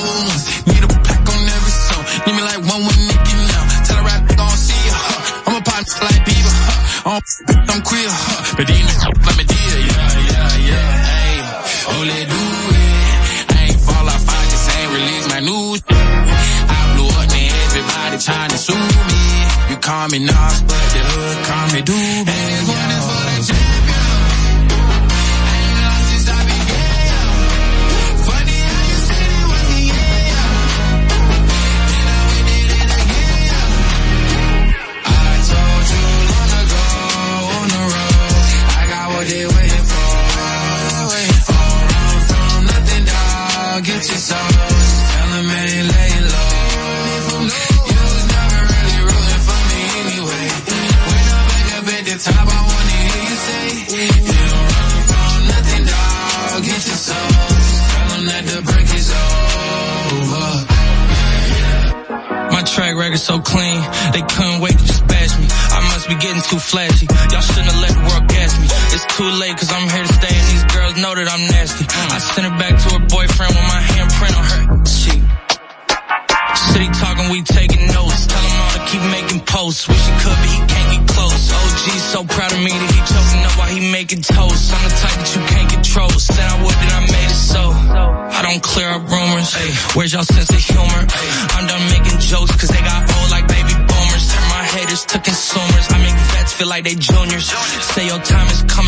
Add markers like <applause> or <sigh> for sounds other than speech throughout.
wounds. Need a pack on every song. Need me like one when Nicky now. Tell a rap gon' see ya. Huh? I'm a pop like Bieber. Huh? I'm, <laughs> I'm queer. Huh? But these let me deal ya. flashy. Y'all shouldn't have let the world gas me. It's too late cause I'm here to stay and these girls know that I'm nasty. I sent her back to her boyfriend with my handprint on her cheek. City talking, we taking notes. Tell him all to keep making posts. Wish he could, but he can't get close. OG's so proud of me that he choking up while he making toast. I'm the type that you can't control. Said I would, then I made it so. I don't clear up rumors. Hey, where's y'all sense like they juniors. Say your time is coming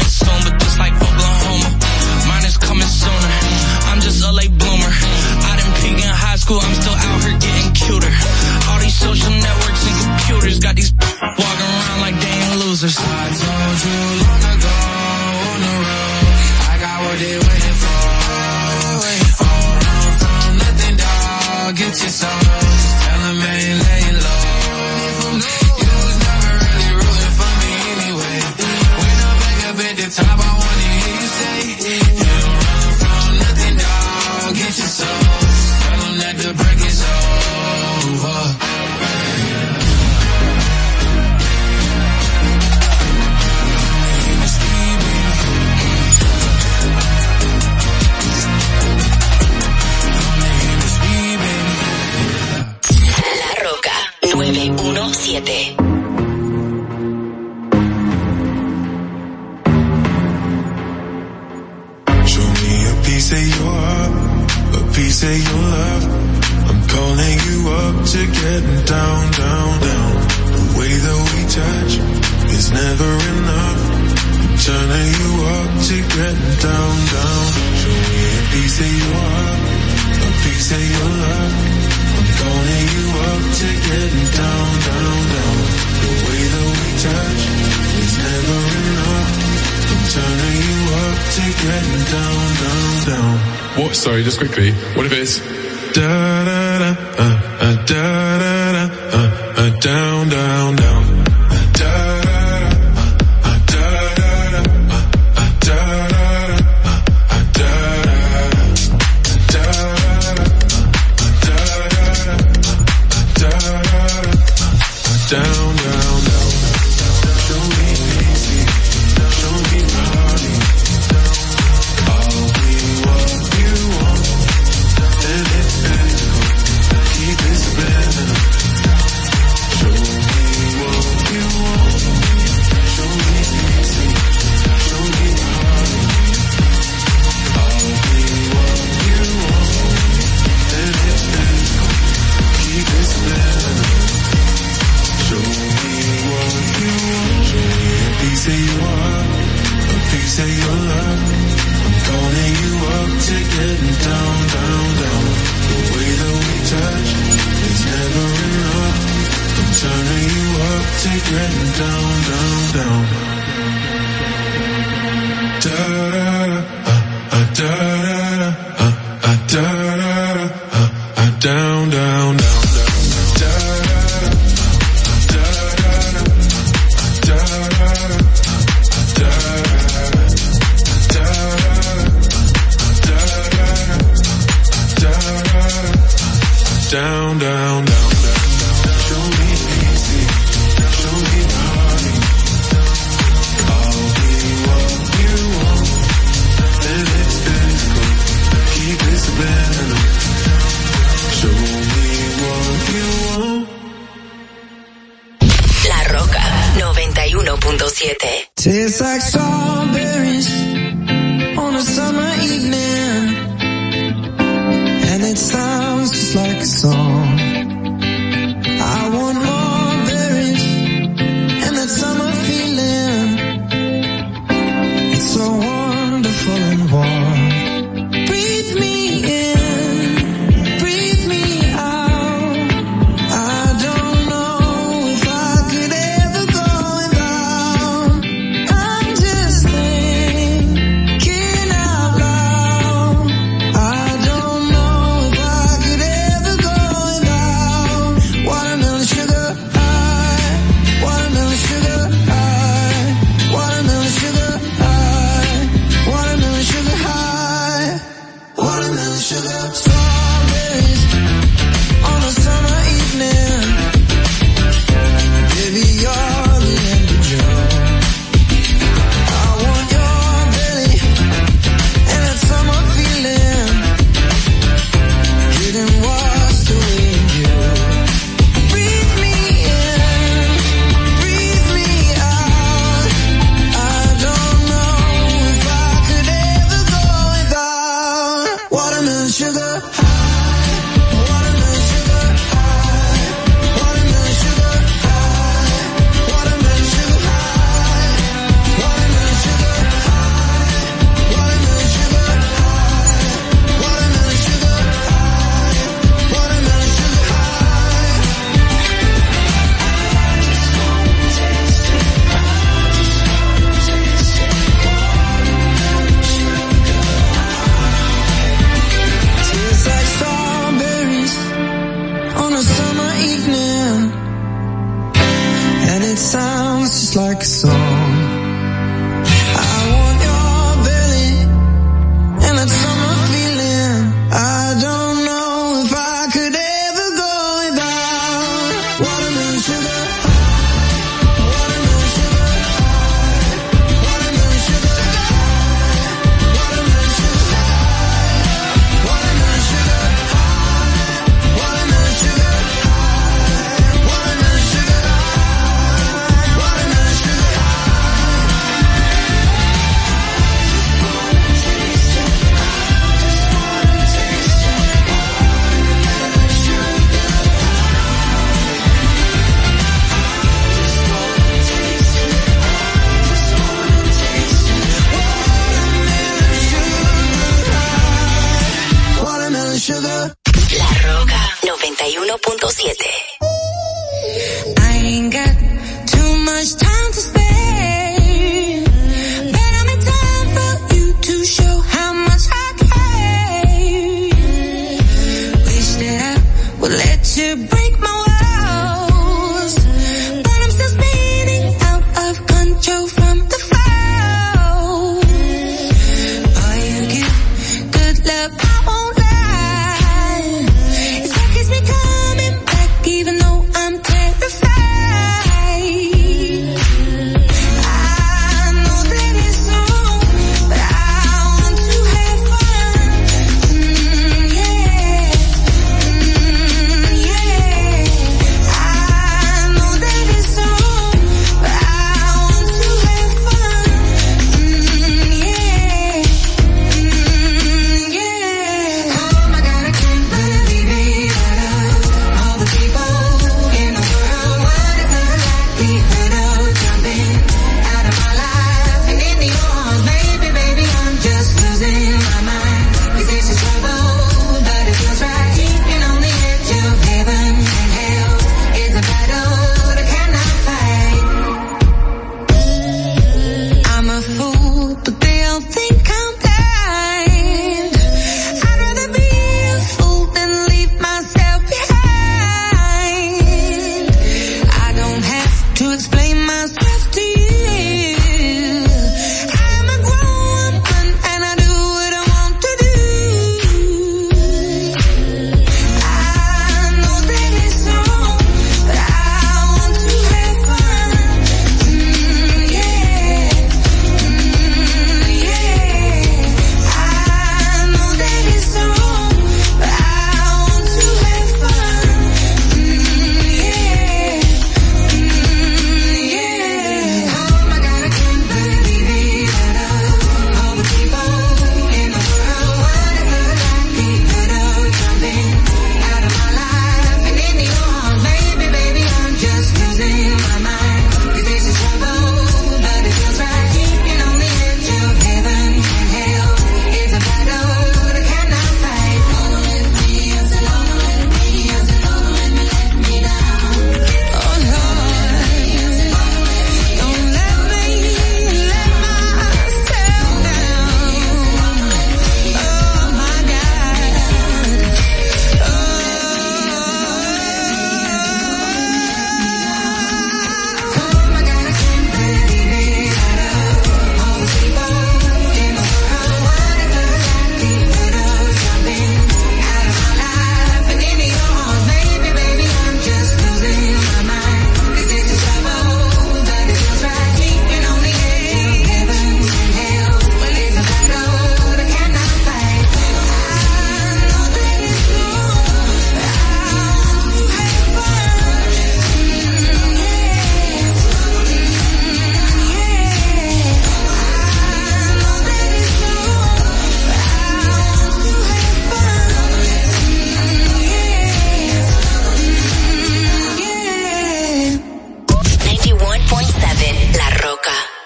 La Roca.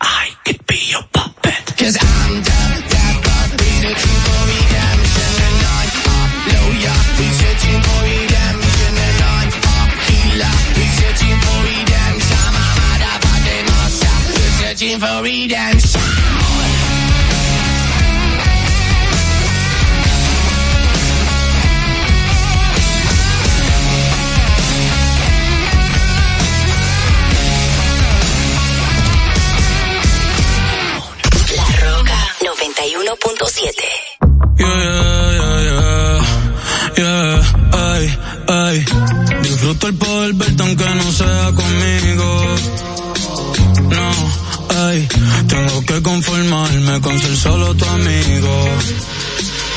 I could be your puppet. Cause I'm the, the puppet searching for redemption and I'm lawyer who's searching for redemption and I'm healer who's searching for redemption. I'm a motherfucking monster who's searching for redemption. 101.7. Yeah, yeah, yeah, yeah, ay, ay. Disfruto el poder verte aunque no sea conmigo. No, ay, tengo que conformarme con ser solo tu amigo.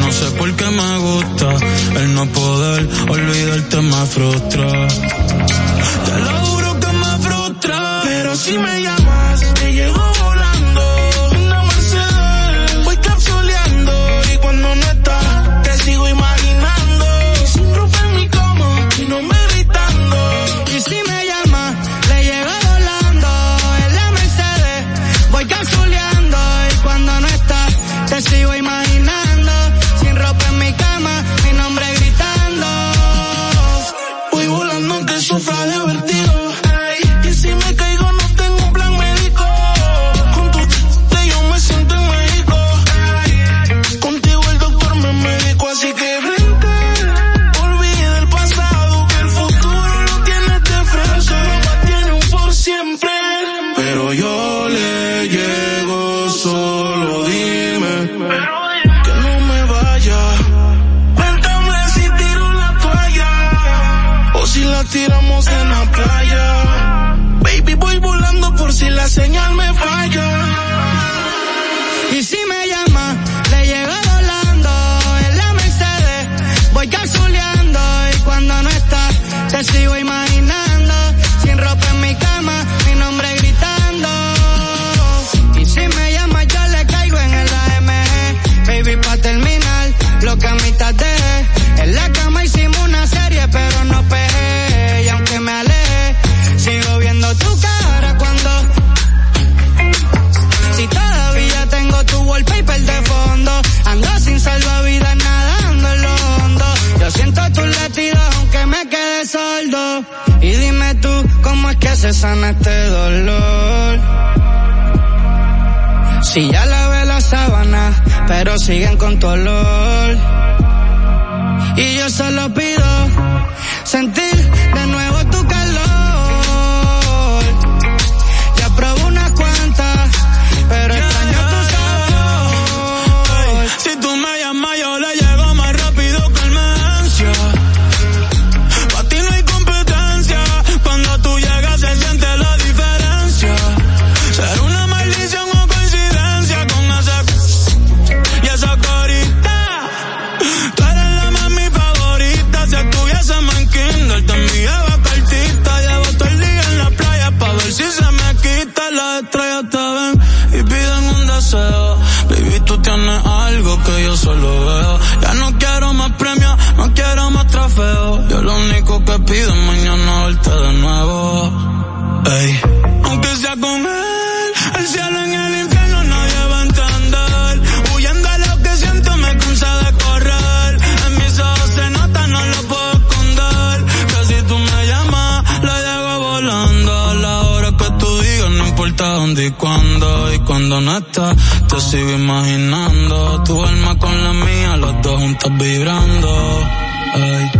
no sé por qué me gusta. El no poder olvidarte me frustra. Te lo juro que me frustra, pero si me llamas pero siguen con tu olor. Y yo solo pido sentir siendo te sigo imaginando, tu alma con la mía, los dos juntos vibrando. Ay.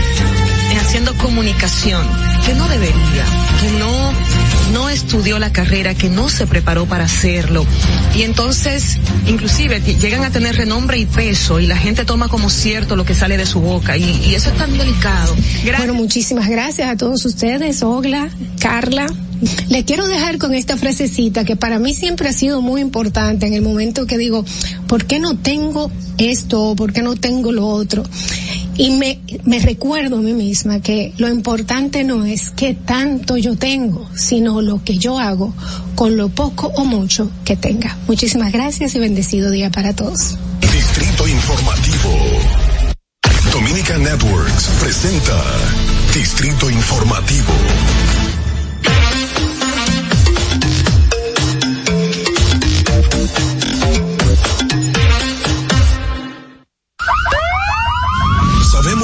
haciendo comunicación que no debería, que no no estudió la carrera, que no se preparó para hacerlo. Y entonces, inclusive, llegan a tener renombre y peso y la gente toma como cierto lo que sale de su boca y, y eso es tan delicado. Bueno, muchísimas gracias a todos ustedes, Ogla, Carla. Le quiero dejar con esta frasecita que para mí siempre ha sido muy importante en el momento que digo, ¿por qué no tengo esto por qué no tengo lo otro? Y me, me recuerdo a mí misma que lo importante no es qué tanto yo tengo, sino lo que yo hago con lo poco o mucho que tenga. Muchísimas gracias y bendecido día para todos. Distrito Informativo. Dominica Networks presenta Distrito Informativo.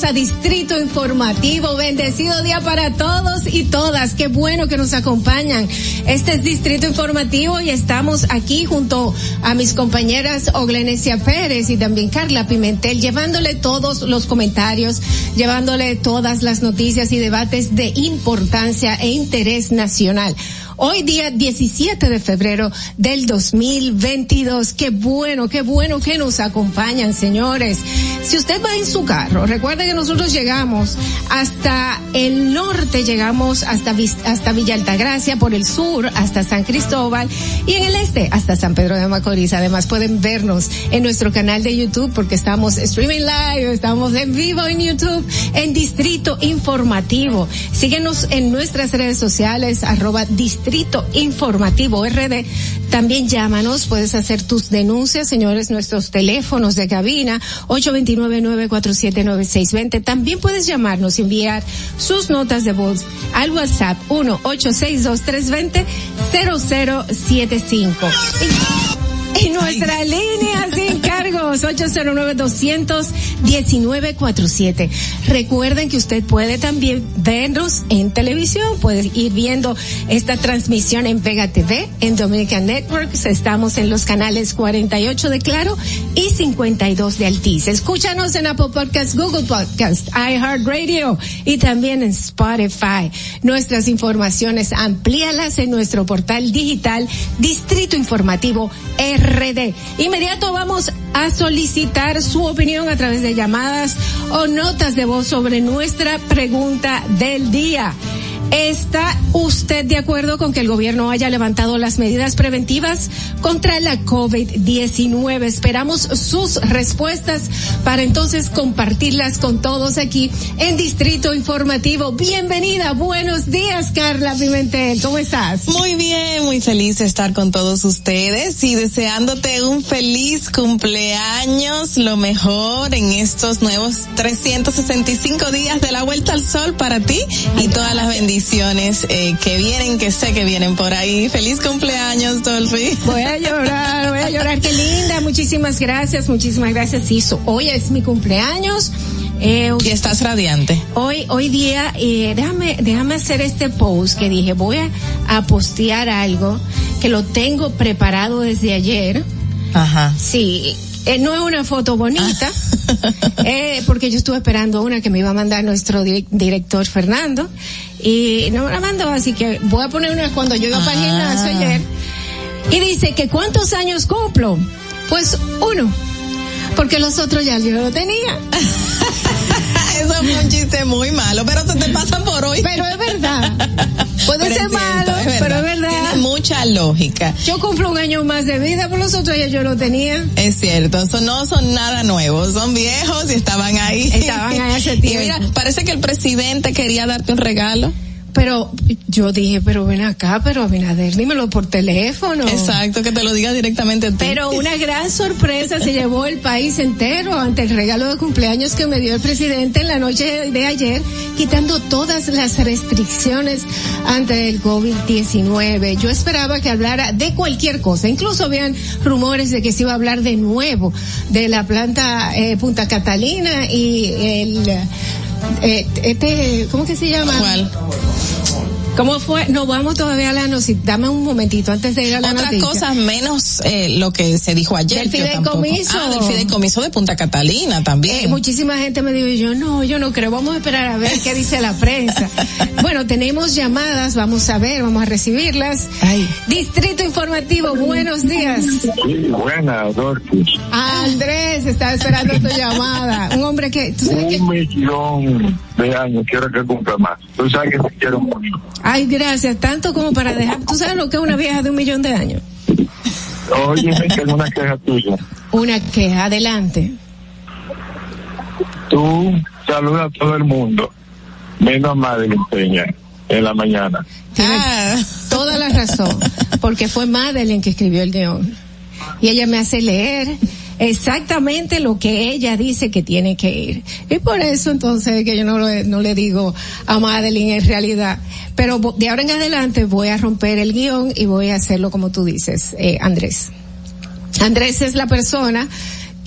Bienvenidos a Distrito Informativo. Bendecido día para todos y todas. Qué bueno que nos acompañan. Este es Distrito Informativo y estamos aquí junto a mis compañeras Oglenecia Pérez y también Carla Pimentel, llevándole todos los comentarios, llevándole todas las noticias y debates de importancia e interés nacional. Hoy día 17 de febrero del 2022. Qué bueno, qué bueno que nos acompañan, señores. Si usted va en su carro, recuerde que nosotros llegamos hasta el norte, llegamos hasta, hasta Villa Altagracia, por el sur hasta San Cristóbal y en el este hasta San Pedro de Macorís. Además pueden vernos en nuestro canal de YouTube porque estamos streaming live, estamos en vivo en YouTube, en Distrito Informativo. Síguenos en nuestras redes sociales, arroba Distrito Informativo RD. También llámanos, puedes hacer tus denuncias, señores, nuestros teléfonos de cabina, 829-947-9620. También puedes llamarnos y enviar sus notas de voz al WhatsApp 1-862-320-0075. Y, y nuestra línea sin <laughs> cargo Llámenos 809-200-1947. Recuerden que usted puede también vernos en televisión, puede ir viendo esta transmisión en Vega TV, en Dominican Networks. Estamos en los canales 48 de Claro y 52 de Altiz. Escúchanos en Apple Podcast, Google Podcast, iHeartRadio y también en Spotify. Nuestras informaciones amplíalas en nuestro portal digital Distrito Informativo RD. Inmediato vamos a solicitar su opinión a través de llamadas o notas de voz sobre nuestra pregunta del día. ¿Está usted de acuerdo con que el gobierno haya levantado las medidas preventivas contra la COVID-19? Esperamos sus respuestas para entonces compartirlas con todos aquí en Distrito Informativo. Bienvenida, buenos días Carla Pimentel, ¿cómo estás? Muy bien, muy feliz de estar con todos ustedes y deseándote un feliz cumpleaños, lo mejor en estos nuevos 365 días de la vuelta al sol para ti y todas las bendiciones eh, que vienen, que sé que vienen por ahí. Feliz cumpleaños, Dolphy. Voy a llorar, voy a llorar. Qué linda. Muchísimas gracias, muchísimas gracias. Hoy es mi cumpleaños. Eh, y estás radiante. Hoy, hoy día, eh, déjame, déjame hacer este post que dije, voy a, a postear algo que lo tengo preparado desde ayer. Ajá. Sí, eh, no es una foto bonita, <laughs> eh, porque yo estuve esperando una que me iba a mandar nuestro di- director Fernando, y no me la mandó, así que voy a poner una cuando yo iba para el gimnasio ayer, y dice que cuántos años cumplo, pues uno, porque los otros ya yo lo tenía. <laughs> Eso fue un chiste muy malo, pero se te pasan por hoy. Pero es verdad. Puede Pero ser malo, es pero es verdad. Tiene mucha lógica. Yo cumplo un año más de vida, por los otros ya yo lo tenía. Es cierto, eso no son nada nuevos, son viejos y estaban ahí. Estaban ahí hace <laughs> Y tiempo. mira, parece que el presidente quería darte un regalo. Pero yo dije, pero ven acá, pero Abinader, dímelo por teléfono. Exacto, que te lo diga directamente a ti. Pero una gran sorpresa se llevó el país entero ante el regalo de cumpleaños que me dio el presidente en la noche de ayer, quitando todas las restricciones ante el COVID-19. Yo esperaba que hablara de cualquier cosa. Incluso habían rumores de que se iba a hablar de nuevo de la planta eh, Punta Catalina y el eh, este, ¿cómo que se llama? ¿Cuál? ¿Cómo fue? No, vamos todavía a la noticia. Dame un momentito antes de ir a la Otras noticia. cosas menos eh, lo que se dijo ayer. Del fideicomiso. Ah, del fideicomiso de Punta Catalina también. Eh, muchísima gente me dijo, yo no, yo no creo, vamos a esperar a ver qué dice la prensa. <laughs> bueno, tenemos llamadas, vamos a ver, vamos a recibirlas. Distrito Informativo, buenos días. Buena, Dorothy. Andrés, estaba esperando tu llamada. Un hombre que, tú sabes que, Un millón de años quiero que cumpla más. Tú sabes que te quiero mucho. Ay, gracias, tanto como para dejar, tú sabes lo que es una vieja de un millón de años. Oye, tengo una queja tuya. Una queja, adelante. Tú saludas a todo el mundo, menos a Madeline Peña en la mañana. Tienes Ah. toda la razón, porque fue Madeline que escribió el guion. Y ella me hace leer exactamente lo que ella dice que tiene que ir. Y por eso entonces que yo no, no le digo a Madeline en realidad. Pero de ahora en adelante voy a romper el guion y voy a hacerlo como tú dices, eh, Andrés. Andrés es la persona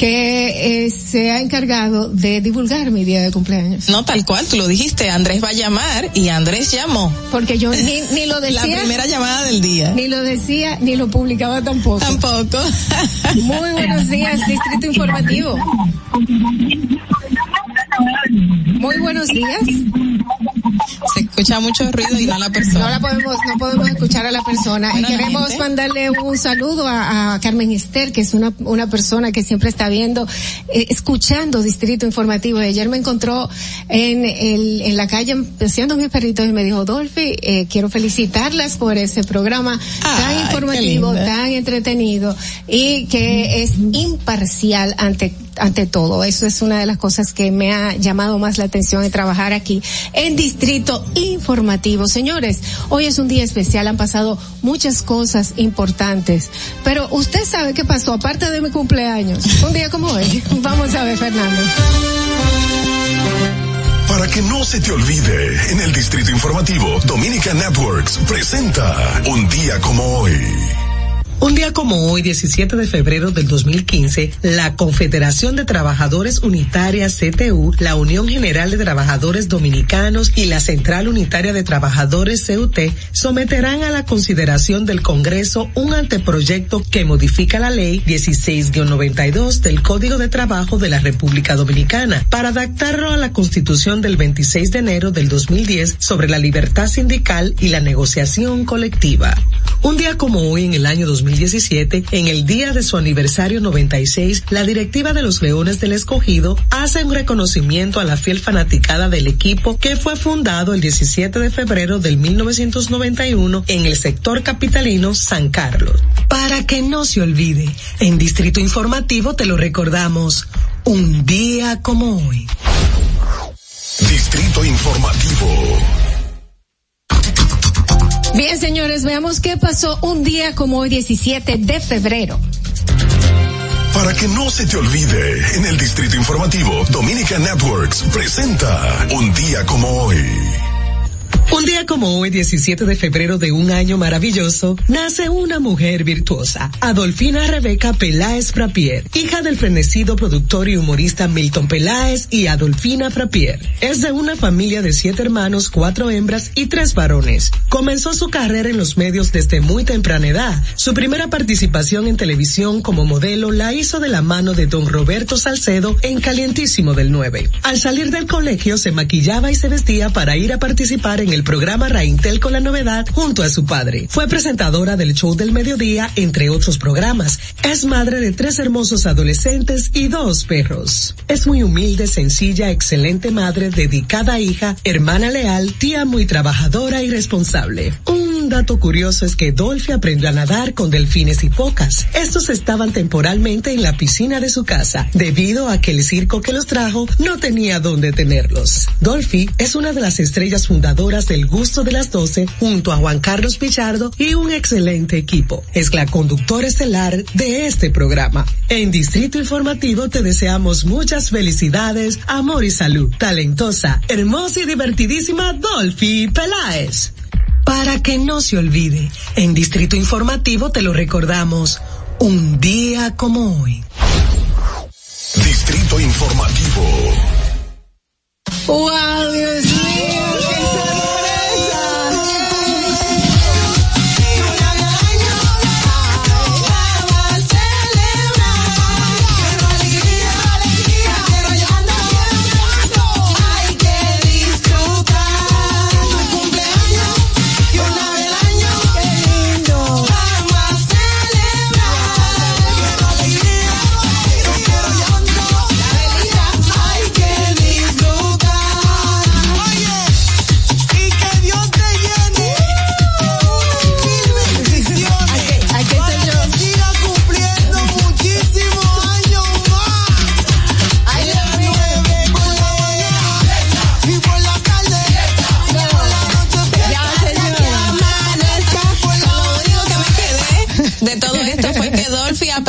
que eh, se ha encargado de divulgar mi día de cumpleaños. No, tal cual, tú lo dijiste, Andrés va a llamar y Andrés llamó. Porque yo ni, ni lo <laughs> decía. La primera llamada del día. Ni lo decía, ni lo publicaba tampoco. Tampoco. <laughs> Muy buenos días, Distrito Informativo. Muy buenos días. Se escucha mucho ruido y no la persona. No la podemos, no podemos escuchar a la persona. Y Bueno, queremos mandarle un saludo a, a Carmen Esther, que es una, una persona que siempre está viendo, eh, escuchando Distrito Informativo. Ayer me encontró en, el, en la calle paseando mis perritos y me dijo, Dolphy, eh, quiero felicitarlas por ese programa tan informativo, tan entretenido y que es imparcial ante ante todo. Eso es una de las cosas que me ha llamado más la atención de trabajar aquí en Distrito Informativo. Señores, hoy es un día especial, han pasado muchas cosas importantes, pero usted sabe qué pasó, aparte de mi cumpleaños, un día como hoy. <laughs> Vamos a ver, Fernando. Para que no se te olvide, en el Distrito Informativo, Dominica Networks presenta Un día como hoy. Un día como hoy, 17 de febrero del 2015, la Confederación de Trabajadores Unitarias CTU, la Unión General de Trabajadores Dominicanos y la Central Unitaria de Trabajadores CUT someterán a la consideración del Congreso un anteproyecto que modifica la ley 16-92 del Código de Trabajo de la República Dominicana para adaptarlo a la Constitución del 26 de enero del 2010 sobre la libertad sindical y la negociación colectiva. Un día como hoy en el año 2017, en el día de su aniversario 96, la directiva de los Leones del Escogido hace un reconocimiento a la fiel fanaticada del equipo que fue fundado el 17 de febrero del 1991 en el sector capitalino San Carlos. Para que no se olvide, en Distrito Informativo te lo recordamos, un día como hoy. Distrito Informativo. Bien, señores, veamos qué pasó un día como hoy, 17 de febrero. Para que no se te olvide, en el Distrito Informativo, Dominica Networks presenta Un día como hoy. Un día como hoy, 17 de febrero de un año maravilloso, nace una mujer virtuosa, Adolfina Rebeca Peláez Frapier, hija del frenecido productor y humorista Milton Peláez y Adolfina Frapier. Es de una familia de siete hermanos, cuatro hembras y tres varones. Comenzó su carrera en los medios desde muy temprana edad. Su primera participación en televisión como modelo la hizo de la mano de don Roberto Salcedo en Calientísimo del 9. Al salir del colegio se maquillaba y se vestía para ir a participar en el programa Raintel con la novedad junto a su padre. Fue presentadora del show del mediodía, entre otros programas. Es madre de tres hermosos adolescentes y dos perros. Es muy humilde, sencilla, excelente madre, dedicada hija, hermana leal, tía muy trabajadora y responsable. Un dato curioso es que Dolphy aprendió a nadar con delfines y focas. Estos estaban temporalmente en la piscina de su casa, debido a que el circo que los trajo no tenía dónde tenerlos. Dolphy es una de las estrellas fundadoras del gusto de las 12 junto a Juan Carlos Pichardo y un excelente equipo. Es la conductora estelar de este programa. En Distrito Informativo te deseamos muchas felicidades, amor y salud. Talentosa, hermosa y divertidísima Dolphy Peláez. Para que no se olvide, en Distrito Informativo te lo recordamos, un día como hoy. Distrito Informativo. ¡Wow, Dios mío! ¡Qué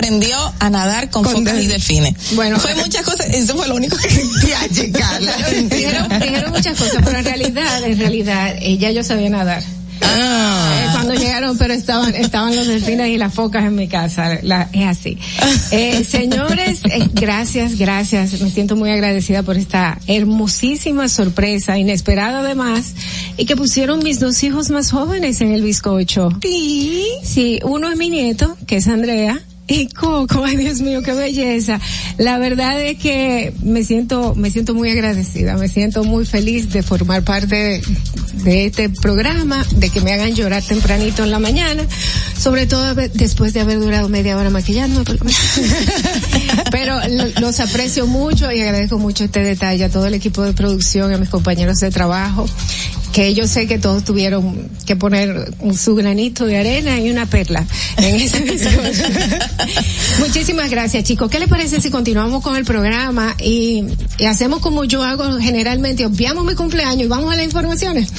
aprendió a nadar con, focas y delfines. Bueno. fue muchas cosas, eso fue lo único que. <laughs> <laughs> Dijeron, dijeron muchas cosas, pero en realidad, en realidad, ella yo sabía nadar. Ah. Eh, cuando llegaron, pero estaban, estaban los delfines y las focas en mi casa. La- es así. Eh, <laughs> señores, eh, gracias, gracias. Me siento muy agradecida por esta hermosísima sorpresa, inesperada además, y que pusieron mis dos hijos más jóvenes en el bizcocho. Sí. Sí, uno es mi nieto, que es Andrea. Y Coco, ay Dios mío, qué belleza. La verdad es que me siento, me siento muy agradecida, me siento muy feliz de formar parte de, de este programa, de que me hagan llorar tempranito en la mañana, sobre todo después de haber durado media hora maquillándome. <laughs> Pero lo- los aprecio mucho y agradezco mucho este detalle a todo el equipo de producción, a mis compañeros de trabajo, que yo sé que todos tuvieron que poner su granito de arena y una perla en ese. <laughs> Muchísimas gracias, chicos. ¿Qué les parece si continuamos con el programa y, y hacemos como yo hago generalmente, obviamos mi cumpleaños y vamos a las informaciones?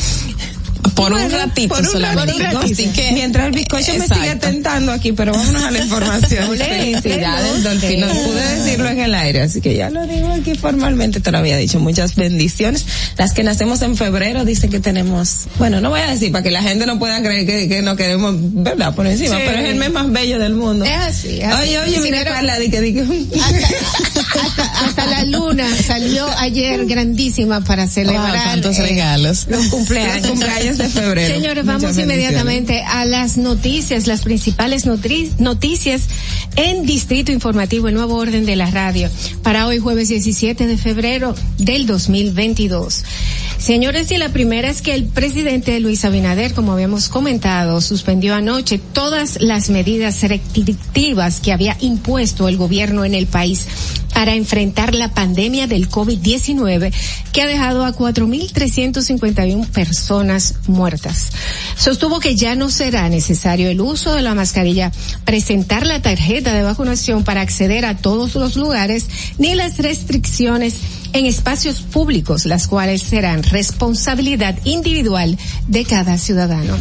Por un Bueno, ratito por un solamente. ratito. Así que- Mientras el bizcocho me Exacto. sigue tentando aquí, pero vámonos a la <laughs> información. Felicidades, Don Tino. Pude decirlo en el aire, así que ya lo digo aquí formalmente, te lo había dicho. Muchas bendiciones. Las que nacemos en febrero dicen que tenemos, bueno, no voy a decir para que la gente no pueda creer que, que no queremos, ¿verdad? Por encima, Sí. pero es el mes más bello del mundo. Es así, es así. Oye, oye, mira Carla, di que, di que. hasta, hasta la luna salió ayer grandísima para celebrar Wow, cuántos eh, regalos. los cumpleaños. Los cumpleaños de febrero. Señores, vamos inmediatamente a las noticias, las principales noticias en Distrito Informativo, el nuevo orden de la radio, para hoy jueves 17 de febrero del 2022. Señores, y la primera es que el presidente Luis Abinader, como habíamos comentado, suspendió anoche todas las medidas restrictivas que había impuesto el gobierno en el país para enfrentar la pandemia del COVID-19 que ha dejado a 4.351 personas muertas. Sostuvo que ya no será necesario el uso de la mascarilla, presentar la tarjeta de vacunación para acceder a todos los lugares, ni las restricciones en espacios públicos, las cuales serán responsabilidad individual de cada ciudadano.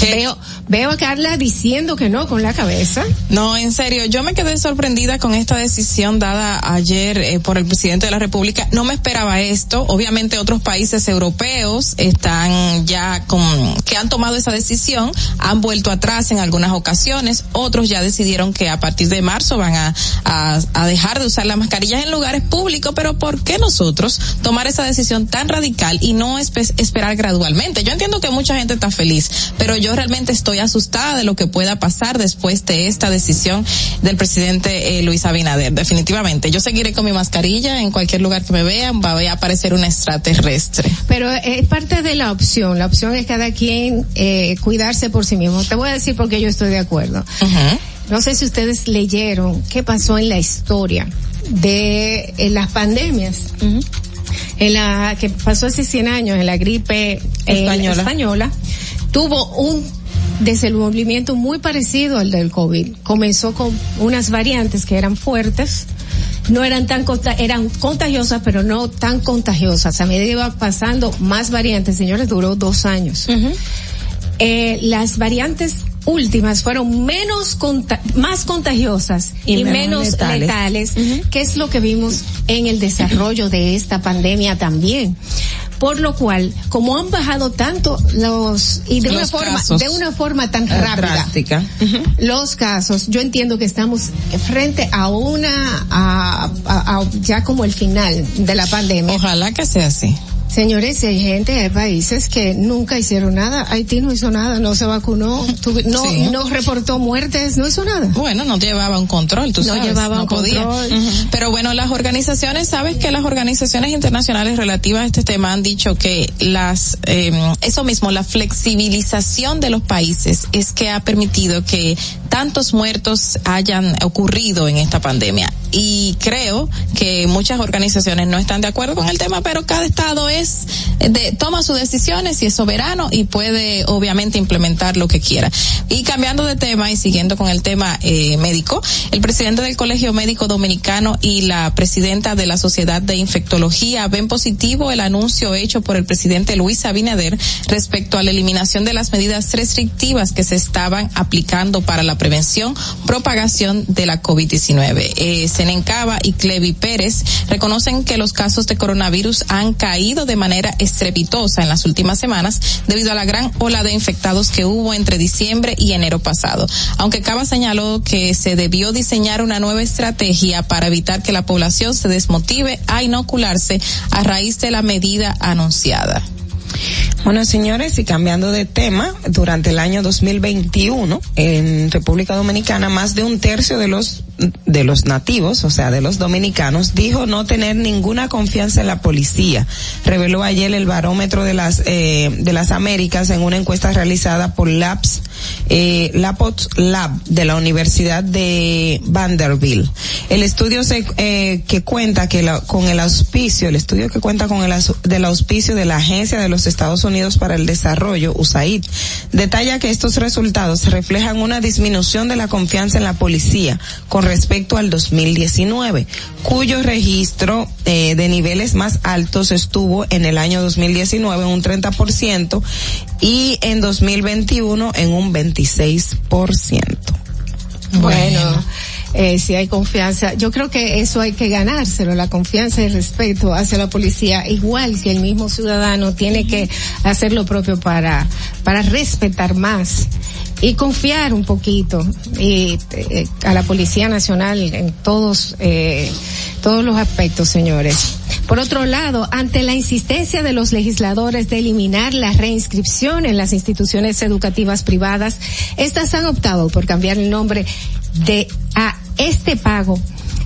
Veo, veo a Carla diciendo que no con la cabeza. No, en serio, yo me quedé sorprendida con esta decisión dada ayer eh, por el presidente de la República. No me esperaba esto. Obviamente otros países europeos están ya con, que han tomado esa decisión, han vuelto atrás en algunas ocasiones. Otros ya decidieron que a partir de marzo van a, a, a dejar de usar las mascarillas en lugares públicos, pero ¿por qué nosotros tomar esa decisión tan radical y no espe- esperar gradualmente? Yo entiendo que mucha gente está feliz, pero yo realmente estoy asustada de lo que pueda pasar después de esta decisión del presidente eh, Luis Abinader. Definitivamente, yo seguiré con mi mascarilla en cualquier lugar que me vean, va a aparecer un extraterrestre. Pero es parte de la opción. La opción es cada quien eh, cuidarse por sí mismo. Te voy a decir por qué yo estoy de acuerdo. No sé si ustedes leyeron qué pasó en la historia de en las pandemias. En la que pasó hace 100 años, en la gripe eh, española, tuvo un desenvolvimiento muy parecido al del COVID. Comenzó con unas variantes que eran fuertes, no eran tan eran contagiosas, pero no tan contagiosas. A medida iba pasando más variantes, señores, duró dos años. Eh, las variantes últimas fueron menos conta- más contagiosas y, Y menos menos letales. letales, que es lo que vimos en el desarrollo de esta pandemia también. Por lo cual, como han bajado tanto los y de Los una forma casos. de una forma tan Eh, rápida los casos, yo entiendo que estamos frente a una a, a- a ya como el final de la pandemia. Ojalá que sea así. Señores, hay gente, hay países que nunca hicieron nada. Haití no hizo nada, no se vacunó, tuvi- <laughs> no, Sí. no reportó muertes, no hizo nada. Bueno, no llevaba un control, tú No sabes, llevaba no un podía. control. Ujú. Pero bueno, las organizaciones, sabes que las organizaciones internacionales relativas a este tema han dicho que las, eh, eso mismo, la flexibilización de los países es que ha permitido que tantos muertos hayan ocurrido en esta pandemia. Y creo que muchas organizaciones no están de acuerdo con el tema, pero cada estado es de, toma sus decisiones y es soberano y puede obviamente implementar lo que quiera. Y cambiando de tema y siguiendo con el tema eh, médico, el presidente del Colegio Médico Dominicano y la presidenta de la Sociedad de Infectología ven positivo el anuncio hecho por el presidente Luis Abinader respecto a la eliminación de las medidas restrictivas que se estaban aplicando para la prevención, propagación de la COVID-19. Eh, Senencaba y Clevi Pérez reconocen que los casos de coronavirus han caído de manera estrepitosa en las últimas semanas debido a la gran ola de infectados que hubo entre diciembre y enero pasado. Aunque Cava señaló que se debió diseñar una nueva estrategia para evitar que la población se desmotive a inocularse a raíz de la medida anunciada. Bueno, señores, y cambiando de tema, durante el año 2021 en República Dominicana más de un tercio de los de los nativos, o sea, de los dominicanos, dijo no tener ninguna confianza en la policía. Reveló ayer el barómetro de las eh, de las Américas en una encuesta realizada por Labs eh, Lab de la Universidad de Vanderbilt. El estudio se, eh, que cuenta que la- con el auspicio, el estudio que cuenta con el del auspicio de la Agencia de los Estados Unidos para el Desarrollo, USAID, detalla que estos resultados reflejan una disminución de la confianza en la policía con respecto al 2019, cuyo registro eh, de niveles más altos estuvo en el año 2019 en un 30% y en 2021 en un 26%. Bueno, eh, si hay confianza, yo creo que eso hay que ganárselo, la confianza y el respeto hacia la policía, igual que el mismo ciudadano tiene que hacer lo propio para, para respetar más y confiar un poquito y, eh, a la Policía Nacional en todos, eh, todos los aspectos, señores. Por otro lado, ante la insistencia de los legisladores de eliminar la reinscripción en las instituciones educativas privadas, estas han optado por cambiar el nombre de a este pago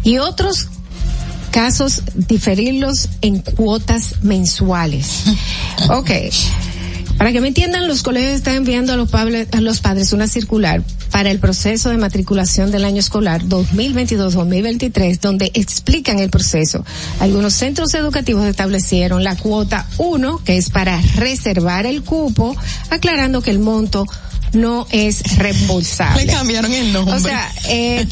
y otros casos diferirlos en cuotas mensuales. <laughs> Ok. Para que me entiendan, los colegios están enviando a los, padres, a los padres una circular para el proceso de matriculación del año escolar 2022-2023, donde explican el proceso. Algunos centros educativos establecieron la cuota 1, que es para reservar el cupo, aclarando que el monto no es reembolsable. Le cambiaron el nombre. O sea, eh,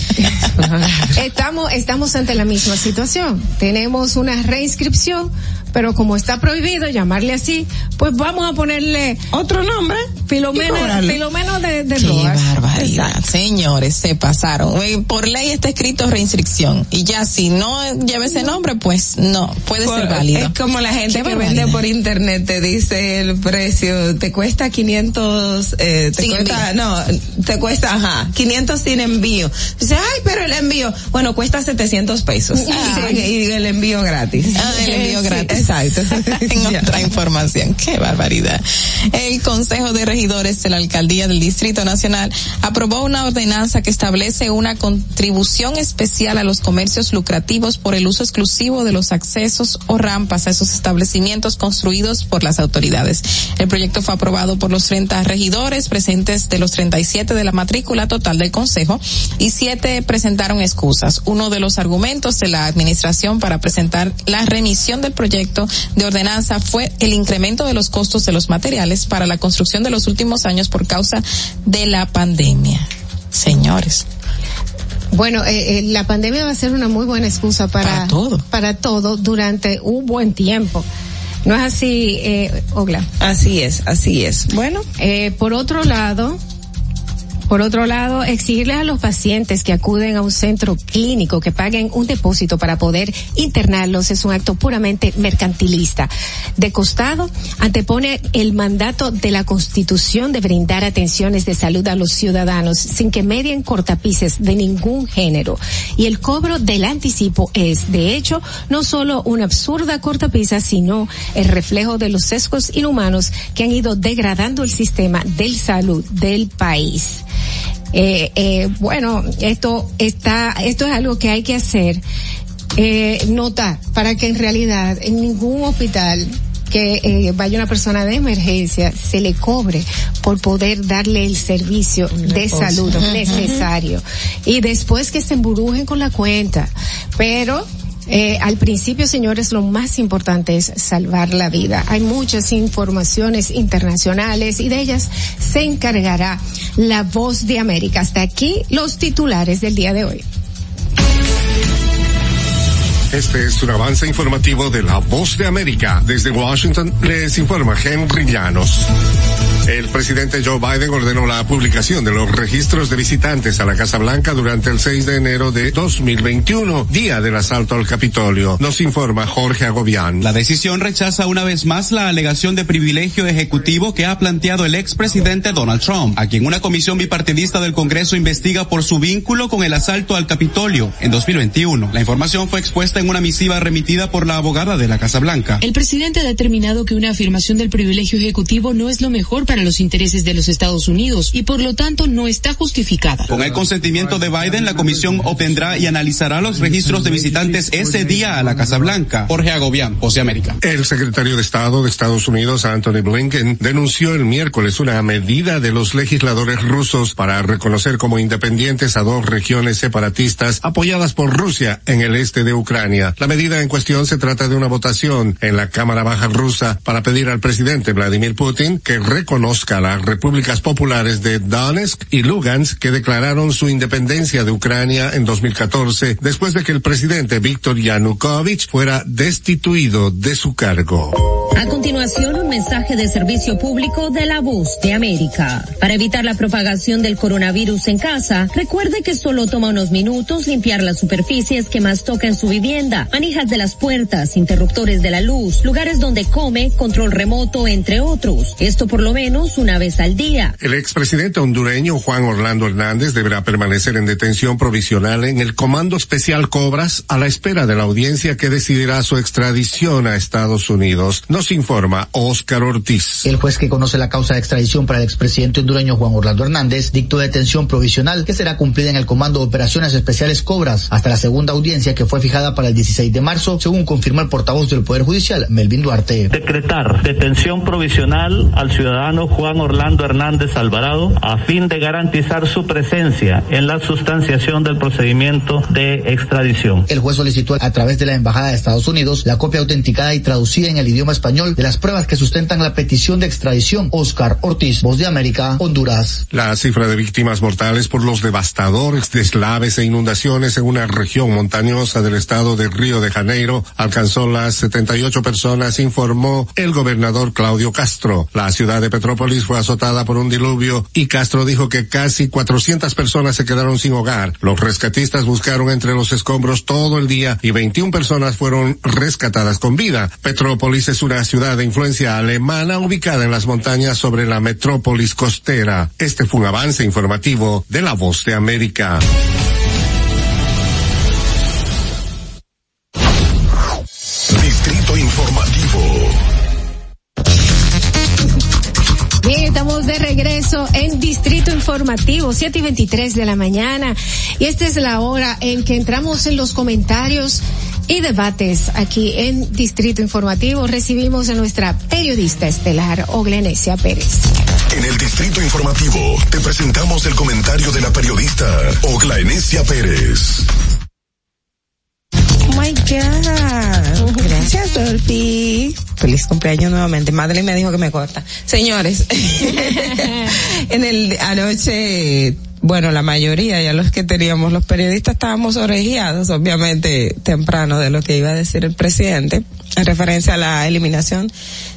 <laughs> estamos, estamos ante la misma situación. Tenemos una reinscripción, pero como está prohibido llamarle así, pues vamos a ponerle otro nombre. Filomeno, cobrarle. Filomeno de, de Qué barbaridad. Señores, se pasaron. Eh, Por ley está escrito reinscripción. Y ya si no lleva ese nombre, pues no, puede Por- ser válido. Es como la gente Qué que barbaridad. vende por internet te dice el precio, te cuesta 500, eh, te Sin cuesta, envío. no, te cuesta, ajá, 500 sin envío. Dice, ay, pero el envío, bueno, cuesta 700 pesos. Ah. <laughs> Y, y el envío gratis. Ah, el envío gratis. Exacto. <laughs> en otra información. Qué barbaridad. El Consejo de Regidores de la Alcaldía del Distrito Nacional aprobó una ordenanza que establece una contribución especial a los comercios lucrativos por el uso exclusivo de los accesos o rampas a esos establecimientos construidos por las autoridades. El proyecto fue aprobado por los 30 regidores presentes de los 37 de la matrícula total del Consejo y siete presentaron excusas. Uno de los argumentos de la administración para presentar la remisión del proyecto de ordenanza fue el incremento de los costos de los materiales para la construcción de los últimos años por causa de la pandemia. Señores. Bueno, eh, eh, la pandemia va a ser una muy buena excusa para, Para todo. para todo durante un buen tiempo. ¿No es así, eh, Ogla? Así es, así es. Bueno. Eh, por otro lado, por otro lado, exigirles a los pacientes que acuden a un centro clínico que paguen un depósito para poder internarlos es un acto puramente mercantilista. De costado, antepone el mandato de la Constitución de brindar atenciones de salud a los ciudadanos sin que medien cortapices de ningún género. Y el cobro del anticipo es, de hecho, no solo una absurda cortapisa, sino el reflejo de los sesgos inhumanos que han ido degradando el sistema del salud del país. Eh, eh, bueno, esto está, esto es algo que hay que hacer, eh, nota, para que en realidad en ningún hospital que eh, vaya una persona de emergencia se le cobre por poder darle el servicio de salud necesario. Y después que se emburujen con la cuenta. Pero eh, al principio, señores, lo más importante es salvar la vida. Hay muchas informaciones internacionales y de ellas se encargará la voz de América. Hasta aquí los titulares del día de hoy. Este es un avance informativo de La Voz de América. Desde Washington les informa Henry Llanos. El presidente Joe Biden ordenó la publicación de los registros de visitantes a la Casa Blanca durante el 6 de enero de 2021, día del asalto al Capitolio. Nos informa Jorge Agobián. La decisión rechaza una vez más la alegación de privilegio ejecutivo que ha planteado el expresidente Donald Trump, a quien una comisión bipartidista del Congreso investiga por su vínculo con el asalto al Capitolio en 2021. La información fue expuesta en una misiva remitida por la abogada de la Casa Blanca. El presidente ha determinado que una afirmación del privilegio ejecutivo no es lo mejor para los intereses de los Estados Unidos y por lo tanto no está justificada. Con el consentimiento de Biden, la comisión obtendrá y analizará los registros de visitantes ese día a la Casa Blanca. Jorge Agobián, de América. El secretario de Estado de Estados Unidos, Anthony Blinken, denunció el miércoles una medida de los legisladores rusos para reconocer como independientes a dos regiones separatistas apoyadas por Rusia en el este de Ucrania. Ucrania. La medida en cuestión se trata de una votación en la Cámara Baja rusa para pedir al presidente Vladimir Putin que reconozca las repúblicas populares de Donetsk y Lugansk que declararon su independencia de Ucrania en 2014 después de que el presidente Viktor Yanukovych fuera destituido de su cargo. A continuación, un mensaje de servicio público de la voz de América. Para evitar la propagación del coronavirus en casa, recuerde que solo toma unos minutos limpiar las superficies que más toca en su vivienda, manijas de las puertas, interruptores de la luz, lugares donde come, control remoto, entre otros. Esto por lo menos una vez al día. El expresidente hondureño Juan Orlando Hernández deberá permanecer en detención provisional en el Comando Especial Cobras a la espera de la audiencia que decidirá su extradición a Estados Unidos. Nos informa Óscar Ortiz. El juez que conoce la causa de extradición para el expresidente hondureño Juan Orlando Hernández dictó detención provisional que será cumplida en el Comando de Operaciones Especiales Cobras hasta la segunda audiencia que fue fijada para el 16 de marzo, según confirmó el portavoz del Poder Judicial, Melvin Duarte. Decretar detención provisional al ciudadano Juan Orlando Hernández Alvarado a fin de garantizar su presencia en la sustanciación del procedimiento de extradición. El juez solicitó a través de la Embajada de Estados Unidos la copia autenticada y traducida en el idioma español de las pruebas que sustentan la petición de extradición. Oscar Ortiz, Voz de América, Honduras. La cifra de víctimas mortales por los devastadores deslaves e inundaciones en una región montañosa del estado de Río de Janeiro alcanzó las 78 personas, informó el gobernador Claudio Castro. La ciudad de Petrópolis fue azotada por un diluvio y Castro dijo que casi 400 personas se quedaron sin hogar. Los rescatistas buscaron entre los escombros todo el día y 21 personas fueron rescatadas con vida. Petrópolis es una ciudad de influencia alemana ubicada en las montañas sobre la metrópolis costera. Este fue un avance informativo de la voz de América. Informativo, 7 y 23 de la mañana. Y esta es la hora en que entramos en los comentarios y debates aquí en Distrito Informativo. Recibimos a nuestra periodista estelar, Oglenesia Pérez. En el Distrito Informativo te presentamos el comentario de la periodista Ogla Enesia Pérez. Oh my God. Gracias, Dolphy. Feliz cumpleaños nuevamente. Madre me dijo que me corta. Señores, <laughs> en el anoche, bueno, la mayoría, ya los que teníamos, los periodistas estábamos orejeados, obviamente, temprano de lo que iba a decir el presidente en referencia a la eliminación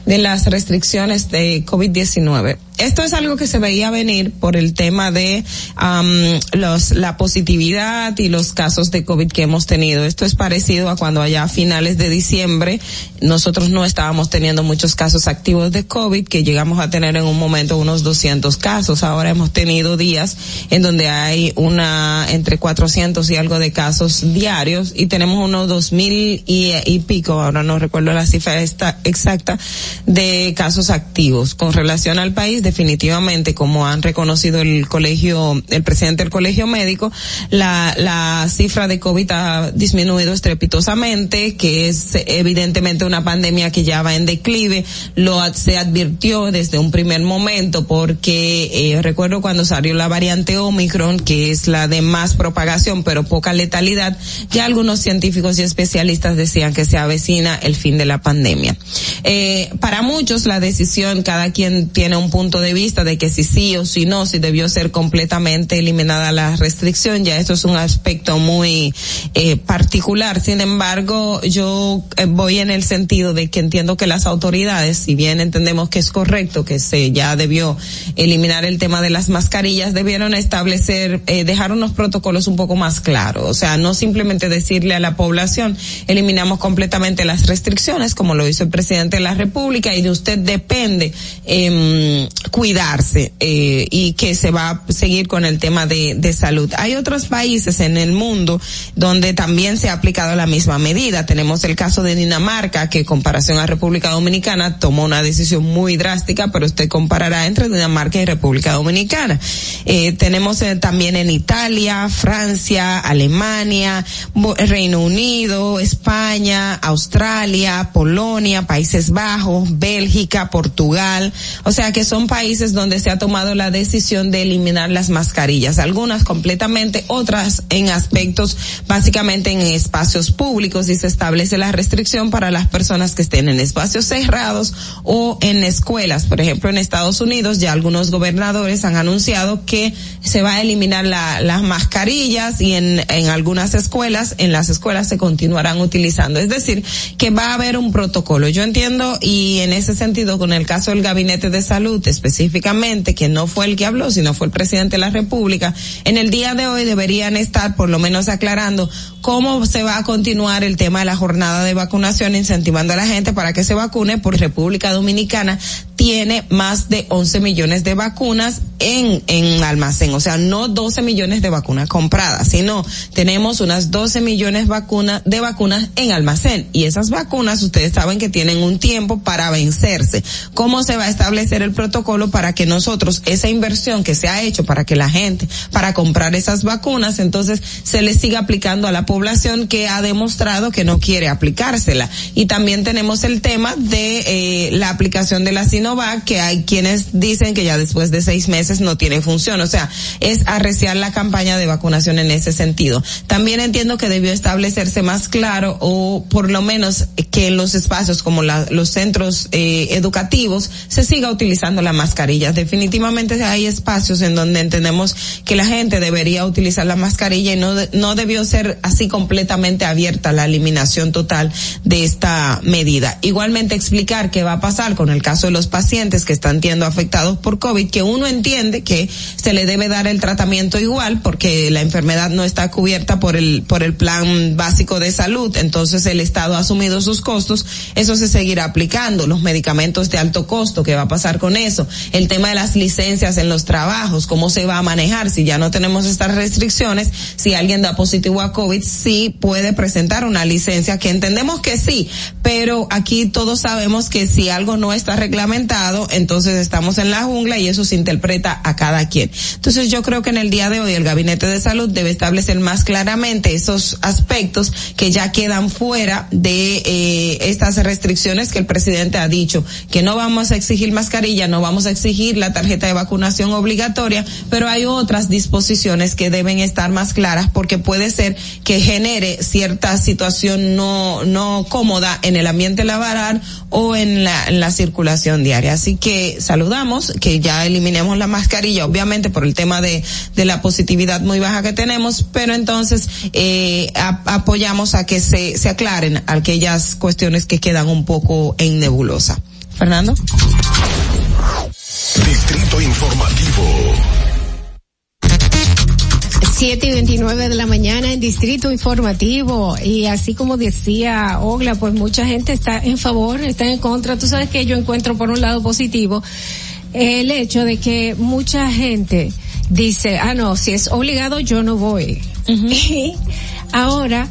de las restricciones de COVID-19. Esto es algo que se veía venir por el tema de um, los, la positividad y los casos de COVID que hemos tenido. Esto es parecido a cuando allá a finales de diciembre nosotros no estábamos teniendo muchos casos activos de COVID, que llegamos a tener en un momento unos 200 casos. Ahora hemos tenido días en donde hay una entre 400 y algo de casos diarios y tenemos unos 2000 y, y pico, ahora no recuerdo la cifra esta, exacta, de casos activos. Con relación al país, definitivamente, como han reconocido el colegio, el presidente del colegio médico, la, la cifra de COVID ha disminuido estrepitosamente, que es evidentemente una pandemia que ya va en declive. Lo se advirtió desde un primer momento porque eh, recuerdo cuando salió la variante Omicron, que es la de más propagación pero poca letalidad, ya algunos científicos y especialistas decían que se avecina el fin de la pandemia. Eh, para muchos la decisión, cada quien tiene un punto de vista de que si sí o si no, si debió ser completamente eliminada la restricción, ya esto es un aspecto muy eh, particular. Sin embargo, yo eh, voy en el sentido de que entiendo que las autoridades, si bien entendemos que es correcto que se ya debió eliminar el tema de las mascarillas, debieron establecer, eh, dejar unos protocolos un poco más claros. O sea, no simplemente decirle a la población, eliminamos completamente las restricciones, como lo hizo el presidente de la República, y de usted depende eh, cuidarse eh, y que se va a seguir con el tema de, de salud. Hay otros países en el mundo donde también se ha aplicado la misma medida. Tenemos el caso de Dinamarca, que en comparación a República Dominicana tomó una decisión muy drástica, pero usted comparará entre Dinamarca y República Dominicana. Eh, tenemos eh, también en Italia, Francia, Alemania, Reino Unido, España, Australia, Polonia, Países Países Bélgica, Portugal, o sea que son países donde se ha tomado la decisión de eliminar las mascarillas, algunas completamente, otras en aspectos básicamente en espacios públicos y se establece la restricción para las personas que estén en espacios cerrados o en escuelas. Por ejemplo, en Estados Unidos ya algunos gobernadores han anunciado que se va a eliminar la- las mascarillas y en, en algunas escuelas, en las escuelas se continuarán utilizando. Es decir, que va a haber un protocolo. Yo entiendo y en ese sentido con el caso del gabinete de salud específicamente, que no fue el que habló, sino fue el presidente de la República, en el día de hoy deberían estar por lo menos aclarando cómo se va a continuar el tema de la jornada de vacunación, incentivando a la gente para que se vacune, porque República Dominicana tiene más de 11 millones de vacunas en, en almacén, o sea, no 12 millones de vacunas compradas, sino tenemos unas 12 millones vacuna, de vacunas en almacén y esas vacunas ustedes saben que tienen un tiempo para vencerse. ¿Cómo se va a establecer el protocolo para que nosotros esa inversión que se ha hecho para que la gente, para comprar esas vacunas, entonces se le siga aplicando a la población que ha demostrado que no quiere aplicársela? Y también tenemos el tema de eh, la aplicación de la Sinovac, que hay quienes dicen que ya después de seis meses no tiene función. O sea, es arreciar la campaña de vacunación en ese sentido. También entiendo que debió establecerse más claro o por lo menos que en los espacios como los centros eh, educativos se siga utilizando la mascarilla. Definitivamente hay espacios en donde entendemos que la gente debería utilizar la mascarilla y no, no debió ser así completamente abierta la eliminación total de esta medida. Igualmente explicar qué va a pasar con el caso de los pacientes que están siendo afectados por COVID, que uno entiende que se le debe dar el tratamiento igual porque la enfermedad no está cubierta por el, por el plan básico de salud, entonces el Estado ha asumido sus costos, eso se seguirá aplicando, los medicamentos de alto costo, ¿qué va a pasar con eso? El tema de las licencias en los trabajos, ¿cómo se va a manejar? Si ya no tenemos estas restricciones, si alguien da positivo a COVID, sí puede presentar una licencia, que entendemos que sí, pero aquí todos sabemos que si algo no está reglamentado, entonces estamos en la jungla y eso se interpreta a cada quien. Entonces yo creo que en el día de hoy el Gabinete de Salud debe establecer más claramente esos aspectos que ya quedan fuera de eh, estas restricciones que el presidente ha dicho, que no vamos a exigir mascarilla, no vamos a exigir la tarjeta de vacunación obligatoria, pero hay otras disposiciones que deben estar más claras porque puede ser que genere cierta situación no, no cómoda en el ambiente laboral o en la, en la circulación diaria. Así que saludamos que ya eliminemos la mascarilla, obviamente por el tema de, de la positividad muy baja que tenemos, pero entonces eh, apoyamos a que se, se aclaren aquellas cuestiones que quedan un poco en nebulosa. Fernando. Distrito Informativo. 7 y 29 de la mañana en Distrito Informativo. Y así como decía Ogla, pues mucha gente está en favor, está en contra. Tú sabes que yo encuentro por un lado positivo el hecho de que mucha gente dice, ah, no, si es obligado yo no voy. <laughs> Y ahora,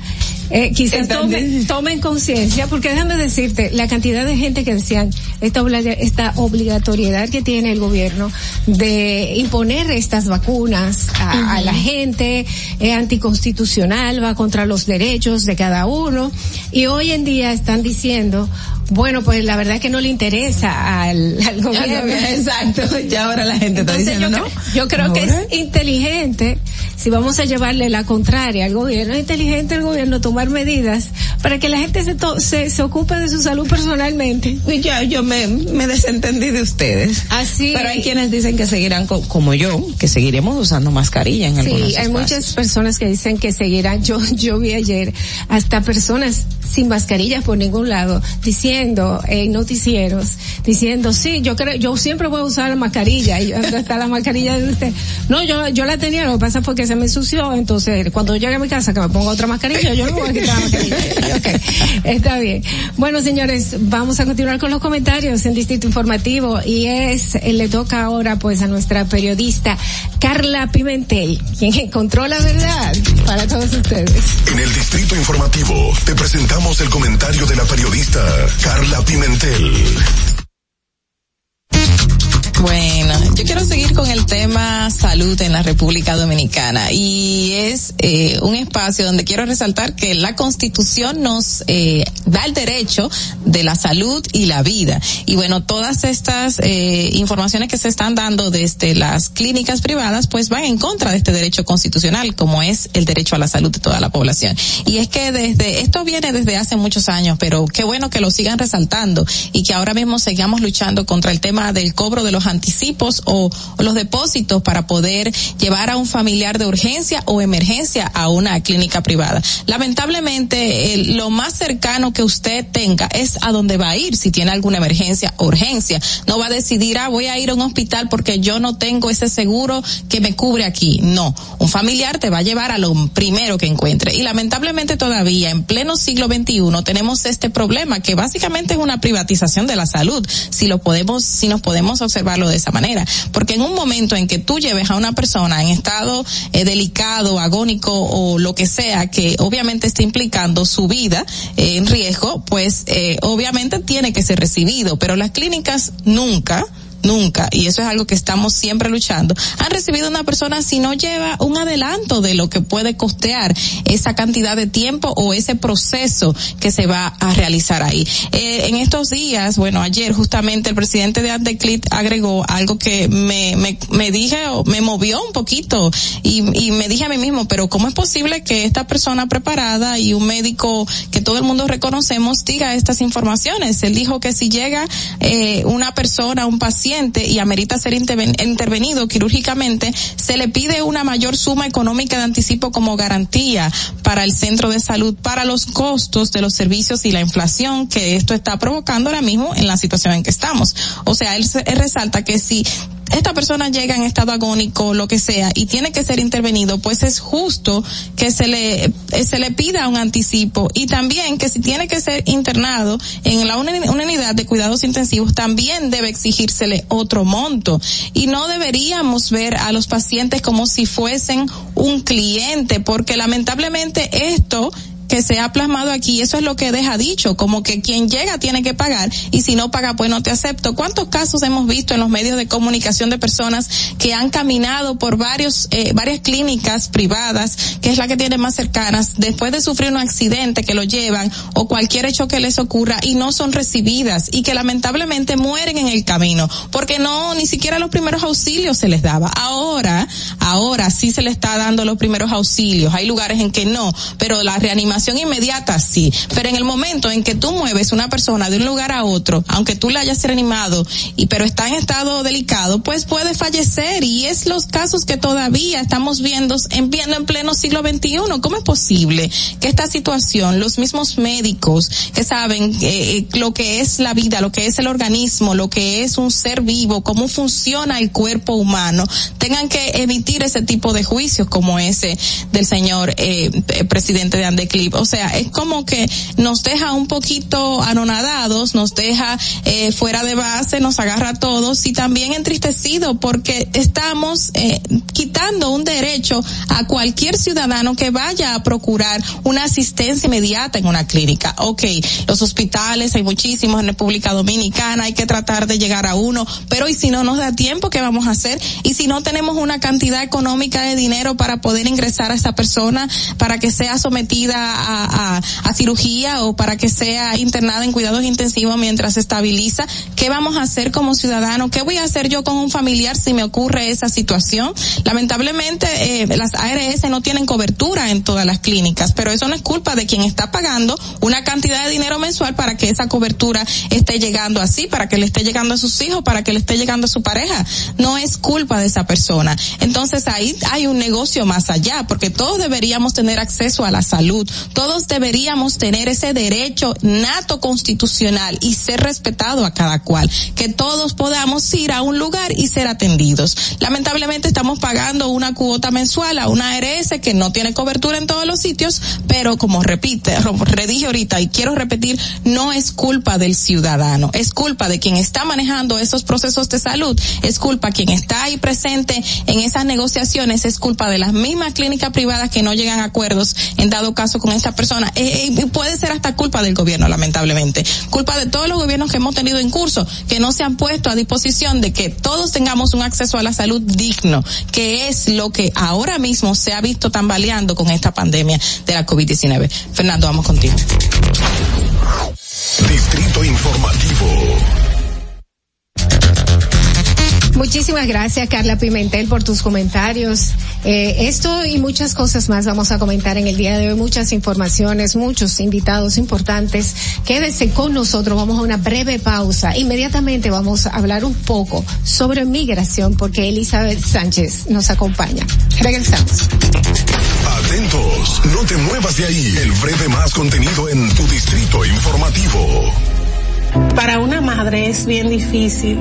eh, quizás tomen, tomen conciencia, porque déjame decirte, la cantidad de gente que decían esta, obli- esta obligatoriedad que tiene el gobierno de imponer estas vacunas a, a la gente, es anticonstitucional, va contra los derechos de cada uno, y hoy en día están diciendo, bueno, pues la verdad que no le interesa al, <laughs> al gobierno. Exacto, ya ahora la gente está diciendo, yo, ¿no? yo creo que es inteligente, si vamos a llevarle la contraria al gobierno, es inteligente el gobierno tomar medidas para que la gente se, to- se, se ocupe de su salud personalmente. Y ya, yo me, me desentendí de ustedes. Así. Pero hay quienes dicen que seguirán co- como yo, que seguiremos usando mascarilla en algunos Sí, hay muchas personas que dicen que seguirán. <laughs> Yo, yo vi ayer hasta personas sin mascarillas por ningún lado diciendo en noticieros diciendo sí yo creo yo siempre voy a usar la mascarilla y ¿dónde está la mascarilla de usted no yo yo la tenía lo que pasa fue que se me ensució entonces cuando llegue a mi casa que me ponga otra mascarilla yo no voy a quitar la mascarilla. <laughs> Ok, está bien. Bueno señores vamos a continuar con los comentarios en Distrito Informativo y es eh, le toca ahora pues a nuestra periodista Carla Pimentel quien encontró la verdad para todos ustedes. En el Distrito Informativo te presentamos el comentario de la periodista Carla Pimentel. Bueno, yo quiero seguir con el tema salud en la República Dominicana y es eh, un espacio donde quiero resaltar que la Constitución nos eh, da el derecho de la salud y la vida. Y bueno, todas estas eh, informaciones que se están dando desde las clínicas privadas pues van en contra de este derecho constitucional como es el derecho a la salud de toda la población. Y es que desde esto viene desde hace muchos años, pero qué bueno que lo sigan resaltando y que ahora mismo sigamos luchando contra el tema del cobro de los anticipos o, los depósitos para poder llevar a un familiar de urgencia o emergencia a una clínica privada. Lamentablemente, eh, lo más cercano que usted tenga es a donde va a ir si tiene alguna emergencia o urgencia. No va a decidir, ah, voy a ir a un hospital porque yo no tengo ese seguro que me cubre aquí. No, un familiar te va a llevar a lo primero que encuentre. Y lamentablemente todavía en pleno siglo XXI tenemos este problema que básicamente es una privatización de la salud, si lo podemos, si nos podemos de esa manera. Porque en un momento en que tú lleves a una persona en estado eh, delicado, agónico o lo que sea, que obviamente está implicando su vida eh, en riesgo, pues eh, obviamente tiene que ser recibido. Pero las clínicas nunca nunca, y eso es algo que estamos siempre luchando, han recibido una persona si no lleva un adelanto de lo que puede costear esa cantidad de tiempo o ese proceso que se va a realizar ahí. Eh, en estos días, bueno, ayer justamente el presidente de Andeclit agregó algo que me, me, me dije, o me movió un poquito y, me dije a mí mismo, pero ¿cómo es posible que esta persona preparada y un médico que todo el mundo reconocemos diga estas informaciones? Él dijo que si llega eh, una persona, un paciente, y amerita ser interven intervenido quirúrgicamente, se le pide una mayor suma económica de anticipo como garantía para el centro de salud, para los costos de los servicios y la inflación que esto está provocando ahora mismo en la situación en que estamos. O sea, él, él resalta que si esta persona llega en estado agónico, lo que sea, y tiene que ser intervenido, pues es justo que se le, eh, se le pida un anticipo y también que si tiene que ser internado en la unidad de cuidados intensivos, también debe exigírsele otro monto. Y no deberíamos ver a los pacientes como si fuesen un cliente, porque lamentablemente esto que se ha plasmado aquí, eso es lo que deja dicho, como que quien llega tiene que pagar y si no paga pues no te acepto. ¿Cuántos casos hemos visto en los medios de comunicación de personas que han caminado por varios eh, varias clínicas privadas, que es la que tiene más cercanas, después de sufrir un accidente que lo llevan o cualquier hecho que les ocurra y no son recibidas y que lamentablemente mueren en el camino, porque no ni siquiera los primeros auxilios se les daba. Ahora, ahora sí se le está dando los primeros auxilios. Hay lugares en que no, pero la reanimación inmediata sí, pero en el momento en que tú mueves una persona de un lugar a otro, aunque tú la hayas reanimado y pero está en estado delicado, pues puede fallecer. Y es los casos que todavía estamos viendo en, viendo en pleno siglo XXI. ¿Cómo es posible que esta situación, los mismos médicos que saben eh, lo que es la vida, lo que es el organismo, lo que es un ser vivo, cómo funciona el cuerpo humano, tengan que emitir ese tipo de juicios como ese del señor eh, presidente de Andeclip o sea, es como que nos deja un poquito anonadados, nos deja eh, fuera de base, nos agarra a todos y también entristecido porque estamos eh, quitando un derecho a cualquier ciudadano que vaya a procurar una asistencia inmediata en una clínica. Ok, los hospitales hay muchísimos en República Dominicana, hay que tratar de llegar a uno, pero y si no nos da tiempo, ¿qué vamos a hacer? Y si no tenemos una cantidad económica de dinero para poder ingresar a esa persona, para que sea sometida a, a, cirugía o para que sea internada en cuidados intensivos mientras se estabiliza, ¿qué vamos a hacer como ciudadano? ¿Qué voy a hacer yo con un familiar si me ocurre esa situación? Lamentablemente, eh, las ARS no tienen cobertura en todas las clínicas, pero eso no es culpa de quien está pagando una cantidad de dinero mensual para que esa cobertura esté llegando así, para que le esté llegando a sus hijos, para que le esté llegando a su pareja. No es culpa de esa persona. Entonces ahí hay un negocio más allá, porque todos deberíamos tener acceso a la salud, todos deberíamos tener ese derecho nato constitucional y ser respetado a cada cual, que todos podamos ir a un lugar y ser atendidos. Lamentablemente estamos pagando una cuota mensual a una ARS que no tiene cobertura en todos los sitios, pero como repite, redije ahorita y quiero repetir, no es culpa del ciudadano, es culpa de quien está manejando esos procesos de salud, es culpa quien está ahí presente en esas negociaciones, es culpa de las mismas clínicas privadas que no llegan a acuerdos en dado caso con esta persona. Eh, eh, puede ser hasta culpa del gobierno, lamentablemente. Culpa de todos los gobiernos que hemos tenido en curso, que no se han puesto a disposición de que todos tengamos un acceso a la salud digno, que es lo que ahora mismo se ha visto tambaleando con esta pandemia de la COVID-19. Fernando, vamos contigo. Distrito Informativo. Muchísimas gracias, Carla Pimentel, por tus comentarios. Eh, esto y muchas cosas más vamos a comentar en el día de hoy, muchas informaciones, muchos invitados importantes. Quédese con nosotros, vamos a una breve pausa. Inmediatamente vamos a hablar un poco sobre migración porque Elizabeth Sánchez nos acompaña. Regresamos. Atentos, no te muevas de ahí. El breve más contenido en tu Distrito Informativo. Para una madre es bien difícil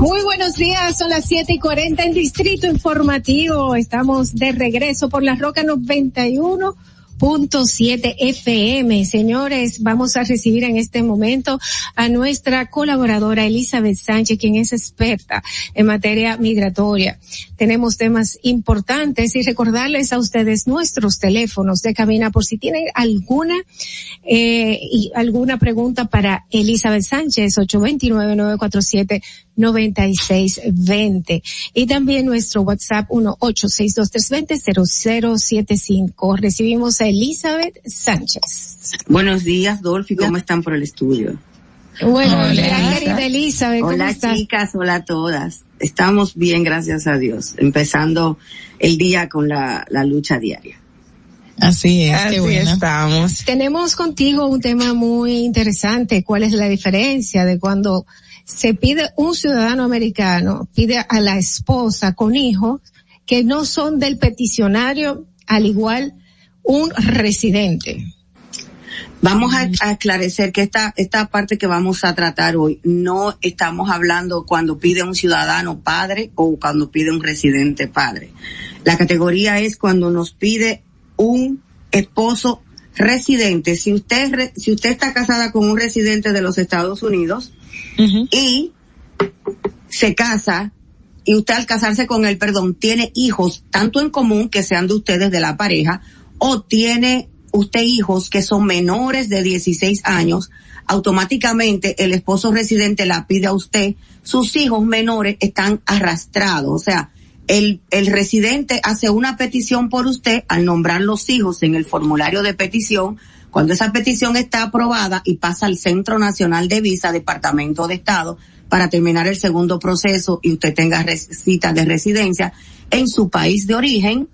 Muy buenos días, son las siete y cuarenta en Distrito Informativo. Estamos de regreso por la Roca 91 91.7 FM. Señores, vamos a recibir en este momento a nuestra colaboradora Elizabeth Sánchez, quien es experta en materia migratoria. Tenemos temas importantes y recordarles a ustedes nuestros teléfonos de cabina por si tienen alguna eh, alguna pregunta para Elizabeth Sánchez, 829-947-9620. Y también nuestro WhatsApp 18623200075. Recibimos a Elizabeth Sánchez. Buenos días, Dolphy, ¿cómo están por el estudio? Bueno, hola, querida Elizabeth, ¿cómo Hola estás? chicas, hola a todas. Estamos bien, gracias a Dios. Empezando el día con la, la lucha diaria. Así es, Así qué bueno. estamos. Tenemos contigo un tema muy interesante. ¿Cuál es la diferencia de cuando se pide un ciudadano americano, pide a la esposa con hijos que no son del peticionario, al igual un residente? Vamos a, a que esta, esta parte que vamos a tratar hoy, no estamos hablando cuando pide un ciudadano padre o cuando pide un residente padre. La categoría es cuando nos pide un esposo residente. Si usted, si usted está casada con un residente de los Estados Unidos y se casa y usted al casarse con él, perdón, tiene hijos tanto en común que sean de ustedes de la pareja o tiene usted hijos que son menores de 16 años, automáticamente el esposo residente la pide a usted, sus hijos menores están arrastrados, o sea, el, el residente hace una petición por usted al nombrar los hijos en el formulario de petición. Cuando esa petición está aprobada y pasa al Centro Nacional de Visa, Departamento de Estado, para terminar el segundo proceso y usted tenga cita de residencia en su país de origen,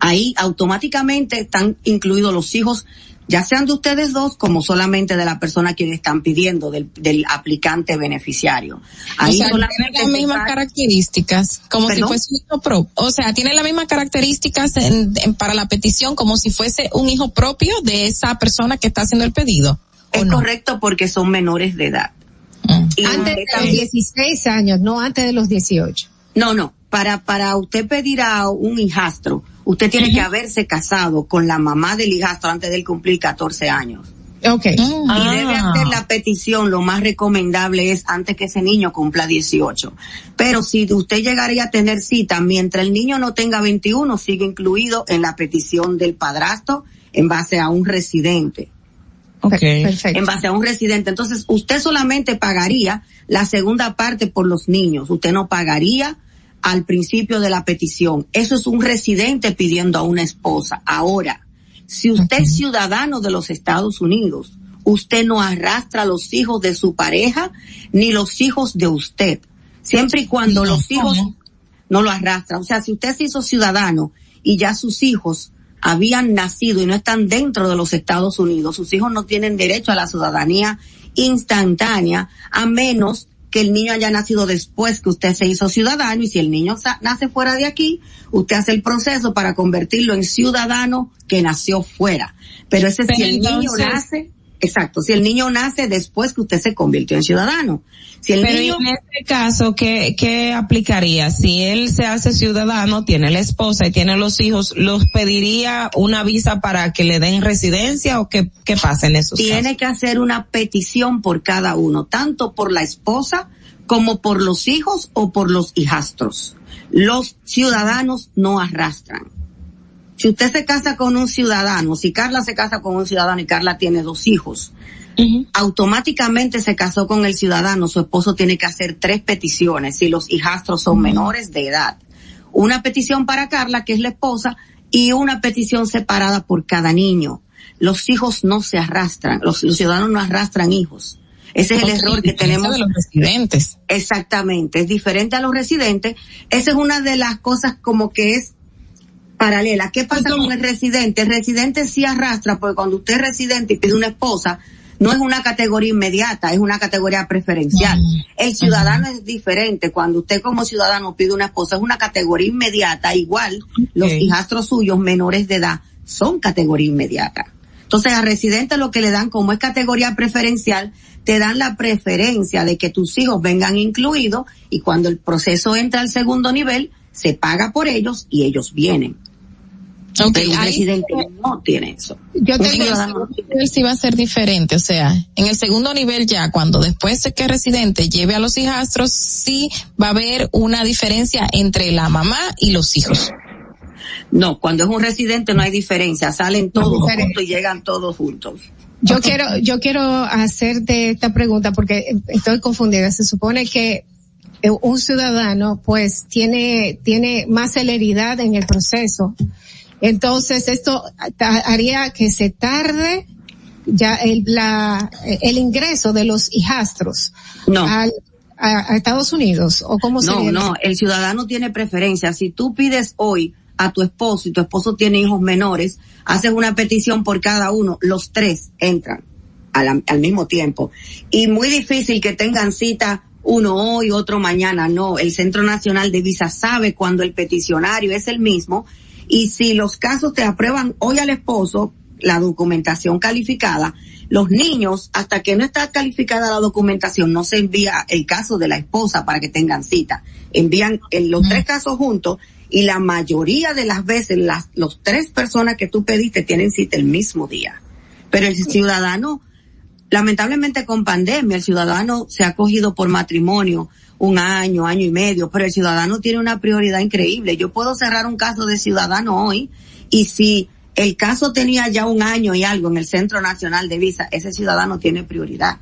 ahí automáticamente están incluidos los hijos, ya sean de ustedes dos como solamente de la persona a quien están pidiendo, del, del aplicante beneficiario. Ahí o sea, solamente tiene las mismas paga- características, como ¿Perdón? si fuese un hijo propio. O sea, tiene las mismas características en- en- para la petición como si fuese un hijo propio de esa persona que está haciendo el pedido. Es correcto porque son menores de edad. Y Antes de los 16 años, no antes de los 18. No, no. Para, para usted pedir a un hijastro, usted tiene que haberse casado con la mamá del hijastro antes de él cumplir 14 años. Ok. Y Ah. debe hacer la petición, lo más recomendable es antes que ese niño cumpla 18. Pero si usted llegaría a tener cita mientras el niño no tenga 21, sigue incluido en la petición del padrastro en base a un residente. Perfecto. En base a un residente. Entonces, usted solamente pagaría la segunda parte por los niños. Usted no pagaría al principio de la petición. Eso es un residente pidiendo a una esposa. Ahora, si usted es ciudadano de los Estados Unidos, usted no arrastra a los hijos de su pareja ni los hijos de usted. Siempre y cuando los hijos no lo arrastra. O sea, si usted se hizo ciudadano y ya sus hijos habían nacido y no están dentro de los Estados Unidos, sus hijos no tienen derecho a la ciudadanía instantánea a menos que el niño haya nacido después que usted se hizo ciudadano y si el niño nace fuera de aquí, usted hace el proceso para convertirlo en ciudadano que nació fuera. Pero ese si el niño nace, exacto, si el niño nace después que usted se convirtió en ciudadano. Si el Pero niño en este caso, ¿qué, ¿qué aplicaría? Si él se hace ciudadano, tiene la esposa y tiene los hijos, ¿los pediría una visa para que le den residencia o qué, qué pasa en esos tiene casos? que hacer una petición por cada uno, tanto por la esposa como por los hijos o por los hijastros. Los ciudadanos no arrastran. Si usted se casa con un ciudadano, si Carla se casa con un ciudadano y Carla tiene dos hijos, automáticamente se casó con el ciudadano, su esposo tiene que hacer tres peticiones si los hijastros son menores de edad. Una petición para Carla, que es la esposa, y una petición separada por cada niño. Los hijos no se arrastran, los, los ciudadanos no arrastran hijos. Ese es el error que tenemos. de los residentes. Exactamente, es diferente a los residentes. Esa es una de las cosas como que es paralela. ¿Qué pasa con el residente? El residente sí arrastra, porque cuando usted es residente y pide una esposa, no es una categoría inmediata, es una categoría preferencial. El ciudadano es diferente. Cuando usted como ciudadano pide una esposa, es una categoría inmediata. Igual, los hijastros suyos menores de edad son categoría inmediata. Entonces, a residente lo que le dan como es categoría preferencial, te dan la preferencia de que tus hijos vengan incluidos y cuando el proceso entra al segundo nivel, se paga por ellos y ellos vienen. Ok, Pero un ahí- residente no tiene eso. Yo ciudadano nivel sí va a ser diferente, o sea, en el segundo nivel ya, cuando después de que el residente lleve a los hijastros, sí va a haber una diferencia entre la mamá y los hijos. No, cuando es un residente no hay diferencia, salen todos juntos y llegan todos juntos. Yo quiero, yo quiero hacerte esta pregunta porque estoy confundida. Se supone que eh, un ciudadano pues tiene, tiene más celeridad en el proceso. Entonces esto haría que se tarde ya el, la, el ingreso de los hijastros No. al- a, a Estados Unidos o cómo No, sería. no, el ciudadano tiene preferencia. Si tú pides hoy a tu esposo y tu esposo tiene hijos menores, haces una petición por cada uno, los tres entran a la- al mismo tiempo. Y muy difícil que tengan cita uno hoy, otro mañana. No, el Centro Nacional de Visa sabe cuando el peticionario es el mismo y si los casos te aprueban hoy al esposo, la documentación calificada, los niños, hasta que no está calificada la documentación, no se envía el caso de la esposa para que tengan cita. Envían en los tres casos juntos y la mayoría de las veces las los tres personas que tú pediste tienen cita el mismo día. Pero el ciudadano, lamentablemente con pandemia, el ciudadano se ha cogido por matrimonio un año, año y medio, pero el ciudadano tiene una prioridad increíble. Yo puedo cerrar un caso de ciudadano hoy y si el caso tenía ya un año y algo en el Centro Nacional de Visa, ese ciudadano tiene prioridad.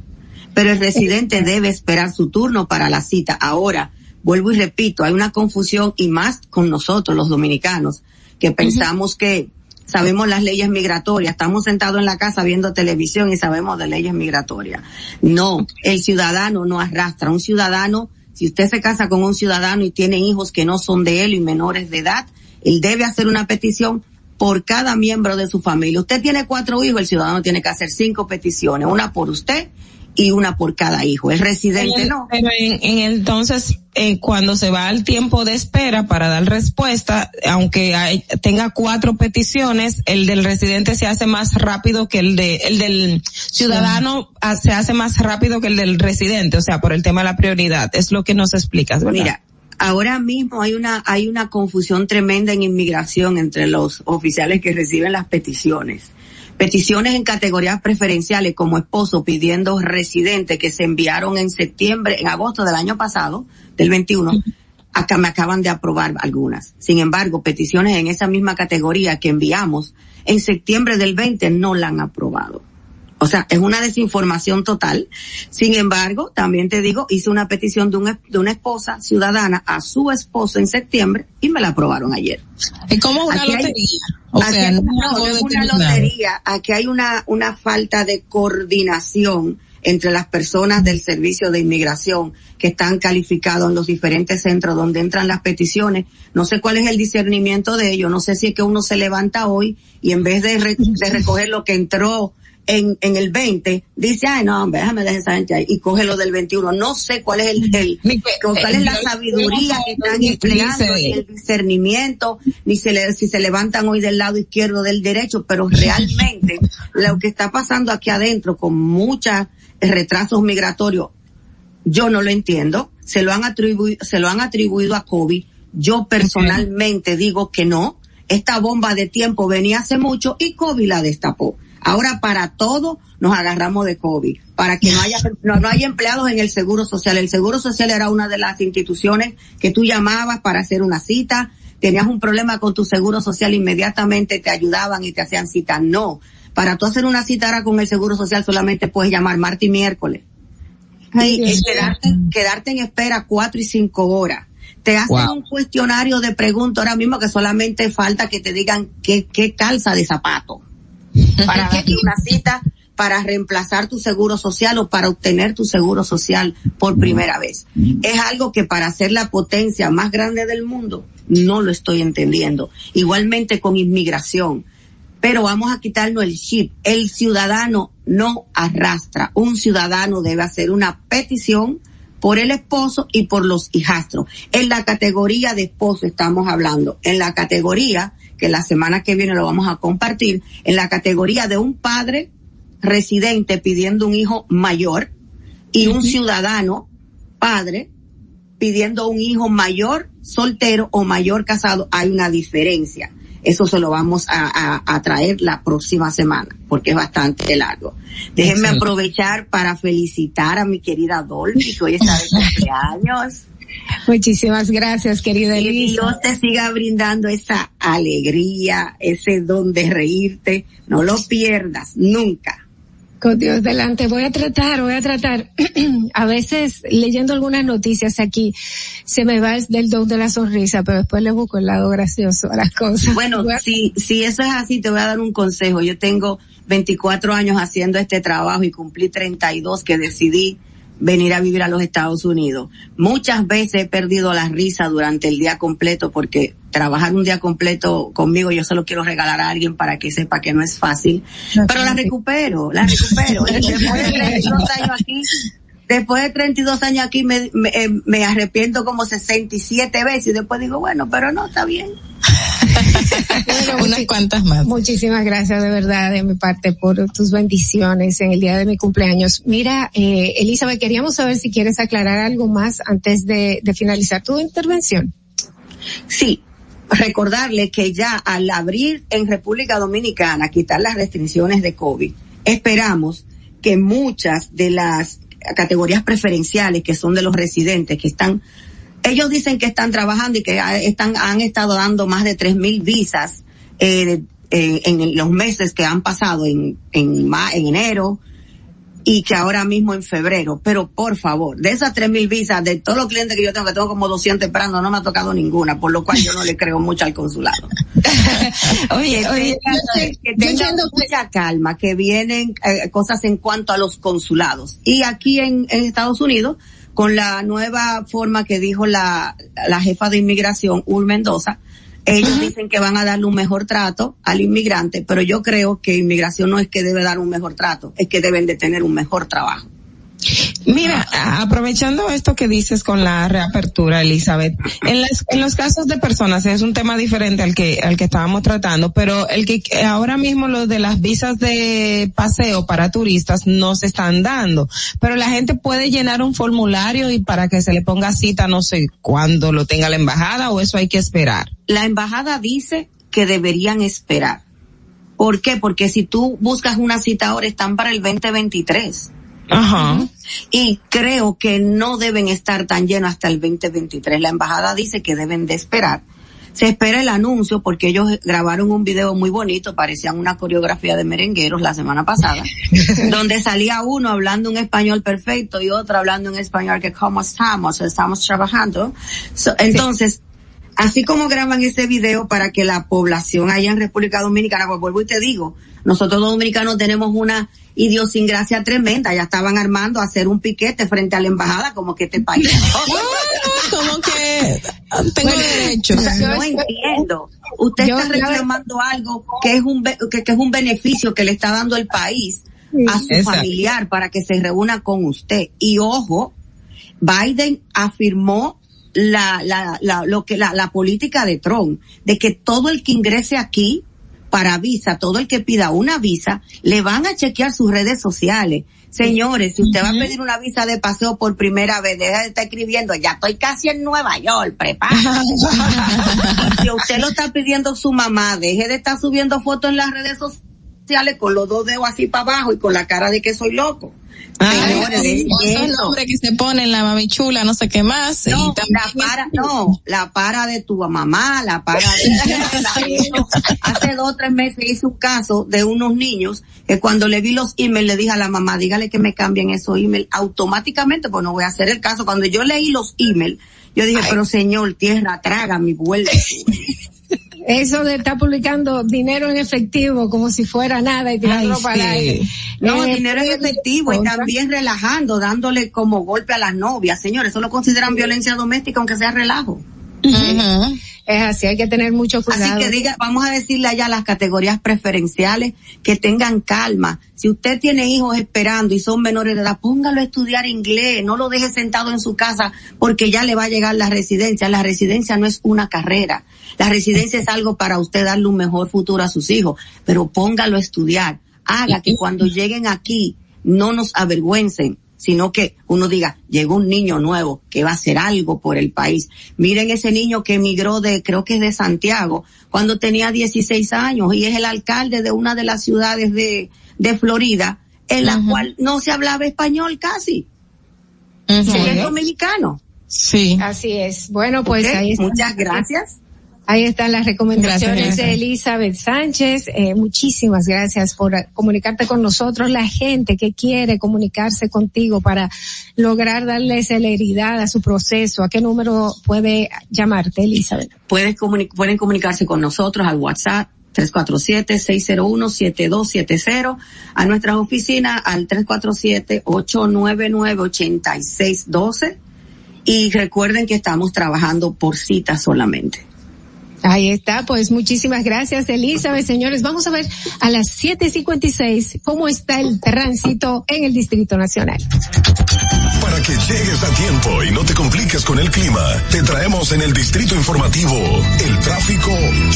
Pero el residente debe esperar su turno para la cita. Ahora, vuelvo y repito, hay una confusión y más con nosotros los dominicanos, que pensamos que sabemos las leyes migratorias, estamos sentados en la casa viendo televisión y sabemos de leyes migratorias. No, el ciudadano no arrastra. Un ciudadano, si usted se casa con un ciudadano y tiene hijos que no son de él y menores de edad, él debe hacer una petición por cada miembro de su familia. Usted tiene cuatro hijos, el ciudadano tiene que hacer cinco peticiones, una por usted y una por cada hijo. El residente En- no. Pero en, en entonces, eh, cuando se va al tiempo de espera para dar respuesta, aunque hay- tenga cuatro peticiones, el del residente se hace más rápido que el de, el del ciudadano ah, se hace más rápido que el del residente, o sea, por el tema de la prioridad. Es lo que nos explicas, ¿verdad? Mira, ahora mismo hay una, hay una confusión tremenda en inmigración entre los oficiales que reciben las peticiones. Peticiones en categorías preferenciales como esposo pidiendo residente que se enviaron en septiembre, en agosto del año pasado, del 21. Acá me acaban de aprobar algunas. Sin embargo, peticiones en esa misma categoría que enviamos en septiembre del 20 no la han aprobado. O sea, es una desinformación total. Sin embargo, también te digo, hice una petición de, un, de una esposa ciudadana a su esposo en septiembre y me la aprobaron ayer. Es como una Aquí hay- lotería. O sea, no es no, es una lotería. Aquí hay una, una falta de coordinación entre las personas del servicio de inmigración que están calificados en los diferentes centros donde entran las peticiones. No sé cuál es el discernimiento de ellos. No sé si es que uno se levanta hoy y en vez de, re- de recoger lo que entró en, en el 20, dice, ay, no, hombre, déjame dejar esa gente ahí y coge lo del 21. No sé cuál es el, el cuál es la sabiduría que están empleando, ni el discernimiento, ni se le, si se levantan hoy del lado izquierdo del derecho, pero realmente <laughs> lo que está pasando aquí adentro con muchos retrasos migratorios, yo no lo entiendo. Se lo han atribuido, se lo han atribuido a COVID. Yo personalmente digo que no. Esta bomba de tiempo venía hace mucho y COVID la destapó. Ahora para todo nos agarramos de COVID. Para que no haya, <laughs> no, no haya empleados en el Seguro Social. El Seguro Social era una de las instituciones que tú llamabas para hacer una cita. Tenías un problema con tu Seguro Social, inmediatamente te ayudaban y te hacían cita. No. Para tú hacer una cita ahora con el Seguro Social solamente puedes llamar martes y miércoles y, y quedarte, quedarte en espera cuatro y cinco horas. Te hacen Wow. un cuestionario de preguntas ahora mismo que solamente falta que te digan qué, qué calza de zapato para <laughs> darte una cita para reemplazar tu seguro social o para obtener tu seguro social por primera vez. Es algo que para ser la potencia más grande del mundo no lo estoy entendiendo. Igualmente con inmigración. Pero vamos a quitarnos el chip. El ciudadano no arrastra. Un ciudadano debe hacer una petición por el esposo y por los hijastros. En la categoría de esposo estamos hablando. En la categoría, que la semana que viene lo vamos a compartir, en la categoría de un padre residente pidiendo un hijo mayor y un ciudadano padre pidiendo un hijo mayor soltero o mayor casado, hay una diferencia. Eso se lo vamos a, a, traer la próxima semana, porque es bastante largo. Déjenme aprovechar para felicitar a mi querida Dolby, que hoy está de <laughs> cumpleaños. Muchísimas gracias, querida Elisa. Que Dios te siga brindando esa alegría, ese don de reírte. No lo pierdas nunca. Con Dios delante, voy a tratar, voy a tratar. <clears throat> a veces leyendo algunas noticias aquí se me va del don de la sonrisa, pero después le busco el lado gracioso a las cosas. Bueno, <laughs> si, si eso es así, te voy a dar un consejo. Yo tengo 24 años haciendo este trabajo y cumplí 32 que decidí venir a vivir a los Estados Unidos. Muchas veces he perdido la risa durante el día completo porque trabajar un día completo conmigo yo se lo quiero regalar a alguien para que sepa que no es fácil. Pero la recupero, la recupero. después de 32 <laughs> años aquí, después de 32 años aquí me, me, eh, me arrepiento como 67 veces y después digo, bueno, pero no, está bien. <laughs> unas cuantas más. Muchísimas gracias de verdad de mi parte por tus bendiciones en el día de mi cumpleaños. Mira, eh, Elizabeth, queríamos saber si quieres aclarar algo más antes de, de finalizar tu intervención. Sí, recordarle que ya al abrir en República Dominicana, quitar las restricciones de COVID, esperamos que muchas de las categorías preferenciales que son de los residentes que están ellos dicen que están trabajando y que están, han estado dando más de tres mil visas eh, eh, en los meses que han pasado en, en, en enero y que ahora mismo en febrero. Pero por favor, de esas tres mil visas, de todos los clientes que yo tengo, que tengo como 200 esperando, no me ha tocado ninguna, por lo cual yo no le creo mucho al consulado. <laughs> oye, oye, que tengan mucha calma, que vienen eh, cosas en cuanto a los consulados. Y aquí en, en Estados Unidos, con la nueva forma que dijo la, la jefa de inmigración, Ul Mendoza, ellos dicen que van a darle un mejor trato al inmigrante, pero yo creo que inmigración no es que debe dar un mejor trato, es que deben de tener un mejor trabajo. Mira, aprovechando esto que dices con la reapertura, Elizabeth, en, en los casos de personas es un tema diferente al que al que estábamos tratando, pero el que ahora mismo lo de las visas de paseo para turistas no se están dando, pero la gente puede llenar un formulario y para que se le ponga cita no sé cuándo lo tenga la embajada o eso hay que esperar. La embajada dice que deberían esperar. ¿Por qué? Porque si tú buscas una cita ahora están para el 2023. Ajá. Y creo que no deben estar tan llenos hasta el 2023. La embajada dice que deben de esperar. Se espera el anuncio porque ellos grabaron un video muy bonito, parecían una coreografía de merengueros la semana pasada, <laughs> donde salía uno hablando un español perfecto y otro hablando un español que cómo estamos, estamos trabajando. entonces, así como graban ese video para que la población allá en República Dominicana, pues vuelvo y te digo, nosotros los dominicanos tenemos una idiosincrasia tremenda. Ya estaban armando a hacer un piquete frente a la embajada como que este país. <laughs> como que tengo derecho. no entiendo. Usted está reclamando algo que es un que, es un beneficio que le está dando el país a su familiar para que se reúna con usted. Y ojo, Biden afirmó la, la, la, lo que, la, la política de Trump, de que todo el que ingrese aquí para visa, todo el que pida una visa, le van a chequear sus redes sociales. Señores, si usted va a pedir una visa de paseo por primera vez, deja de estar escribiendo, ya estoy casi en Nueva York, prepárese. <laughs> si usted lo está pidiendo su mamá, deje de estar subiendo fotos en las redes sociales con los dos dedos así para abajo y con la cara de que soy loco. Ay, nombre que se pone en la mamichula, no sé qué más. No, la para, no, la para de tu mamá, la para de, <laughs> Hace dos o tres meses hice un caso de unos niños que cuando le vi los emails le dije a la mamá, dígale que me cambien esos emails automáticamente, pues no voy a hacer el caso. Cuando yo leí los emails, yo dije, pero señor, tierra, traga mi vuelta. <laughs> eso de estar publicando dinero en efectivo como si fuera nada y tirarlo para aire. No, eh, dinero en efectivo y también relajando, dándole como golpe a las novias. Señores, eso lo consideran violencia doméstica aunque sea relajo. Es así, hay que tener mucho cuidado. Así que diga, vamos a decirle allá a las categorías preferenciales que tengan calma. Si usted tiene hijos esperando y son menores de edad, póngalo a estudiar inglés, no lo deje sentado en su casa porque ya le va a llegar la residencia. La residencia no es una carrera. La residencia es algo para usted darle un mejor futuro a sus hijos, pero póngalo a estudiar. Haga que cuando lleguen aquí no nos avergüencen sino que uno diga, llegó un niño nuevo que va a hacer algo por el país. Miren ese niño que emigró de, creo que es de Santiago, cuando tenía 16 años y es el alcalde de una de las ciudades de, de Florida, en la cual no se hablaba español casi. es dominicano. Sí. Así es. Bueno, pues ahí está. Muchas gracias. Ahí están las recomendaciones de Elizabeth Sánchez. Eh, muchísimas gracias por comunicarte con nosotros. La gente que quiere comunicarse contigo para lograr darle celeridad a su proceso, ¿a qué número puede llamarte, Elizabeth? Pueden, pueden comunicarse con nosotros al WhatsApp 347-601-7270, a nuestras oficinas al 347-899-8612 y recuerden que estamos trabajando por cita solamente. Ahí está, pues muchísimas gracias Elizabeth. Señores, vamos a ver a las 7.56 cómo está el tránsito en el Distrito Nacional. Para que llegues a tiempo y no te compliques con el clima, te traemos en el Distrito Informativo el tráfico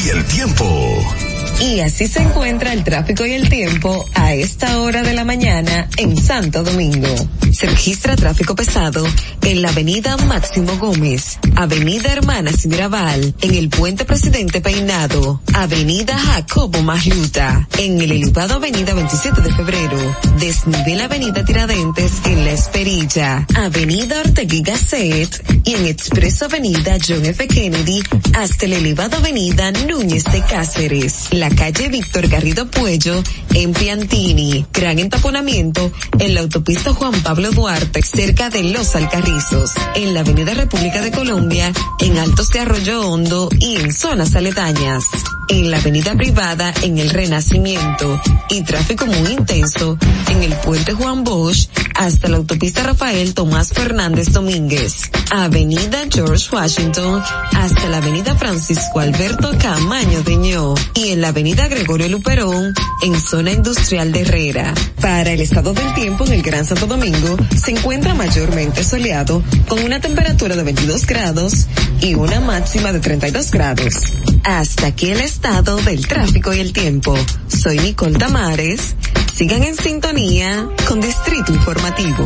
y el tiempo. Y así se encuentra el tráfico y el tiempo a esta hora de la mañana en Santo Domingo. Se registra tráfico pesado en la avenida Máximo Gómez, avenida Hermanas Mirabal, en el puente Presidente Peinado, avenida Jacobo Magluta, en el elevado avenida 27 de febrero, desnivel avenida Tiradentes en La Esperilla, avenida Ortegui Gasset y en expreso avenida John F. Kennedy hasta el elevado avenida Núñez de Cáceres. La calle Víctor Garrido Puello en Piantini. Gran entaponamiento en la autopista Juan Pablo Duarte cerca de Los Alcarrizos. En la avenida República de Colombia en Altos de Arroyo Hondo y en zonas aledañas. En la avenida privada en el Renacimiento y tráfico muy intenso en el puente Juan Bosch hasta la autopista Rafael Tomás Fernández Domínguez. Avenida George Washington hasta la avenida Francisco Alberto Camaño Deñó y en la avenida Gregorio Luperón en zona industrial de Herrera. Para el estado del tiempo en el Gran Santo Domingo se encuentra mayormente soleado con una temperatura de 22 grados y una máxima de 32 grados. Hasta aquí el estado del tráfico y el tiempo. Soy Nicole Tamares. Sigan en sintonía con Distrito Informativo.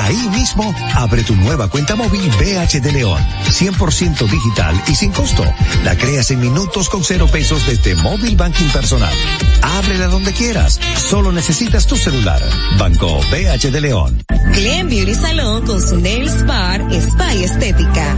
Ahí mismo, abre tu nueva cuenta móvil BH de León. 100% digital y sin costo. La creas en minutos con cero pesos desde Móvil Banking Personal. Ábrela donde quieras. Solo necesitas tu celular. Banco BH de León. Glen Beauty Salón con su Nails Bar Spa y Estética.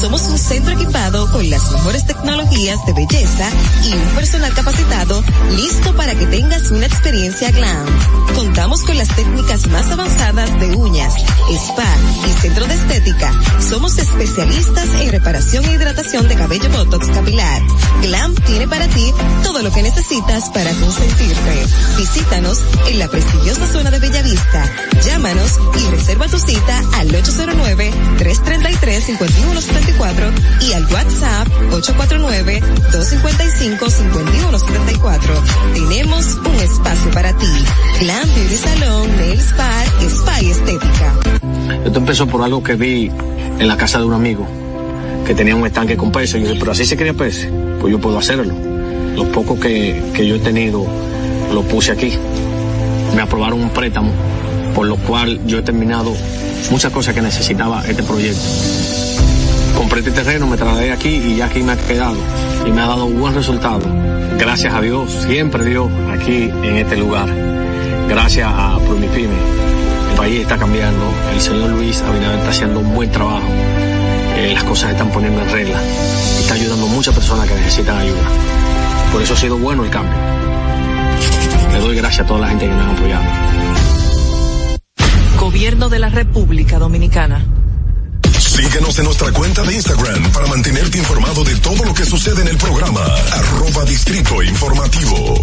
Somos un centro equipado con las mejores tecnologías de belleza y un personal capacitado listo para que tengas una experiencia glam. Contamos con las técnicas más avanzadas de uñas, spa y centro de estética. Somos especialistas en reparación e hidratación de cabello botox capilar. Glam tiene para ti todo lo que necesitas para consentirte. Visítanos en la prestigiosa zona de Bellavista. Llámanos y reserva tu cita al 809 333 5174 y al WhatsApp 849-255-5174. Tenemos un espacio para ti. Glam Beauty Salón, Nails Bar, Spa y Estética. Esto empezó por algo que vi en la casa de un amigo que tenía un estanque con peces. Y yo dije, pero así se quería peces, pues yo puedo hacerlo. Lo poco que, que yo he tenido lo puse aquí. Me aprobaron un préstamo, por lo cual yo he terminado muchas cosas que necesitaba este proyecto compré este terreno, me trasladé aquí y ya aquí me ha quedado y me ha dado buen resultado. Gracias a Dios, siempre Dios aquí en este lugar. Gracias a Promipyme. El país está cambiando, el señor Luis Abinader está haciendo un buen trabajo, eh, las cosas están poniendo en regla está ayudando a muchas personas que necesitan ayuda. Por eso ha sido bueno el cambio. Le doy gracias a toda la gente que me ha apoyado. Gobierno de la República Dominicana. Síguenos en nuestra cuenta de Instagram para mantenerte informado de todo lo que sucede en el programa. Arroba Distrito Informativo.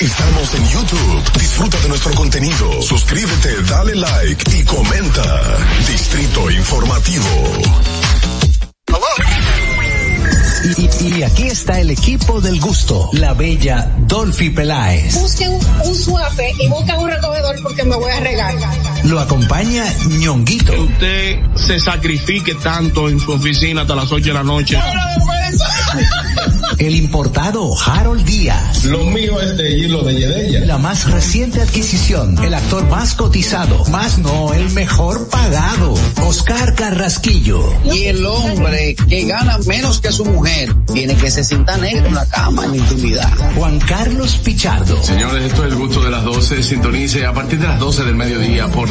Estamos en YouTube. Disfruta de nuestro contenido. Suscríbete, dale like y comenta. Distrito Informativo. Y, y aquí está el equipo del gusto, la bella Dolphy Peláez. Busquen un suave y busquen un recogedor porque me voy a regar. Lo acompaña ñonguito. Que usted se sacrifique tanto en su oficina hasta las 8 de la noche. El importado Harold Díaz. Lo mío es de hilo de Yedella. La más reciente adquisición, el actor más cotizado, más no, el mejor pagado, Oscar Carrasquillo. Y el hombre que gana menos que su mujer tiene que se sienta negro en la cama en intimidad. Juan Carlos Pichardo. Señores, esto es el gusto de las 12. Sintonice a partir de las 12 del mediodía por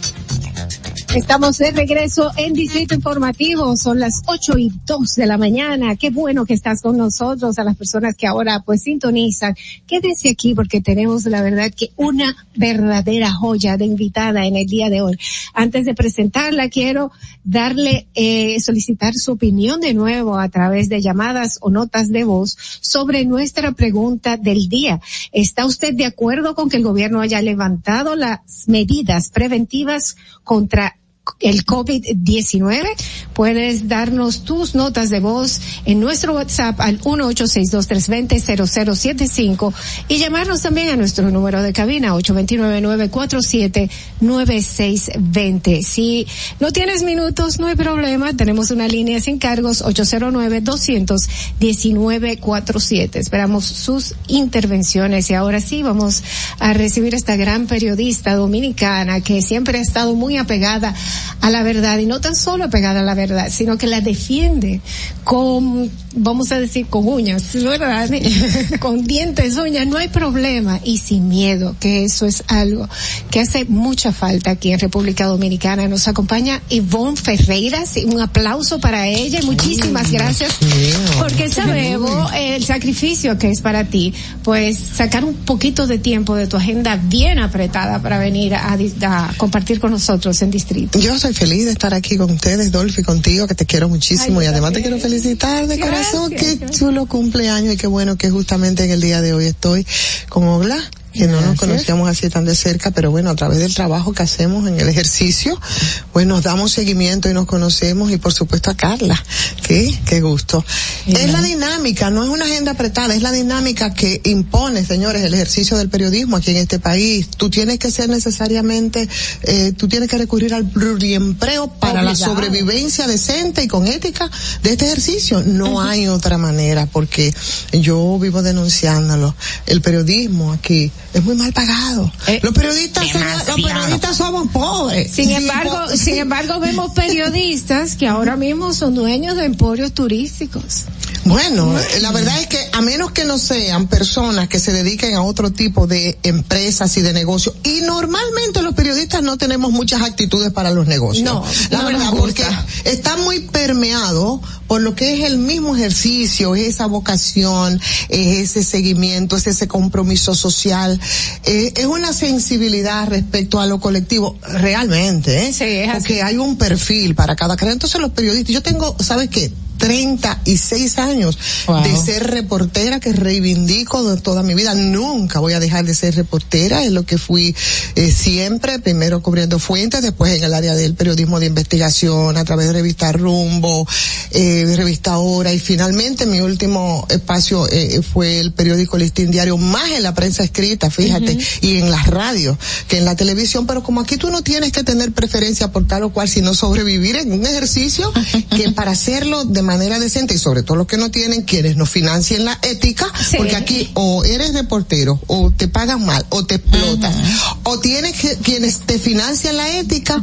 Estamos de regreso en Distrito Informativo. Son las ocho y dos de la mañana. Qué bueno que estás con nosotros, a las personas que ahora pues sintonizan. Quédense aquí porque tenemos la verdad que una verdadera joya de invitada en el día de hoy. Antes de presentarla, quiero darle, eh, solicitar su opinión de nuevo a través de llamadas o notas de voz sobre nuestra pregunta del día. ¿Está usted de acuerdo con que el gobierno haya levantado las medidas preventivas contra el COVID-19. Puedes darnos tus notas de voz en nuestro WhatsApp al 1-862-320-0075 y llamarnos también a nuestro número de cabina 829-947-9620. Si no tienes minutos, no hay problema. Tenemos una línea sin cargos 809-219-47. Esperamos sus intervenciones y ahora sí vamos a recibir a esta gran periodista dominicana que siempre ha estado muy apegada a la verdad y no tan solo apegada a la verdad, sino que la defiende con, vamos a decir, con uñas, ¿verdad? <laughs> con dientes, uñas, no hay problema y sin miedo, que eso es algo que hace mucha falta aquí en República Dominicana. Nos acompaña Ivonne Ferreira, sí, un aplauso para ella y muchísimas gracias porque sabemos el sacrificio que es para ti, pues sacar un poquito de tiempo de tu agenda bien apretada para venir a, a compartir con nosotros en distrito. Yo soy feliz de estar aquí con ustedes, Dolphy, contigo, que te quiero muchísimo Ay, y además te quiero felicitar de Gracias, corazón. Qué gracias. chulo cumpleaños y qué bueno que justamente en el día de hoy estoy con Ogla que no nos conocíamos así tan de cerca, pero bueno, a través del trabajo que hacemos en el ejercicio, pues nos damos seguimiento y nos conocemos y por supuesto a Carla, que qué gusto. Es la dinámica, no es una agenda apretada, es la dinámica que impone, señores, el ejercicio del periodismo aquí en este país. Tú tienes que ser necesariamente, eh, tú tienes que recurrir al pluriempleo para la sobrevivencia decente y con ética de este ejercicio. No hay otra manera porque yo vivo denunciándolo. El periodismo aquí es muy mal pagado. los periodistas, son- los periodistas somos pobres. Sin embargo, sin embargo vemos periodistas que ahora mismo son dueños de emporios turísticos. Bueno, la verdad es que a menos que no sean personas que se dediquen a otro tipo de empresas y de negocios, y normalmente los periodistas no tenemos muchas actitudes para los negocios. No, la no verdad, porque está muy permeado por lo que es el mismo ejercicio, es esa vocación, es ese seguimiento, es ese compromiso social, eh, es una sensibilidad respecto a lo colectivo, realmente, ¿eh? Sí, es así. Porque hay un perfil para cada carrera. Entonces los periodistas, yo tengo, ¿sabes qué? 36 años Wow. de ser reportera que reivindico de toda mi vida. Nunca voy a dejar de ser reportera, es lo que fui eh, siempre, primero cubriendo fuentes, después en el área del periodismo de investigación, a través de revista Rumbo, eh, revista Hora y finalmente mi último espacio eh, fue el periódico Listín Diario, más en la prensa escrita, fíjate, y en las radios que en la televisión, pero como aquí tú no tienes que tener preferencia por tal o cual, sino sobrevivir en un ejercicio <laughs> que para hacerlo de manera decente y sobre todo los que no tienen quienes nos financien la ética, Sí. porque aquí o eres reportero o te pagan mal o te explotan o tienes que, quienes te financian la ética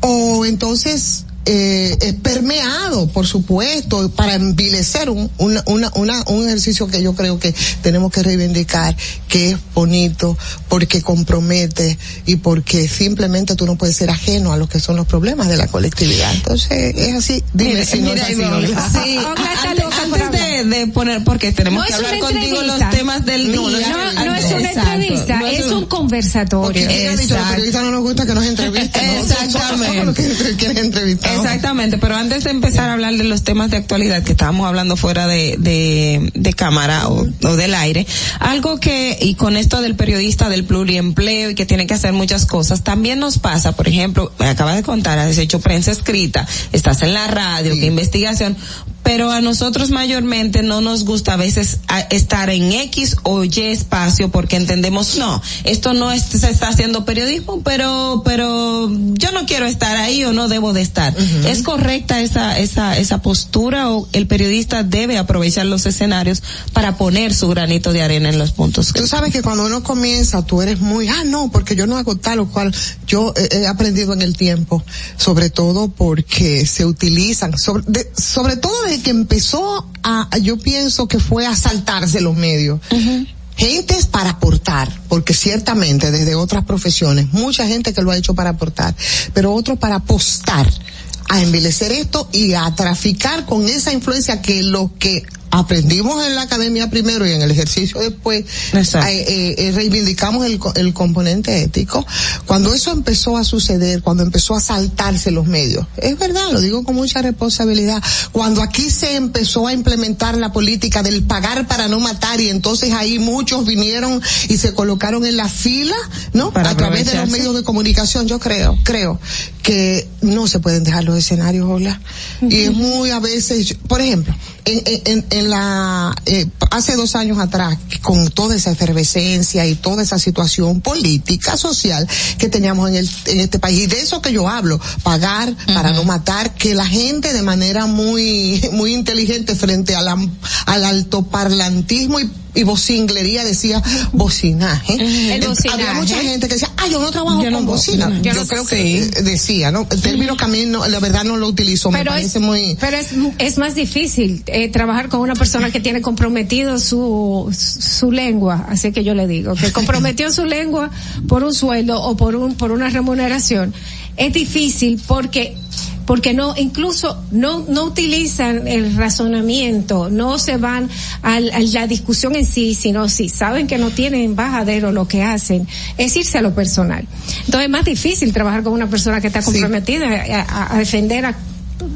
o entonces eh, es permeado, por supuesto, para envilecer un, una, una, una- un ejercicio que yo creo que tenemos que reivindicar, que es bonito, porque compromete y porque simplemente tú no puedes ser ajeno a lo que son los problemas de la colectividad. Entonces, es así. Dime Mira, si no es mira, así, Olga. sí, está antes, antes de, de poner, porque tenemos No que hablar contigo los temas del No, día. es No, no es una entrevista, no es un- un conversatorio. Porque ella ha dicho, a los Exacto. periodistas no nos gusta que nos entrevisten. ¿no? <laughs> Exactamente. Entrevistar. Exactamente, pero antes de empezar a hablar de los temas de actualidad que estábamos hablando fuera de, de, de cámara o, o del aire, algo que, y con esto del periodista del pluriempleo y que tiene que hacer muchas cosas, también nos pasa, por ejemplo, me acabas de contar, has hecho prensa escrita, estás en la radio, que investigación, pero a nosotros mayormente no nos gusta a veces estar en X o Y espacio porque entendemos, no, esto no es- se está haciendo periodismo, pero, pero yo no quiero estar ahí o no debo de estar. ¿Es correcta esa, esa, esa postura o el periodista debe aprovechar los escenarios para poner su granito de arena en los puntos? Tú sabes que cuando uno comienza, tú eres muy, ah, no, porque yo no hago tal o cual. Yo he aprendido en el tiempo, sobre todo porque se utilizan, sobre, de- sobre todo que empezó a, yo pienso que fue a saltarse los medios. Gentes para aportar, porque ciertamente desde otras profesiones, mucha gente que lo ha hecho para aportar, pero otros para apostar a envilecer esto y a traficar con esa influencia que lo que aprendimos en la academia primero y en el ejercicio después, eh, eh, eh, reivindicamos el, el componente ético. Cuando eso empezó a suceder, cuando empezó a saltarse los medios, es verdad, lo digo con mucha responsabilidad, cuando aquí se empezó a implementar la política del pagar para no matar y entonces ahí muchos vinieron y se colocaron en la fila, ¿no? Para a través de los medios de comunicación, yo creo, creo que no se pueden dejar los escenarios, hola. Y es muy a veces, por ejemplo, en, en, en- en la, eh, hace dos años atrás, con toda esa efervescencia y toda esa situación política, social que teníamos en, el, en este país, y de eso que yo hablo, pagar para no matar, que la gente de manera muy, <laughs> muy inteligente frente a la, al altoparlantismo y y vocinglería decía bocinaje. El bocinaje. Había mucha gente que decía, ah, yo no trabajo Yo no con bocina. yo Yo, no creo sé. que decía, ¿no? El término mí no, la verdad no lo utilizo, me pero parece es, muy... pero es, es más difícil eh, trabajar con una persona que tiene comprometido su, su lengua, así que yo le digo, que comprometió su lengua por un sueldo o por un, por una remuneración. Es difícil porque porque no incluso no no utilizan el razonamiento no se van al- a, la discusión en sí sino si saben que no tienen bajadero lo que hacen es irse a lo personal. Entonces es más difícil trabajar con una persona que está comprometida a, a- a defender a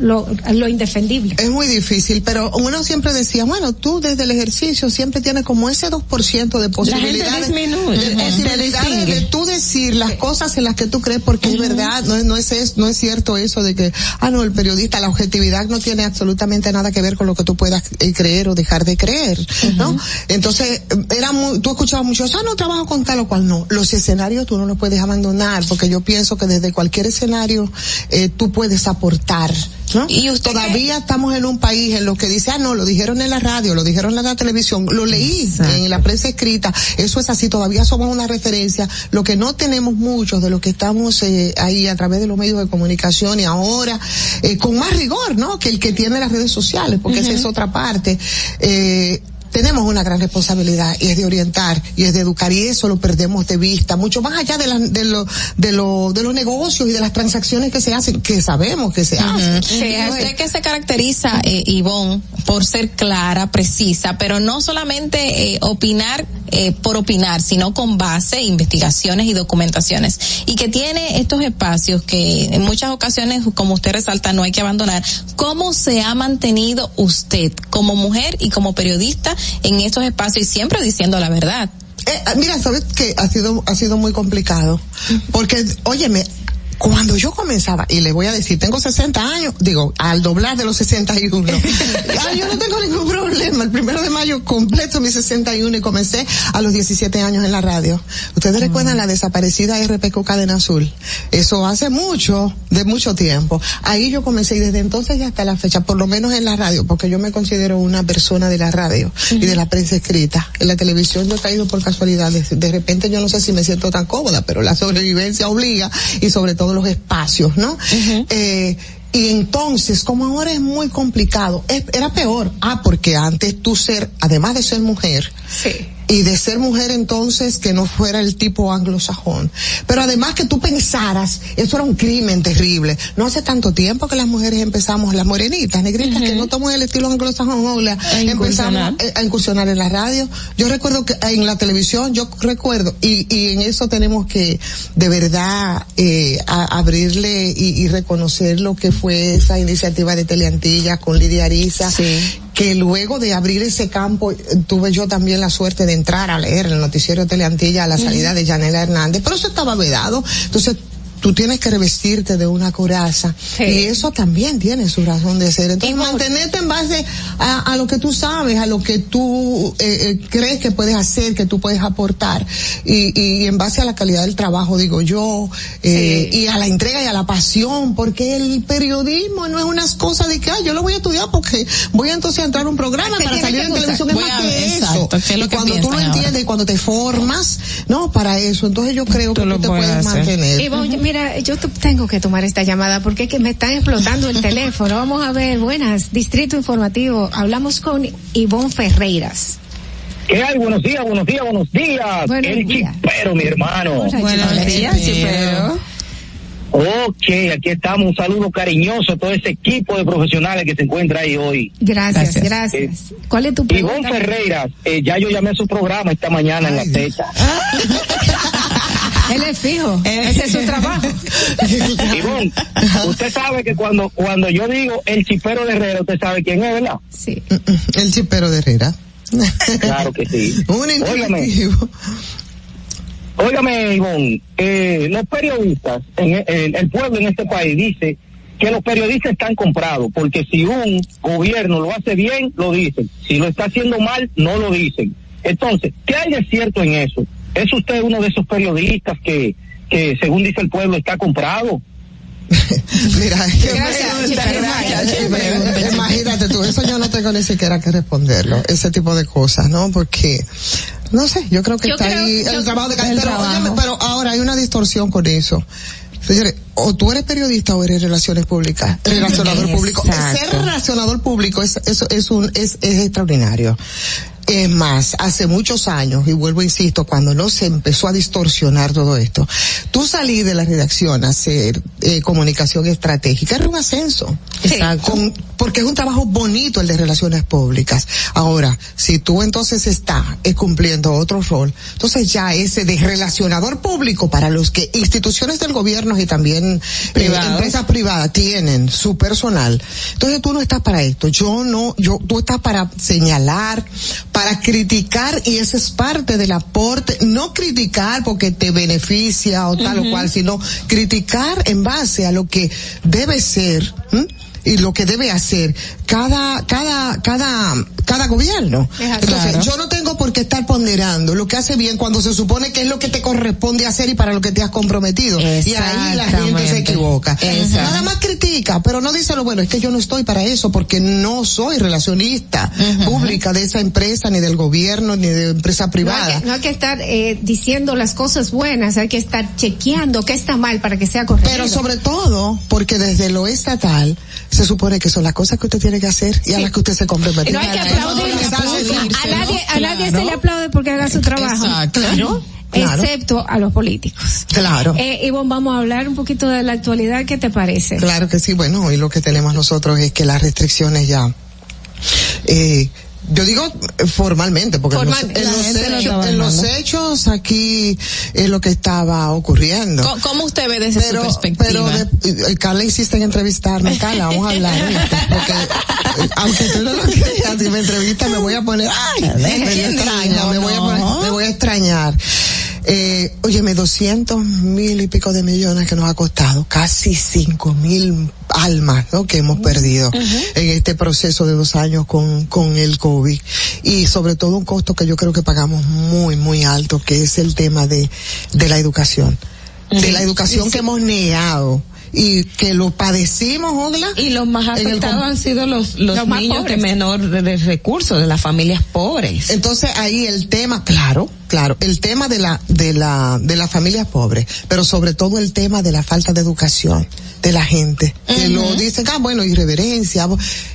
lo, lo indefendible Es muy difícil, pero uno siempre decía, bueno, tú desde el ejercicio siempre tienes como ese 2% de posibilidades. disminuye, de, te posibilidades de tú decir las cosas en las que tú crees porque es verdad, no, es- no es, no es cierto eso de que, ah, no, el periodista, la objetividad no tiene absolutamente nada que ver con lo que tú puedas eh, creer o dejar de creer, ¿no? Entonces, era muy, tú escuchabas muchos, ah, no trabajo con tal o cual, no. Los escenarios tú no los puedes abandonar porque yo pienso que desde cualquier escenario eh, tú puedes aportar ¿no? Y todavía estamos en un país en lo que dice, ah, no, lo dijeron en la radio, lo dijeron en la televisión, lo leí en la prensa escrita, eso es así, todavía somos una referencia, lo que no tenemos muchos de los que estamos eh, ahí a través de los medios de comunicación y ahora eh, con más rigor, ¿no? Que el que tiene las redes sociales, porque esa es otra parte. Eh, tenemos una gran responsabilidad y es de orientar y es de educar y eso lo perdemos de vista, mucho más allá de, la, de, lo, de, lo, de los negocios y de las transacciones que se hacen, que sabemos que se hacen. Sí, usted que se caracteriza, eh, Ivonne, por ser clara, precisa, pero no solamente eh, opinar eh, por opinar, sino con base, investigaciones y documentaciones. Y que tiene estos espacios que en muchas ocasiones, como usted resalta, no hay que abandonar. ¿Cómo se ha mantenido usted como mujer y como periodista en estos espacios y siempre diciendo la verdad. Eh, mira, sabes que ha sido ha sido muy complicado. Porque, óyeme, cuando yo comenzaba, y le voy a decir, tengo 60 años, digo, al doblar de los 61, ah, <laughs> yo no tengo ningún problema. El primero de mayo completo mis 61 y comencé a los 17 años en la radio. Ustedes recuerdan la desaparecida RPQ Cadena Azul. Eso hace mucho, de mucho tiempo. Ahí yo comencé y desde entonces ya hasta la fecha, por lo menos en la radio, porque yo me considero una persona de la radio y de la prensa escrita. En la televisión yo he caído por casualidad. De repente yo no sé si me siento tan cómoda, pero la sobrevivencia obliga y sobre todo todos los espacios, ¿no? eh, y entonces, como ahora es muy complicado, era peor. Ah, porque antes tú ser, además de ser mujer, sí y de ser mujer entonces que no fuera el tipo anglosajón. Pero además que tú pensaras, eso era un crimen terrible. No hace tanto tiempo que las mujeres empezamos, las morenitas, negritas, que no tomamos el estilo anglosajón, empezamos a, incursionar en la radio. Yo recuerdo que en la televisión, yo recuerdo, y, y en eso tenemos que de verdad eh, abrirle y, y, reconocer lo que fue esa iniciativa de Teleantilla con Lidia Ariza, sí que luego de abrir ese campo tuve yo también la suerte de entrar a leer el noticiero Teleantilla a la salida de Yanela Hernández, pero eso estaba vedado. Entonces tú tienes que revestirte de una coraza. Y eso también tiene su razón de ser. Entonces, mantenerte en base a, lo que tú sabes, a lo que tú eh, eh, crees que puedes hacer, que tú puedes aportar. Y, y en base a la calidad del trabajo, digo yo, eh, y a la entrega y a la pasión, porque el periodismo no es unas cosas de que, ah, yo lo voy a estudiar porque voy entonces a entrar a un programa para salir en televisión, es más que eso. y cuando tú lo entiendes y cuando te formas, no, para eso, entonces yo creo que tú te puedes mantener. Mira, yo tengo que tomar esta llamada porque es que me está explotando el teléfono. Vamos a ver, buenas, Distrito Informativo. Hablamos con Ivonne Ferreiras. ¿Qué hay? Buenos días, buenos días, buenos días. Buenos el días. chipero, mi hermano. Buenos días, chipero. Ok, aquí estamos. Un saludo cariñoso a todo ese equipo de profesionales que se encuentra ahí hoy. Gracias, gracias. Eh, ¿Cuál es tu pregunta? Ivonne Ferreiras, eh, ya yo llamé a su programa esta mañana en la fecha. Él es fijo. Ese es su trabajo. <laughs> Ivonne, usted sabe que cuando, cuando yo digo el chipero de Herrera, usted sabe quién es, ¿verdad? Sí. El chipero de Herrera. Claro que sí. <laughs> Un Óigame, óigame Ivonne, eh, los periodistas, en, el pueblo en este país dice que los periodistas están comprados, porque si un gobierno lo hace bien, lo dicen. Si lo está haciendo mal, no lo dicen. Entonces, ¿qué hay de cierto en eso? ¿Es usted uno de esos periodistas que, que según dice el pueblo, está comprado? Mira, imagínate tú, eso yo no tengo ni siquiera que responderlo, ese tipo de cosas, ¿no? Porque, no sé, yo creo que está ahí el trabajo de pero, pero ahora hay una distorsión con eso. Señores, o tú eres periodista o eres relaciones públicas, <laughs> relacionador público. Ser relacionador público es, eso es un, es, es extraordinario. Es más, hace muchos años, y vuelvo insisto, cuando no se empezó a distorsionar todo esto, tú salí de la redacción a hacer eh, comunicación estratégica, era un ascenso. Exacto. porque es un trabajo bonito el de relaciones públicas. Ahora, si tú entonces estás eh, cumpliendo otro rol, entonces ya ese de relacionador público para los que instituciones del gobierno y también eh, empresas privadas tienen su personal, entonces tú no estás para esto. Yo no, yo, tú estás para señalar, para criticar y ese es parte del aporte, no criticar porque te beneficia o tal o cual, sino criticar en base a lo que debe ser y lo que debe hacer cada, cada, cada, cada gobierno. Entonces, Claro. yo no tengo por qué estar ponderando lo que hace bien cuando se supone que es lo que te corresponde hacer y para lo que te has comprometido. Y ahí la gente se equivoca. Nada más critica, pero no dice lo bueno, es que yo no estoy para eso porque no soy relacionista pública de esa empresa, ni del gobierno, ni de empresa No hay, privada. que, no hay que estar eh, diciendo las cosas buenas, hay que estar chequeando qué está mal para que sea correcto. Pero sobre todo, porque desde lo estatal se supone que son las cosas que usted tiene que hacer y a las que usted se compromete. no hay que aplaudir. A nadie, a nadie se le aplaude porque haga su trabajo. Exacto. Claro. Excepto a los políticos. Claro. Eh, Ivonne, vamos a hablar un poquito de la actualidad. ¿Qué te parece? Claro que sí, bueno, hoy lo que tenemos nosotros es que las restricciones ya, eh, yo digo eh, formalmente, porque en los- en, hechos, en los hechos aquí es lo que estaba ocurriendo. ¿Cómo, cómo usted ve desde pero, su perspectiva? pero de- Carla insiste en entrevistarme, Carla, vamos a hablar, porque eh, aunque tú no lo creas, si me entrevistas me voy a poner, ay, me extraña, me voy a poner- me voy a extrañar. Eh, óyeme, 200 mil y pico de millones que nos ha costado, casi 5 mil almas, ¿no? Que hemos perdido en este proceso de dos años con, con el COVID. Y sobre todo un costo que yo creo que pagamos muy, muy alto, que es el tema de, de la educación. De la educación que hemos negado y que lo padecimos, Ogla. Y los más el afectados han sido los, los, Los niños de menor de, de recursos, de las familias pobres. Entonces ahí el tema, claro, claro, el tema de la, de la, de las familias pobres, pero sobre todo el tema de la falta de educación de la gente, que lo dicen, ah, bueno, irreverencia,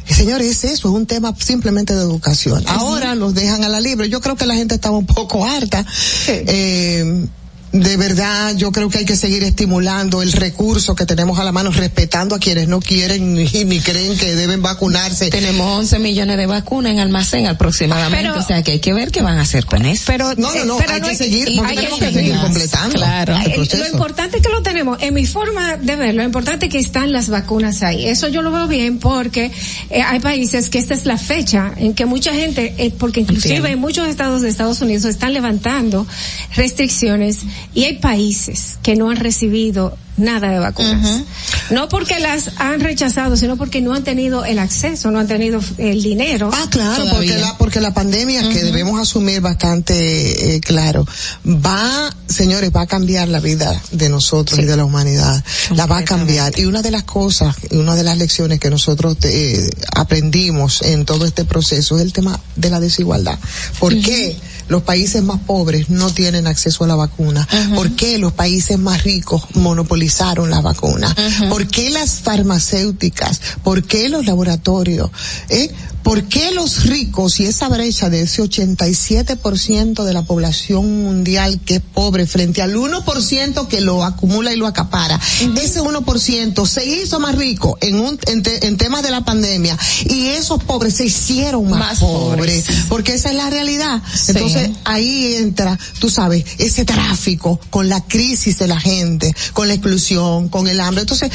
señores, es eso, es un tema simplemente de educación. Ahora los dejan a la libre, yo creo que la gente estaba un poco harta, eh, de verdad, yo creo que hay que seguir estimulando el recurso que tenemos a la mano, respetando a quienes no quieren <laughs> ni, ni creen que deben vacunarse. Tenemos 11 millones de vacunas en almacén aproximadamente, Pero- o sea que hay que ver qué van a hacer con eso. Pero, No, no, no, pero hay que hay- seguir, y porque hay tenemos que seguir completando Claro. el Eh, Lo importante es que lo tenemos. En mi forma de ver, lo importante es que están las vacunas ahí. Eso yo lo veo bien porque eh, hay países que esta es la fecha en que mucha gente, eh, porque inclusive Entiendo. en muchos estados de Estados Unidos están levantando restricciones y hay países que no han recibido nada de vacunas. No porque las han rechazado, sino porque no han tenido el acceso, no han tenido el dinero. Ah, claro, porque la, porque la pandemia que debemos asumir bastante eh, claro, va, señores, va a cambiar la vida de nosotros y de la humanidad. La va a cambiar. Y una de las cosas, y una de las lecciones que nosotros eh, aprendimos en todo este proceso es el tema de la desigualdad. ¿Por qué los países más pobres no tienen acceso a la vacuna? ¿Por qué los países más ricos monopolizaron la vacuna? ¿Por qué las farmacéuticas? ¿Por qué los laboratorios? ¿Eh? ¿Por qué los ricos y esa brecha de ese 87% de la población mundial que es pobre frente al 1% que lo acumula y lo acapara? Ese 1% se hizo más rico en un en, te- en temas de la pandemia y esos pobres se hicieron más, Más pobres, pobres. porque esa es la realidad. Sí. Entonces ahí entra, tú sabes, ese tráfico con la crisis de la gente, con la exclusión, con el hambre. Entonces,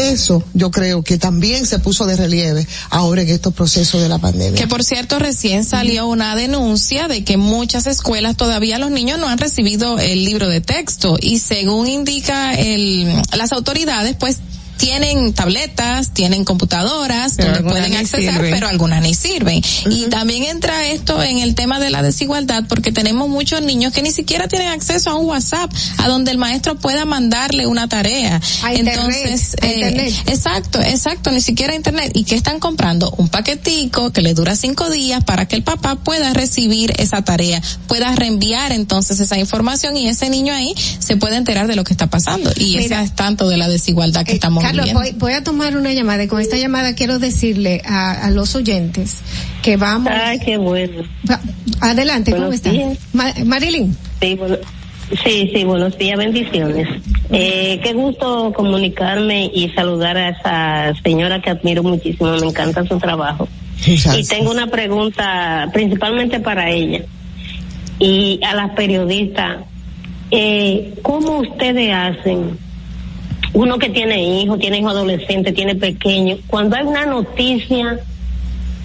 eso yo creo que también se puso de relieve ahora en estos procesos de la pandemia. Que por cierto recién salió una denuncia de que muchas escuelas todavía los niños no han recibido el libro de texto y según indica el, las autoridades pues tienen tabletas, tienen computadoras Pero donde pueden accesar, sirven. pero algunas ni sirven. Y también entra esto en el tema de la desigualdad porque tenemos muchos niños que ni siquiera tienen acceso a un WhatsApp a donde el maestro pueda mandarle una tarea. A internet, Entonces, a eh, internet. Exacto, exacto, ni siquiera internet. ¿Y qué están comprando? Un paquetico que le dura cinco días para que el papá pueda recibir esa tarea, pueda reenviar entonces esa información y ese niño ahí se puede enterar de lo que está pasando. Y Mira, esa es tanto de la desigualdad que estamos Carlos, voy, voy a tomar una llamada y con esta llamada quiero decirle a, a los oyentes que vamos. Ay, qué bueno. Va- adelante, ¿cómo Buenos está? días. Ma- Marilyn. Sí, bueno, sí, sí, buenos días, bendiciones. Eh, qué gusto comunicarme y saludar a esa señora que admiro muchísimo, me encanta su trabajo. Y tengo una pregunta principalmente para ella y a las periodistas. Eh, ¿Cómo ustedes hacen? Uno que tiene hijos, tiene hijos adolescentes, tiene pequeños, cuando hay una noticia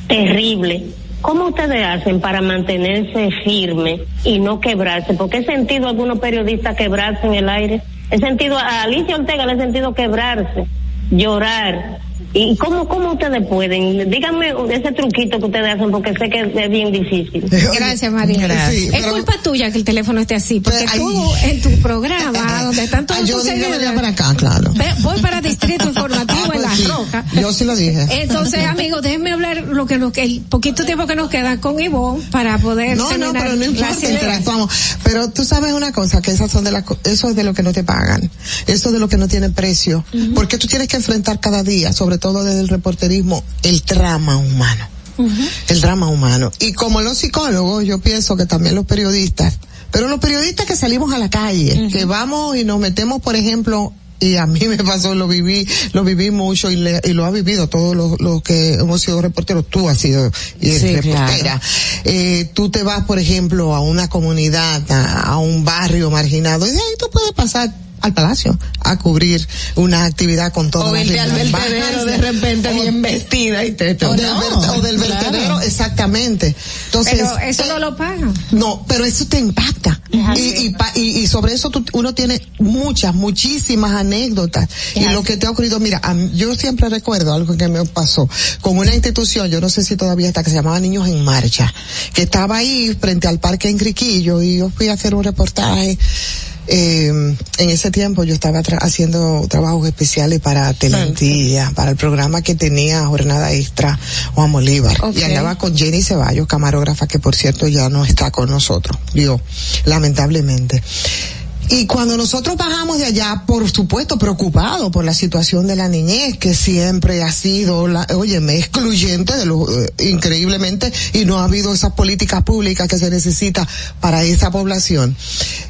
terrible, ¿cómo ustedes hacen para mantenerse firme y no quebrarse? Porque he sentido a algunos periodistas quebrarse en el aire. He sentido a Alicia Ortega, le he sentido quebrarse, llorar. ¿Y cómo, cómo ustedes pueden? Díganme ese truquito que ustedes hacen porque sé que es bien difícil. Gracias, María. es culpa tuya que el teléfono esté así, porque tú en tu programa, <laughs> donde están todos yo tus seguidores, para acá, claro. ve- voy para Distrito <laughs> Informativo en La pues sí. Roca. Yo sí lo dije. Entonces, <laughs> amigos, déjenme hablar lo que nos, el poquito tiempo que nos queda con Ivonne para poder No, no, pero no importa, interactuamos. Pero tú sabes una cosa, que esas son de las, eso es de lo que no te pagan. Eso es de lo que no tiene precio. Porque tú tienes que enfrentar cada día, sobre todo desde el reporterismo, el drama humano. El drama humano. Y como los psicólogos, yo pienso que también los periodistas, pero los periodistas que salimos a la calle, que vamos y nos metemos, por ejemplo, y a mí <laughs> me pasó, lo viví, lo viví mucho y, le- y lo ha vivido todos los, los que hemos sido reporteros, tú has sido y Sí, reportera. Eh, tú te vas, por ejemplo, a una comunidad, a, a un barrio marginado y de ahí tú puedes pasar al palacio a cubrir una actividad con todas O irte al vertedero de repente bien vestida y te o del, no, verte- o del claro. vertedero, exactamente. Entonces, Pero eso no lo pagan. no, pero eso te impacta. Y, y, y- y sobre eso tú- uno tiene muchas, muchísimas anécdotas. Y lo que te ha ocurrido, mira, a mí- yo siempre recuerdo algo que me pasó con una institución, yo no sé si todavía está, que se llamaba Niños en Marcha, que estaba ahí frente al parque en Criquillo y yo fui a hacer un reportaje. Eh, en ese tiempo yo estaba tra- haciendo trabajos especiales para Telantilla, para el programa que tenía jornada extra Juan Bolívar. Y andaba con Jenny Ceballos, camarógrafa, que por cierto ya no está con nosotros, yo, lamentablemente. Y cuando nosotros bajamos de allá, por supuesto, preocupados por la situación de la niñez, que siempre ha sido, la, óyeme, excluyente de lo, eh, increíblemente, y no ha habido esas políticas públicas que se necesita para esa población.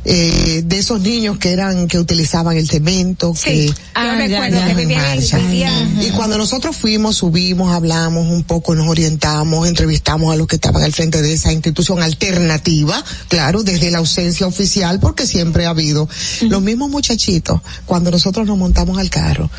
Eh, de esos niños que eran, que utilizaban el cemento, que, Ah, yo recuerdo ya, que vivían en- vivían- Y cuando nosotros fuimos, subimos, hablamos un poco, nos orientamos, entrevistamos a los que estaban al frente de esa institución alternativa, claro, desde la ausencia oficial, porque siempre Los mismos muchachitos, cuando nosotros nos montamos al carro,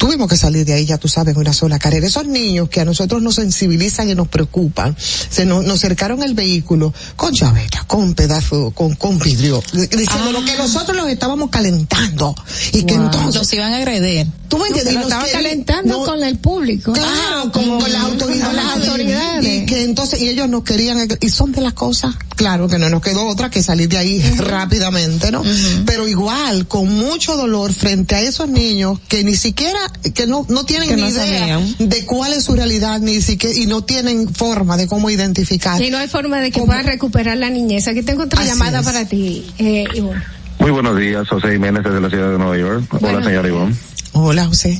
tuvimos que salir de ahí, ya tú sabes, en una sola carrera. Esos niños que a nosotros nos sensibilizan y nos preocupan, se nos, nos cercaron el vehículo con chaveta, con pedazo, con, con vidrio, diciendo lo que nosotros los estábamos calentando. Y que entonces, Los iban a agredir. tú me entiendes, Y Lo nos estaba querían- calentando no- con el público. Claro, como con las autoridades. Con las autoridades. Y que entonces, y ellos no querían, y son de las cosas, claro que no nos quedó otra que salir de ahí rápidamente, ¿no? Pero igual, con mucho dolor frente a esos niños que ni siquiera, que no, no tienen Que ni no idea sabían. de cuál es su realidad, ni siquiera, y no tienen forma de cómo identificar. Y no hay forma de que puedan recuperar la niñez. Aquí tengo otra Así llamada es. para ti, eh, Ivonne. Muy buenos días, José Jiménez desde la ciudad de Nueva York. Hola, señora Ivonne. Hola, José.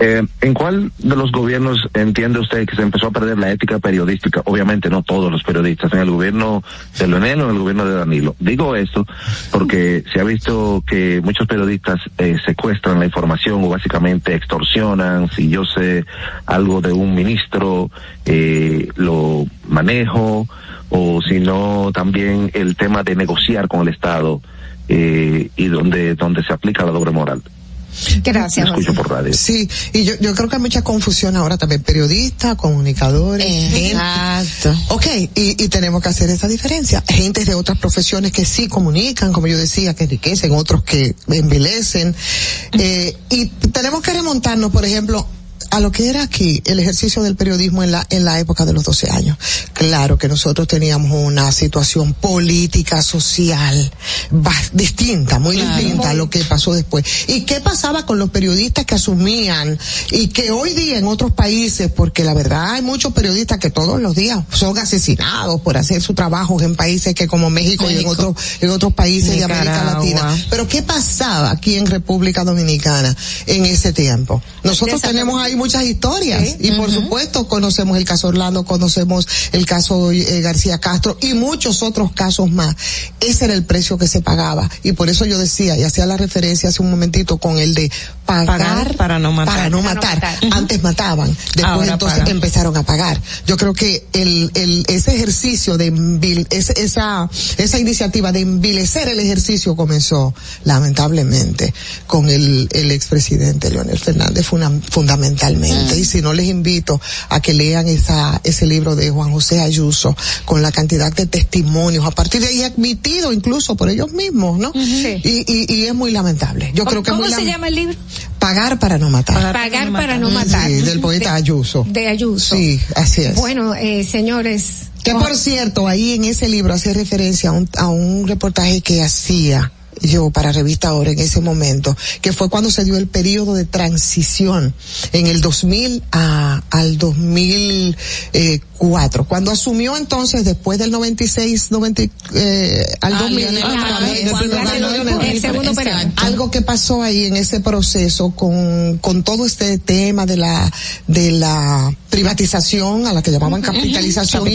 Eh, ¿En cuál de los gobiernos entiende usted que se empezó a perder la ética periodística? Obviamente no todos los periodistas, en el gobierno de Leonel o en el gobierno de Danilo. Digo esto porque se ha visto que muchos periodistas eh, secuestran la información o básicamente extorsionan. Si yo sé algo de un ministro, eh, lo manejo, o si no, también el tema de negociar con el Estado eh, y donde, donde se aplica la doble moral. Gracias. Lo escucho por radio. Sí, y yo, yo creo que hay mucha confusión ahora también, periodistas, comunicadores, gente. Exacto. Ok, y, y tenemos que hacer esa diferencia. Gentes de otras profesiones que sí comunican, como yo decía, que enriquecen, otros que envilecen. Eh, y tenemos que remontarnos, por ejemplo, a lo que era aquí el ejercicio del periodismo en la en la época de los 12 años. Claro que nosotros teníamos una situación política, social, distinta, muy distinta a lo que pasó después. ¿Y qué pasaba con los periodistas que asumían y que hoy día en otros países, porque la verdad hay muchos periodistas que todos los días son asesinados por hacer su trabajo en países que como México, y en otros en otros países de América. Latina. Pero ¿qué pasaba aquí en República Dominicana en ese tiempo? Nosotros tenemos ahí muchas historias y por supuesto conocemos el caso Orlando, conocemos el caso eh, García Castro y muchos otros casos más. Ese era el precio que se pagaba y por eso yo decía y hacía la referencia hace un momentito con el de pagar, Pagar para no matar. para no Para no matar. Antes mataban, después Ahora entonces pagan. empezaron a pagar. Yo creo que el, el, ese ejercicio de ese- esa, esa iniciativa de envilecer el ejercicio comenzó lamentablemente con el, el expresidente Leonel Fernández fue una- fundamental. Totalmente. Y si no les invito a que lean esa, ese libro de Juan José Ayuso con la cantidad de testimonios, a partir de ahí admitido incluso por ellos mismos, ¿no? y, y, y, es muy lamentable. Yo creo que ¿Cómo es se llama el libro? Pagar para no matar. Pagar, para no matar. Sí, del poeta Ayuso. De Ayuso. Sí, así es. Bueno, eh, señores. Que por cierto, ahí en ese libro hace referencia a un, a un reportaje que hacía yo para Revista Ahora en ese momento, que fue cuando se dio el periodo de transición en el 2000 a, al 2004, cuando asumió entonces después del 96, 90, eh, al Ah, 2000, Lionel ah, el segundo algo que pasó ahí en ese proceso con, con todo este tema de la, de la privatización, a la que llamaban capitalización,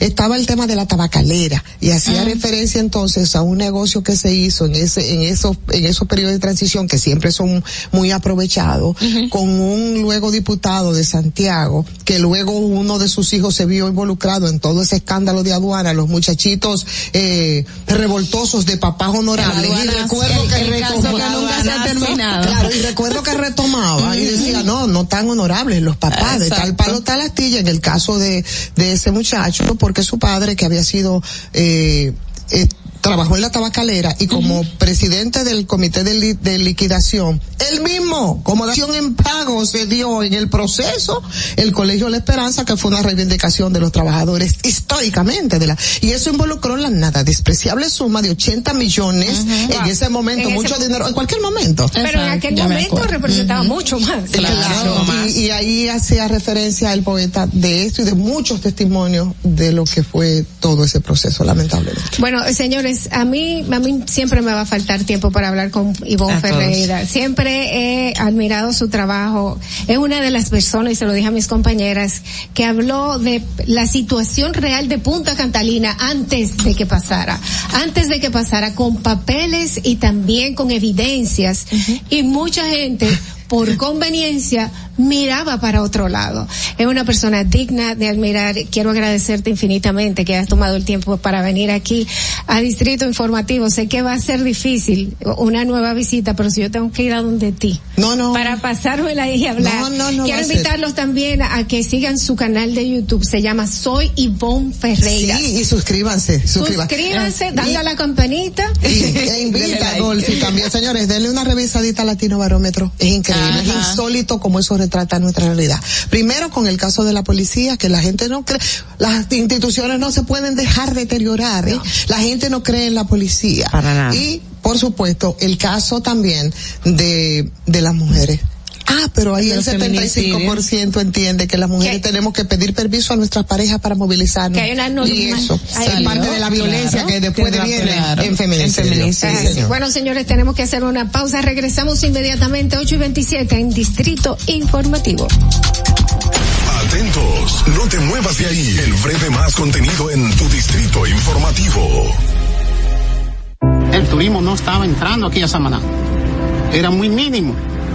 estaba el tema de la tabacalera, y hacía referencia entonces a un negocio que se hizo en ese, en esos, en esos periodos de transición que siempre son muy aprovechados, con un luego diputado de Santiago, que luego uno de sus hijos se vio involucrado en todo ese escándalo de aduana, los muchachitos, eh, revoltosos de papás honorables, y recuerdo el- que el caso que retomaba- nunca se ha terminado. Claro, y recuerdo que retomaba y decía, no, no tan honorables los papás, de tal palo tal astilla en el caso de, de ese muchacho, porque su padre que había sido, eh, eh, trabajó en la tabacalera y como presidente del comité de, li- de liquidación, él mismo, como dación en pago, se dio en el proceso el Colegio La Esperanza, que fue una reivindicación de los trabajadores históricamente de la, y eso involucró la nada despreciable suma de 80 millones en ese momento, En mucho dinero, en cualquier momento. Pero en aquel momento representaba mucho más. Claro, y, y ahí hacía referencia el poeta de esto y de muchos testimonios de lo que fue todo ese proceso, lamentablemente. Bueno, señores, a mí, a mí siempre me va a faltar tiempo para hablar con Ivonne todos. Ferreira. Siempre he admirado su trabajo. Es una de las personas, y se lo dije a mis compañeras, que habló de la situación real de Punta Catalina antes de que pasara. Antes de que pasara, con papeles y también con evidencias. Y mucha gente, por conveniencia, miraba para otro lado. Es una persona digna de admirar. Quiero agradecerte infinitamente que has tomado el tiempo para venir aquí a Distrito Informativo. Sé que va a ser difícil una nueva visita, pero si yo tengo que ir a donde ti. No, no. Para pasármela ahí y hablar. No, no, no Quiero invitarlos también a que sigan su canal de YouTube. Se llama Soy Ivonne Ferreira. Sí, y suscríbanse, suscríbanse. Suscríbanse, dale a la campanita. Y, e invita a <laughs> Dolphy también, señores, denle una revisadita a Latino Barómetro. Es increíble, es insólito como eso retrata nuestra realidad. Primero con el caso de la policía, que la gente no cree, las instituciones no se pueden dejar deteriorar, ¿eh? La gente no cree en la policía. Para nada. Y, por supuesto, el caso también de, de las mujeres. Ah, pero ahí el los 75% entiende que las mujeres tenemos que pedir permiso a nuestras parejas para movilizarnos. Que hay una norma- y eso hay- es parte de la violencia Claro. que después Claro, viene claro. en feminicidio. En feminicidio. Sí, señor. Bueno, señores, tenemos que hacer una pausa. Regresamos inmediatamente 8 y 27 en Distrito Informativo. Atentos, no te muevas de ahí. El breve más contenido en tu distrito informativo. El turismo no estaba entrando aquí a Samaná. Era muy mínimo.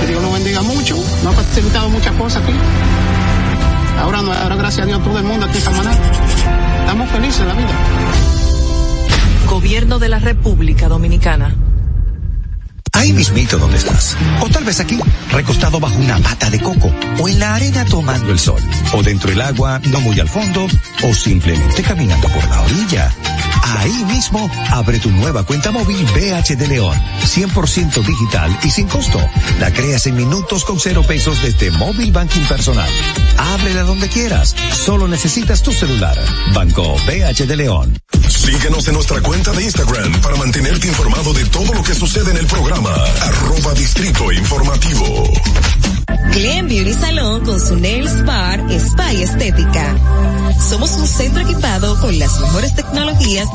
que Dios lo bendiga mucho, nos ha facilitado muchas cosas aquí. Ahora, no- ahora gracias a Dios todo el mundo aquí en Samaná. Estamos felices de la vida. Gobierno de la República Dominicana. Ahí mismito donde estás. O tal vez aquí, recostado bajo una mata de coco. O en la arena tomando el sol. O dentro del agua, no muy al fondo. O simplemente caminando por la orilla. Ahí mismo, abre tu nueva cuenta móvil BH de León. 100% digital y sin costo. La creas en minutos con cero pesos desde Móvil Banking Personal. Ábrela donde quieras. Solo necesitas tu celular. Banco BH de León. Síguenos en nuestra cuenta de Instagram para mantenerte informado de todo lo que sucede en el programa. Arroba Distrito Informativo. Glen Beauty Salón con su Nails Bar Spa y Estética. Somos un centro equipado con las mejores tecnologías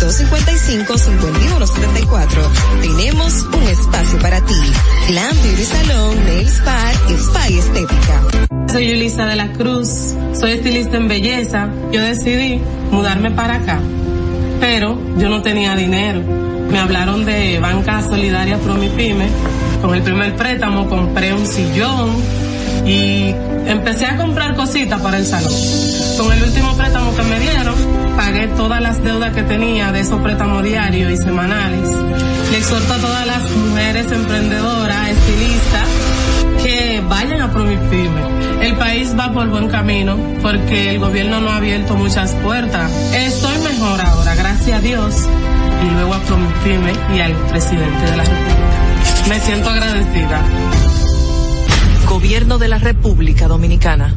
849-255-5174. Tenemos un espacio para ti. Glam Beauty Salon, Nails Bar, Spa y Estética. Soy Yulisa de la Cruz, soy estilista en belleza. Yo decidí mudarme para acá, pero yo no tenía dinero. Me hablaron de Banca Solidaria Promipyme. Con el primer préstamo compré un sillón y empecé a comprar cositas para el salón. Con el último préstamo que me dieron, pagué todas las deudas que tenía de esos préstamos diarios y semanales. Le exhorto a todas las mujeres emprendedoras, estilistas, que vayan a Promipyme. El país va por buen camino porque el gobierno no ha abierto muchas puertas. Estoy mejor ahora, gracias a Dios. Y luego a Promipyme y al presidente de la República. Me siento agradecida. Gobierno de la República Dominicana.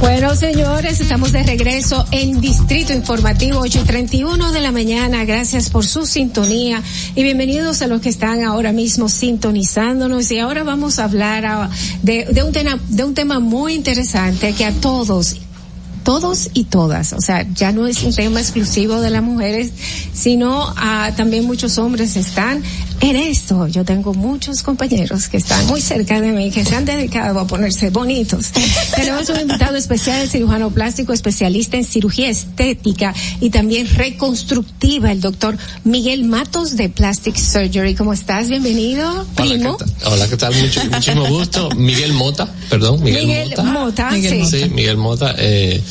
Bueno, señores, estamos de regreso en Distrito Informativo 8:31 de la mañana. Gracias por su sintonía y bienvenidos a los que están ahora mismo sintonizándonos. Y ahora vamos a hablar ah, de, de un tema, de un tema muy interesante que a todos todos y todas, o sea, ya no es un tema exclusivo de las mujeres, sino a, también muchos hombres están en esto. Yo tengo muchos compañeros que están muy cerca de mí, que se han dedicado a ponerse bonitos. <laughs> Tenemos un invitado especial, el cirujano plástico, especialista en cirugía estética y también reconstructiva, el doctor Miguel Matos de Plastic Surgery. ¿Cómo estás? Bienvenido, primo. Hola, ¿qué tal? Hola, ¿qué tal? Mucho, muchísimo gusto. Miguel Mota, perdón, Miguel, Miguel Mota. Mota, Miguel, sí. sí, Miguel Mota. Eh,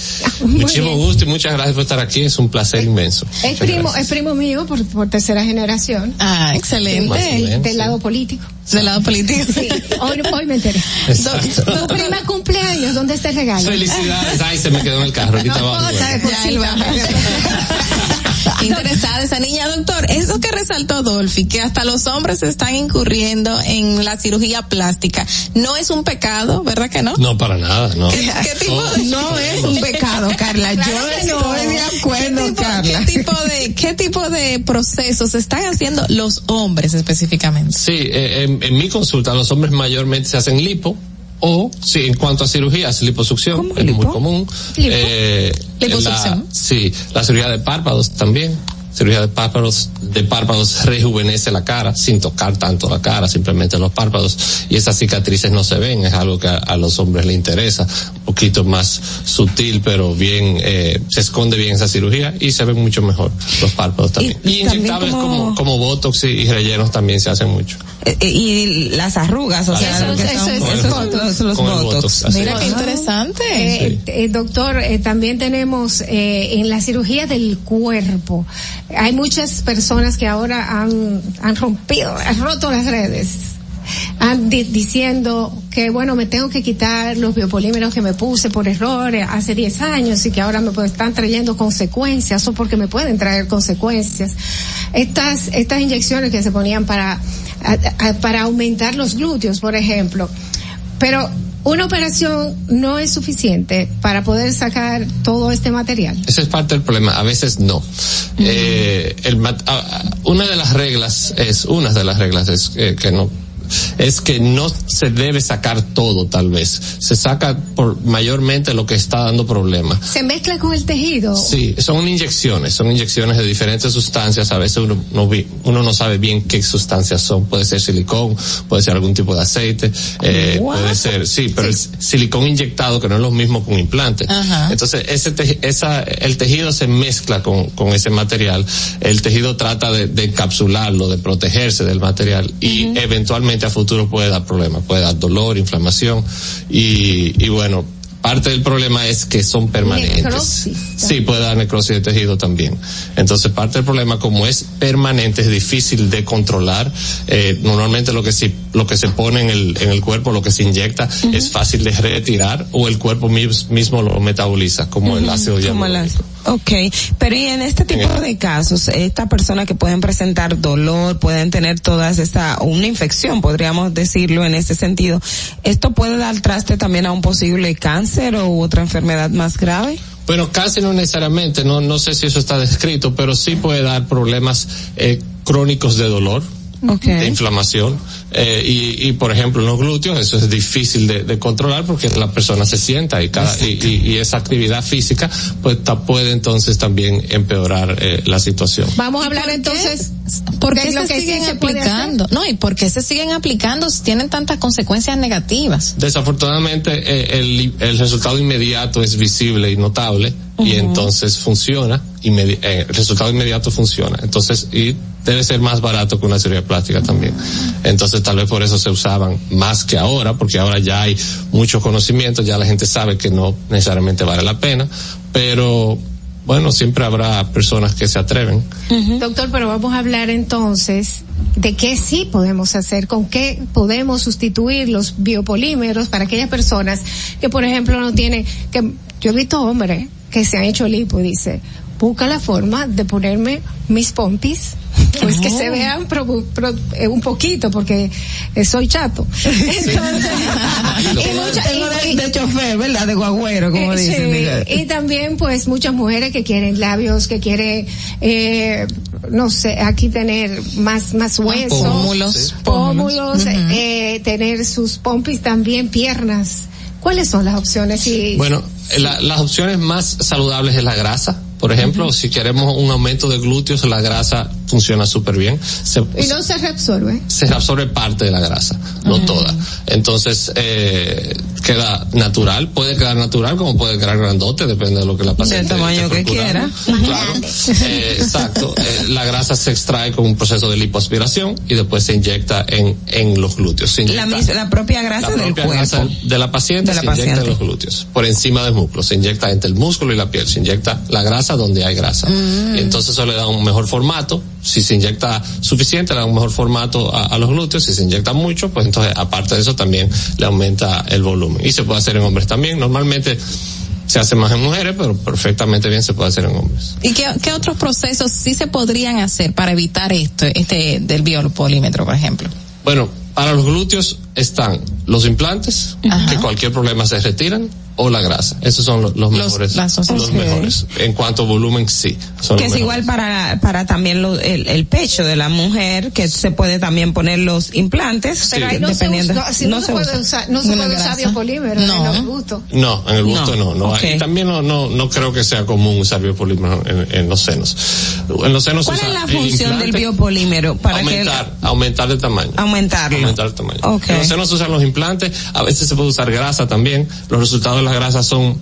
Muy muchísimo bien. gusto y muchas gracias por estar aquí. Es un placer inmenso. Es Muchas primo, gracias. es primo mío por, por tercera generación. Ah, excelente. Del sí. lado político. Del lado político. Sí, hoy, hoy me enteré. Exacto. Tu prima cumpleaños, ¿dónde está el regalo? Felicidades. Ay, se me quedó en el carro. Aquí estaba. No, está <laughs> Interesada esa niña, doctor. Eso que resaltó Dolphy, que hasta los hombres están incurriendo en la cirugía plástica, no es un pecado, ¿verdad que no? No, para nada, no. ¿Qué, qué tipo de... No es un pecado, Carla. Yo Claro que no. estoy de acuerdo, ¿Qué tipo, Carla. ¿qué tipo de qué tipo de procesos están haciendo los hombres específicamente? Sí, eh, en, en mi consulta los hombres mayormente se hacen lipo o sí, en cuanto a cirugías, liposucción es muy común. ¿Lipo? Eh, Liposucción. la- sí, la cirugía de párpados también. Cirugía de párpados, de párpados rejuvenece la cara sin tocar tanto la cara, simplemente los párpados y esas cicatrices no se ven, es algo que a, a los hombres les interesa, un poquito más sutil, pero bien, eh, se esconde bien esa cirugía y se ven mucho mejor los párpados también. Y Y, también inyectables como- como, como botox y, y rellenos también se hacen mucho. eh, eh, y las arrugas, o sea, Eso- eso son- es- esos es son botox. los, los Con botox. Mira qué interesante. Eh, eh, doctor, eh, también tenemos eh, en la cirugía del cuerpo, hay muchas personas que ahora han, han rompido, han roto las redes. Han di- diciendo que bueno me tengo que quitar los biopolímeros que me puse por error eh, hace 10 años y que ahora me están trayendo consecuencias o porque me pueden traer consecuencias. Estas estas inyecciones que se ponían para para aumentar los glúteos, por ejemplo. Pero una operación no es suficiente para poder sacar todo este material. Ese es parte del problema, a veces no. Eh, el mat- a- a- una de las reglas es, una de las reglas es eh, que no es que no se debe sacar todo tal vez. Se saca por mayormente lo que está dando problemas. Se mezcla con el tejido. Sí, son inyecciones, son inyecciones de diferentes sustancias. A veces uno no, uno no sabe bien qué sustancias son. Puede ser silicón, puede ser algún tipo de aceite, eh, puede ser, sí, pero es silicón inyectado que no es lo mismo que un implante. Ajá. Entonces ese teji- esa, el tejido se mezcla con, con ese material. El tejido trata de, de encapsularlo, de protegerse del material y eventualmente a futuro puede dar problemas, puede dar dolor, inflamación y, y bueno. Parte del problema es que son permanentes. Necrosis. Sí, puede dar necrosis de tejido también. Entonces, parte del problema, como es permanente, es difícil de controlar. Eh, normalmente lo que se, lo que se pone en el, en el cuerpo, lo que se inyecta, es fácil de retirar o el cuerpo mis- mismo lo metaboliza, como el ácido Como la- hialurónico. Ok, pero y en este tipo de casos, estas personas que pueden presentar dolor, pueden tener todas esta, una infección, podríamos decirlo en ese sentido, ¿esto puede dar traste también a un posible cáncer o otra enfermedad más grave? Bueno, casi no necesariamente, no, no sé si eso está descrito, pero sí puede dar problemas eh, crónicos de dolor. De inflamación eh, y, y por ejemplo en los glúteos eso es difícil de, de controlar porque la persona se sienta y cada y, y- y esa actividad física pues ta- puede entonces también empeorar eh, la situación Vamos a hablar por qué? entonces ¿Por qué lo se que siguen aplicando? No, y por qué se siguen aplicando si tienen tantas consecuencias negativas. desafortunadamente eh, el, el resultado inmediato es visible y notable y entonces funciona inmedi- eh, el resultado inmediato funciona entonces y debe ser más barato que una cirugía plástica también. Entonces tal vez por eso se usaban más que ahora porque ahora ya hay mucho conocimiento ya la gente sabe que no necesariamente vale la pena pero bueno siempre habrá personas que se atreven. Doctor, pero vamos a hablar entonces de qué sí podemos hacer, con qué podemos sustituir los biopolímeros para aquellas personas que, por ejemplo, no tienen, que yo he visto hombres que se han hecho lipo y dice, busca la forma de ponerme mis pompis, pues que se vean pro- pro- eh, un poquito, porque eh, soy chato. <laughs> Entonces, y mucha- Tengo y- de, de chofer, ¿verdad? De guagüero, como eh, dicen. sí, y también pues muchas mujeres que quieren labios, que quieren, eh, no sé, aquí tener más, más huesos. Pómulos. Pómulos, Pómulos. eh, tener sus pompis también, piernas. ¿Cuáles son las opciones? Y, Bueno, la- las opciones más saludables es la grasa. Por ejemplo, si queremos un aumento de glúteos, la grasa funciona súper bien. Se, y no se reabsorbe. se absorbe parte de la grasa, no toda. Entonces, eh, queda natural. Puede quedar natural como puede quedar grandote, depende de lo que la paciente Del tamaño que procurando. Claro. Eh, exacto. Eh, la grasa se extrae con un proceso de lipoaspiración y después se inyecta en, en los glúteos. Se La, inyecta- mis- la propia grasa la del propia cuerpo. grasa de la paciente De la se inyecta paciente. en los glúteos, por encima del músculo, se inyecta entre el músculo y la piel, se inyecta la grasa donde hay grasa. Mm. Y entonces eso le da un mejor formato, si se inyecta suficiente le da un mejor formato a, a los glúteos, si se inyecta mucho, pues entonces aparte de eso también le aumenta el volumen. Y se puede hacer en hombres también, normalmente se hace más en mujeres, pero perfectamente bien se puede hacer en hombres. ¿Y qué, qué otros procesos sí se podrían hacer para evitar esto, este del biopolímetro, por ejemplo? Bueno, para los glúteos están los implantes, que cualquier problema se retiran, o la grasa. Esos son los, los Los- mejores. las los mejores. En cuanto a volumen, sí. son que los es mejores. igual para, para también lo- el, el pecho de la mujer, que se puede también poner los implantes, Pero ahí no se dependiendo. usa, así no, se, puede usa. usar, no se puede usar biopolímero No. en los gustos. No, en el busto no. no, Ok. hay- también no, no, no creo que sea común usar biopolímero en, en los senos. En los senos ¿Cuál usa es la el función del biopolímero? Para aumentar, aumentar de tamaño. que aumentarlo. Aumentar el tamaño. Ok. En los senos se usan los implantes, a veces se puede usar grasa también. Los resultados de las grasas son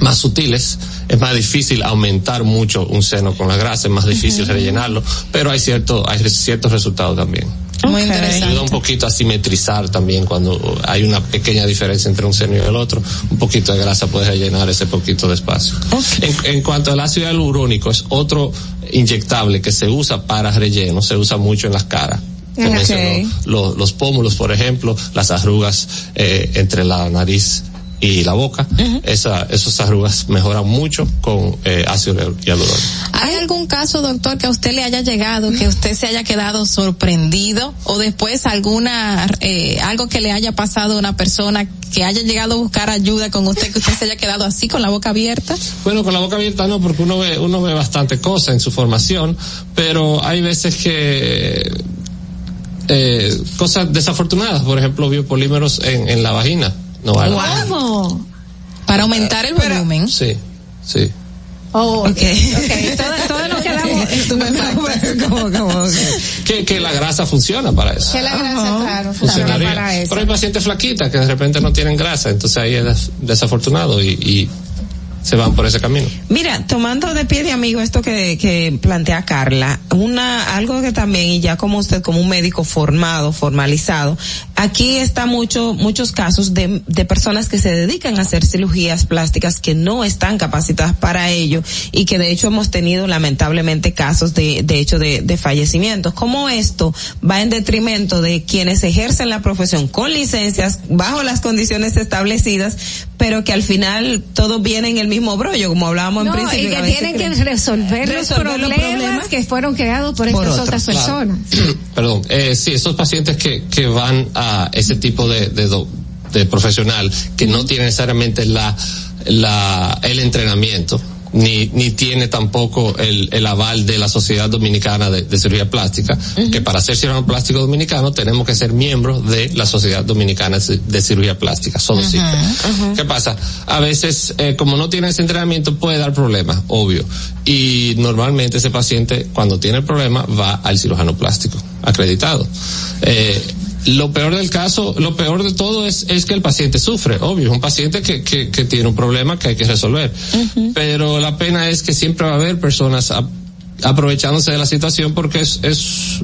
más sutiles, es más difícil aumentar mucho un seno con la grasa, es más difícil rellenarlo, pero hay cierto, hay ciertos resultados también. Muy interesante. Ayuda un poquito a simetrizar también cuando hay una pequeña diferencia entre un seno y el otro. Un poquito de grasa puede rellenar ese poquito de espacio. En, en cuanto al ácido hialurónico, es otro inyectable que se usa para relleno, se usa mucho en las caras. Mencionó los, los pómulos, por ejemplo, las arrugas eh, entre la nariz y la boca. Esa, esas arrugas mejoran mucho con eh, ácido hialurónico. ¿Hay algún caso, doctor, que a usted le haya llegado, que usted se haya quedado sorprendido o después alguna, eh, algo que le haya pasado a una persona que haya llegado a buscar ayuda con usted, que usted se haya quedado así con la boca abierta? Bueno, con la boca abierta no, porque uno ve, uno ve bastante cosas en su formación, pero hay veces que eh, cosas desafortunadas, por ejemplo, biopolímeros en, en la vagina. No hay. ¿Cómo? Para aumentar el volumen. Sí, sí. Oh, ok. okay. <laughs> Todo, todo nos quedamos <laughs> Que, que la grasa funciona para eso. Que la grasa, claro, funciona para eso. Pero hay pacientes flaquitas que de repente no tienen grasa, entonces ahí es des- desafortunado y, y se van por ese camino. Mira, tomando de pie de amigo esto que, que plantea Carla, una, algo que también, y ya como usted, como un médico formado, formalizado, aquí está mucho, muchos casos de, de personas que se dedican a hacer cirugías plásticas que no están capacitadas para ello y que de hecho hemos tenido lamentablemente casos de, de hecho de, de fallecimientos. ¿Cómo esto va en detrimento de quienes ejercen la profesión con licencias, bajo las condiciones establecidas, pero que al final todo viene en el mismo brollo, como hablábamos No, en principio. y que tienen que resolver, resolver los, los problemas que fueron creados por, por estas otras claro. personas. <clears throat> Perdón, eh, sí, esos pacientes que, que van a ese tipo de, de, do- de profesional que no tiene necesariamente la, la, el entrenamiento, ni, ni tiene tampoco el, el aval de la Sociedad Dominicana de, de Cirugía Plástica, que para ser cirujano plástico dominicano tenemos que ser miembros de la Sociedad Dominicana de Cirugía Plástica, solo sí. ¿Qué pasa? A veces, eh, como no tiene ese entrenamiento, puede dar problemas, obvio. Y normalmente ese paciente, cuando tiene el problema, va al cirujano plástico, acreditado. Eh, lo peor del caso, lo peor de todo es, es que el paciente sufre, obvio, es un paciente que, que, que tiene un problema que hay que resolver. Pero la pena es que siempre va a haber personas a- aprovechándose de la situación porque es, es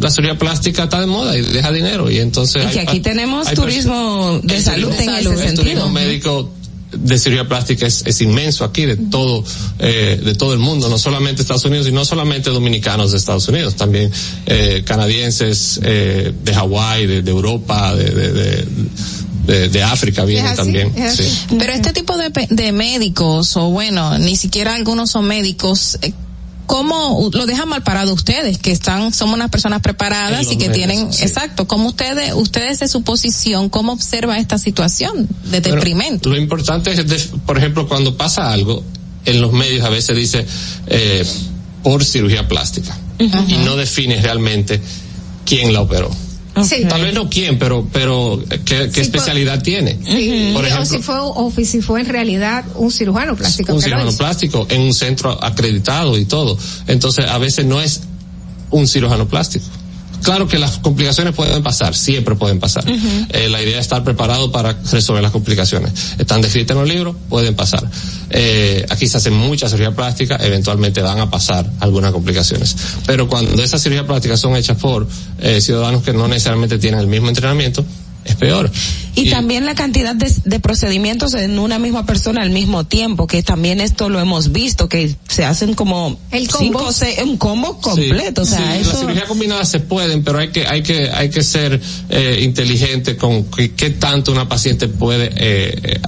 la cirugía plástica está de moda y deja dinero y entonces Y que hay- aquí tenemos turismo de salud turismo- en ese el sentido. turismo médico de cirugía plástica es, es inmenso aquí de todo eh, de todo el mundo no solamente Estados Unidos y no solamente dominicanos de Estados Unidos también eh, canadienses eh, de Hawái de, de Europa de, de, de, de- de África vienen también sí. Pero este tipo de, pe- de médicos, o bueno, ni siquiera algunos son médicos, eh, ¿cómo lo dejan mal parado ustedes? Que están, somos unas personas preparadas y que tienen, sí. exacto, ¿cómo ustedes, ustedes de su posición, cómo observa esta situación de Bueno, deprimente? Lo importante es, de- por ejemplo, cuando pasa algo, en los medios a veces dice eh, por cirugía plástica y no define realmente quién la operó. Tal vez no quién, pero pero qué, qué especialidad tiene. Sí, Por o ejemplo, si fue o si fue en realidad un cirujano plástico un cirujano hizo. plástico en un centro acreditado y todo. Entonces, a veces no es un cirujano plástico. Claro que las complicaciones pueden pasar, siempre pueden pasar. Eh, la idea es estar preparado para resolver las complicaciones. Están descritas en los libros, pueden pasar. Eh, aquí se hacen muchas cirugías plásticas, eventualmente van a pasar algunas complicaciones. Pero cuando esas cirugías plásticas son hechas por eh, ciudadanos que no necesariamente tienen el mismo entrenamiento, es peor. Y, también la cantidad de, de procedimientos en una misma persona al mismo tiempo, que también esto lo hemos visto, que se hacen como El cinco combo. o seis, un combo completo, o sea, Sí, eso... las cirugías combinadas se pueden, pero hay que hay que hay que ser eh, inteligente con qué, qué tanto una paciente puede eh, eh,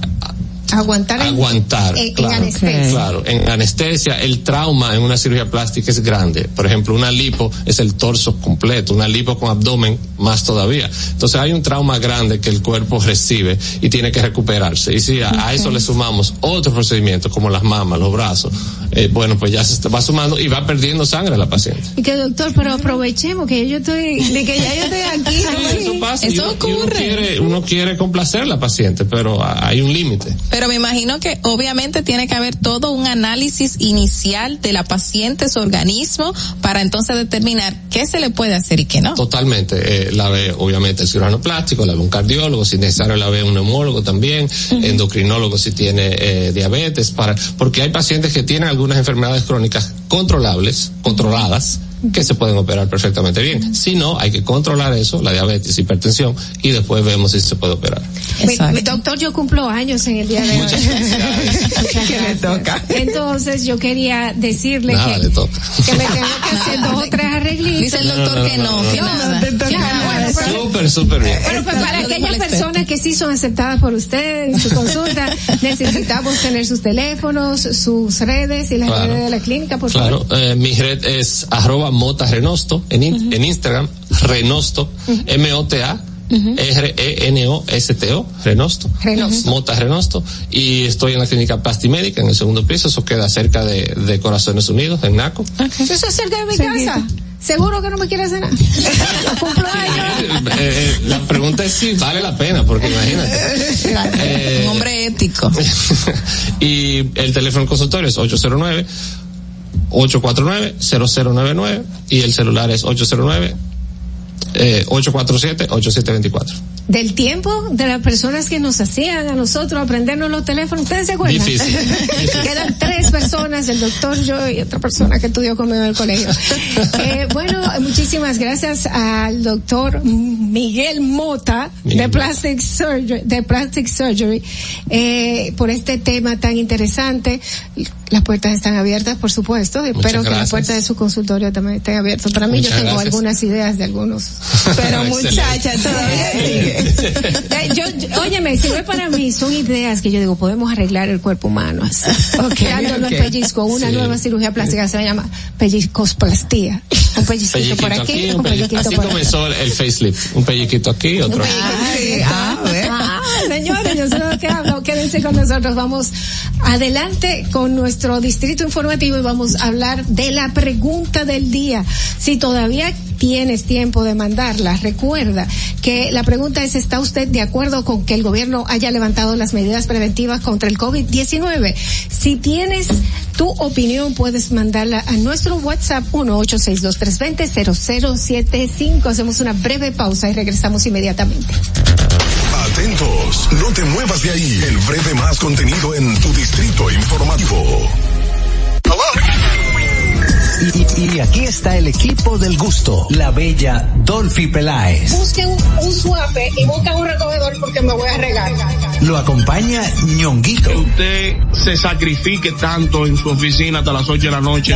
Aguantar en, aguantar. en- en claro, anestesia. claro, en anestesia el trauma en una cirugía plástica es grande. Por ejemplo, una lipo es el torso completo, una lipo con abdomen más todavía. Entonces hay un trauma grande que el cuerpo recibe y tiene que recuperarse. Y si a, a eso le sumamos otros procedimientos como las mamas, los brazos, eh, bueno, pues ya se está- va sumando y va perdiendo sangre la paciente. Y que doctor, pero aprovechemos que yo estoy, de que ya yo estoy aquí. Eso pasa. y Eso uno- y uno ocurre. quiere, uno quiere complacer a la paciente, pero hay un límite. Pero me imagino que obviamente tiene que haber todo un análisis inicial de la paciente, su organismo, para entonces determinar qué se le puede hacer y qué no. Totalmente. Eh, la ve obviamente el cirujano plástico, la ve un cardiólogo, si necesario la ve un neumólogo también, endocrinólogo si tiene eh, diabetes, para, porque hay pacientes que tienen algunas enfermedades crónicas controlables, controladas, que se pueden operar perfectamente bien. Si no, hay que controlar eso, la diabetes, hipertensión, y después vemos si se puede operar. Mi, mi doctor, yo cumplo años en el día de hoy. <laughs> ¿Qué le toca? Entonces, yo quería decirle Nada que, le toca. que me tengo que hacer dos o tres arreglitos. Dice el doctor que no, que nada. Claro, bueno, pero- Súper, súper bien. Bueno, pues para aquellas personas que sí son aceptadas por usted en su consulta, <laughs> necesitamos tener sus teléfonos, sus redes y las Claro. redes de la clínica, por Claro, eh, mi red es arroba mota renosto en, in- en Instagram, renosto, M-O-T-A, R-E-N-O-S-T-O, Renosto. Renosto. Mota Renosto. Y estoy en la clínica Plastimédica, en el segundo piso, eso queda cerca de, de Corazones Unidos, en Naco. Eso es cerca de mi casa. Seguro que no me quiere hacer nada. <laughs> Cumplo años. Eh, eh, la pregunta es si vale la pena, porque imagínate. <laughs> Eh, Un hombre ético. <laughs> y el teléfono del consultorio es 809 849 0099 y el celular es 809 eh, 847 8724. Del tiempo de las personas que nos hacían a nosotros aprendernos los teléfonos, ¿ustedes se acuerdan? Difícil. <laughs> Quedan tres personas, el doctor, yo y otra persona que estudió conmigo en el colegio. Eh, bueno, muchísimas gracias al doctor Miguel Mota Miguel de. Plastic Surgery, de Plastic Surgery, eh, por este tema tan interesante. Las puertas están abiertas, por supuesto. Espero que las puertas de su consultorio también estén abiertas. Para mí, yo tengo gracias. algunas ideas de algunos. <laughs> Pero muchacha, todavía sigue. Yo, yo- óyeme, si no es para mí, son ideas que yo digo, podemos arreglar el cuerpo humano así. Dándolo ok. en pellizco. Una Sí. nueva cirugía plástica se llama pellizcosplastía. Un pellizquito Pelliquito por aquí, un un pelli- pelliquito Así por aquí. comenzó el, el facelift. Un pelliquito aquí, otro. Ay, ah, a ver. Ah, señores, yo sé de que hablo. Quédense con nosotros. Vamos adelante con nuestro distrito informativo y vamos a hablar de la pregunta del día. Si todavía tienes tiempo de mandarla, recuerda que la pregunta es, ¿está usted de acuerdo con que el gobierno haya levantado las medidas preventivas contra el COVID-19? Si tienes tu opinión, puedes mandarla a nuestro WhatsApp 1-862-320-0075. Hacemos una breve pausa y regresamos inmediatamente. Atentos, no te muevas de ahí. El breve más contenido en tu distrito informativo. Y, y- y aquí está el equipo del gusto, la bella Dolphy Peláez. Busque un, un suape y busca un recogedor porque me voy a regar. Lo acompaña ñonguito. Usted se sacrifique tanto en su oficina hasta las 8 de la noche.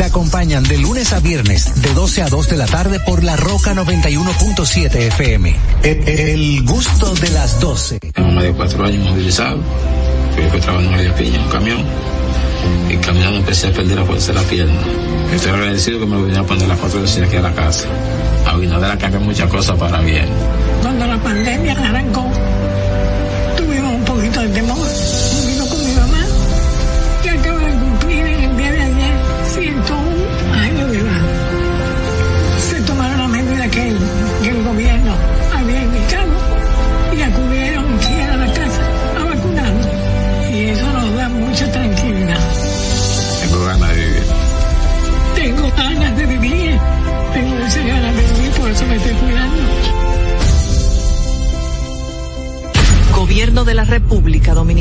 Te acompañan de lunes a viernes, de 12 a 2 de la tarde por la Roca 91.7 FM. El, el gusto de las 12. Tengo más de cuatro años movilizado. Fui que trabajando en María Piña, en un camión. Y caminando empecé a perder la fuerza de la pierna. Estoy agradecido que me vinieron a poner las cuatro veces aquí a la casa. A Abinader cambiado muchas cosas para bien. Cuando la pandemia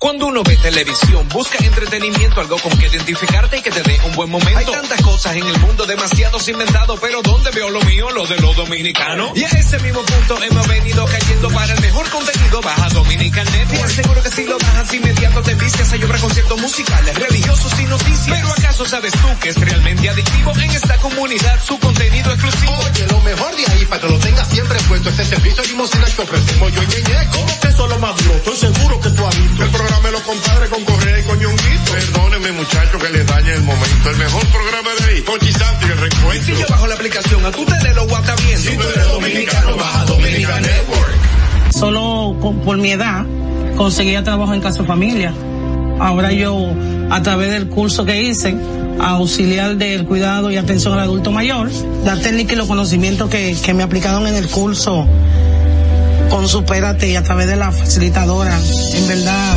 Cuando Tú no ves televisión, busca entretenimiento, algo con que identificarte y que te dé un buen momento. Hay tantas cosas en el mundo, demasiados inventados, pero ¿dónde veo lo mío? Lo de los dominicanos. Y a ese mismo punto hemos venido cayendo para el mejor contenido. Baja Dominican Network. Seguro que si lo bajas inmediato te vicias. Hay obra conciertos musicales, religiosos y noticias. Pero ¿acaso sabes tú que es realmente adictivo en esta comunidad su contenido exclusivo? Oye, lo mejor de ahí para que lo tengas siempre puesto es el servicio limosina que ofrecemos yo y. ¿Cómo que eso lo más duro? Estoy seguro que tú has visto. El programa de los compadres con Correa y con Ñonguito. Perdónenme muchachos que les dañe el momento. El mejor programa de ahí, Conchi Santo y el reencuentro. Si yo bajo la aplicación, a tu tele lo guata bien. Si tú eres dominicano, baja Dominican Network. Solo con- por mi edad conseguía trabajo en casa familia. Ahora yo, a través del curso que hice, auxiliar del cuidado y atención al adulto mayor, la técnica y los conocimientos que, que me aplicaron en el curso con Supérate y a través de la facilitadora, en verdad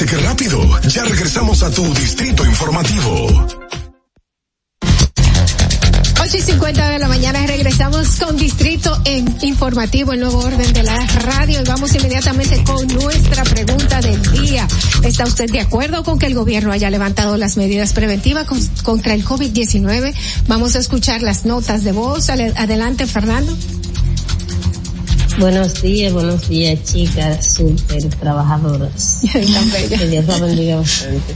¿Viste qué rápido? Ya regresamos a tu distrito informativo. 8 y 50 de la mañana regresamos con Distrito Informativo, el nuevo orden de la radio y vamos inmediatamente con nuestra pregunta del día. ¿Está usted de acuerdo con que el gobierno haya levantado las medidas preventivas con- contra el COVID-19? Vamos a escuchar las notas de voz. Adelante, Fernando. Buenos días, buenos días, chicas súper trabajadoras. <laughs> Que Dios la bendiga bastante.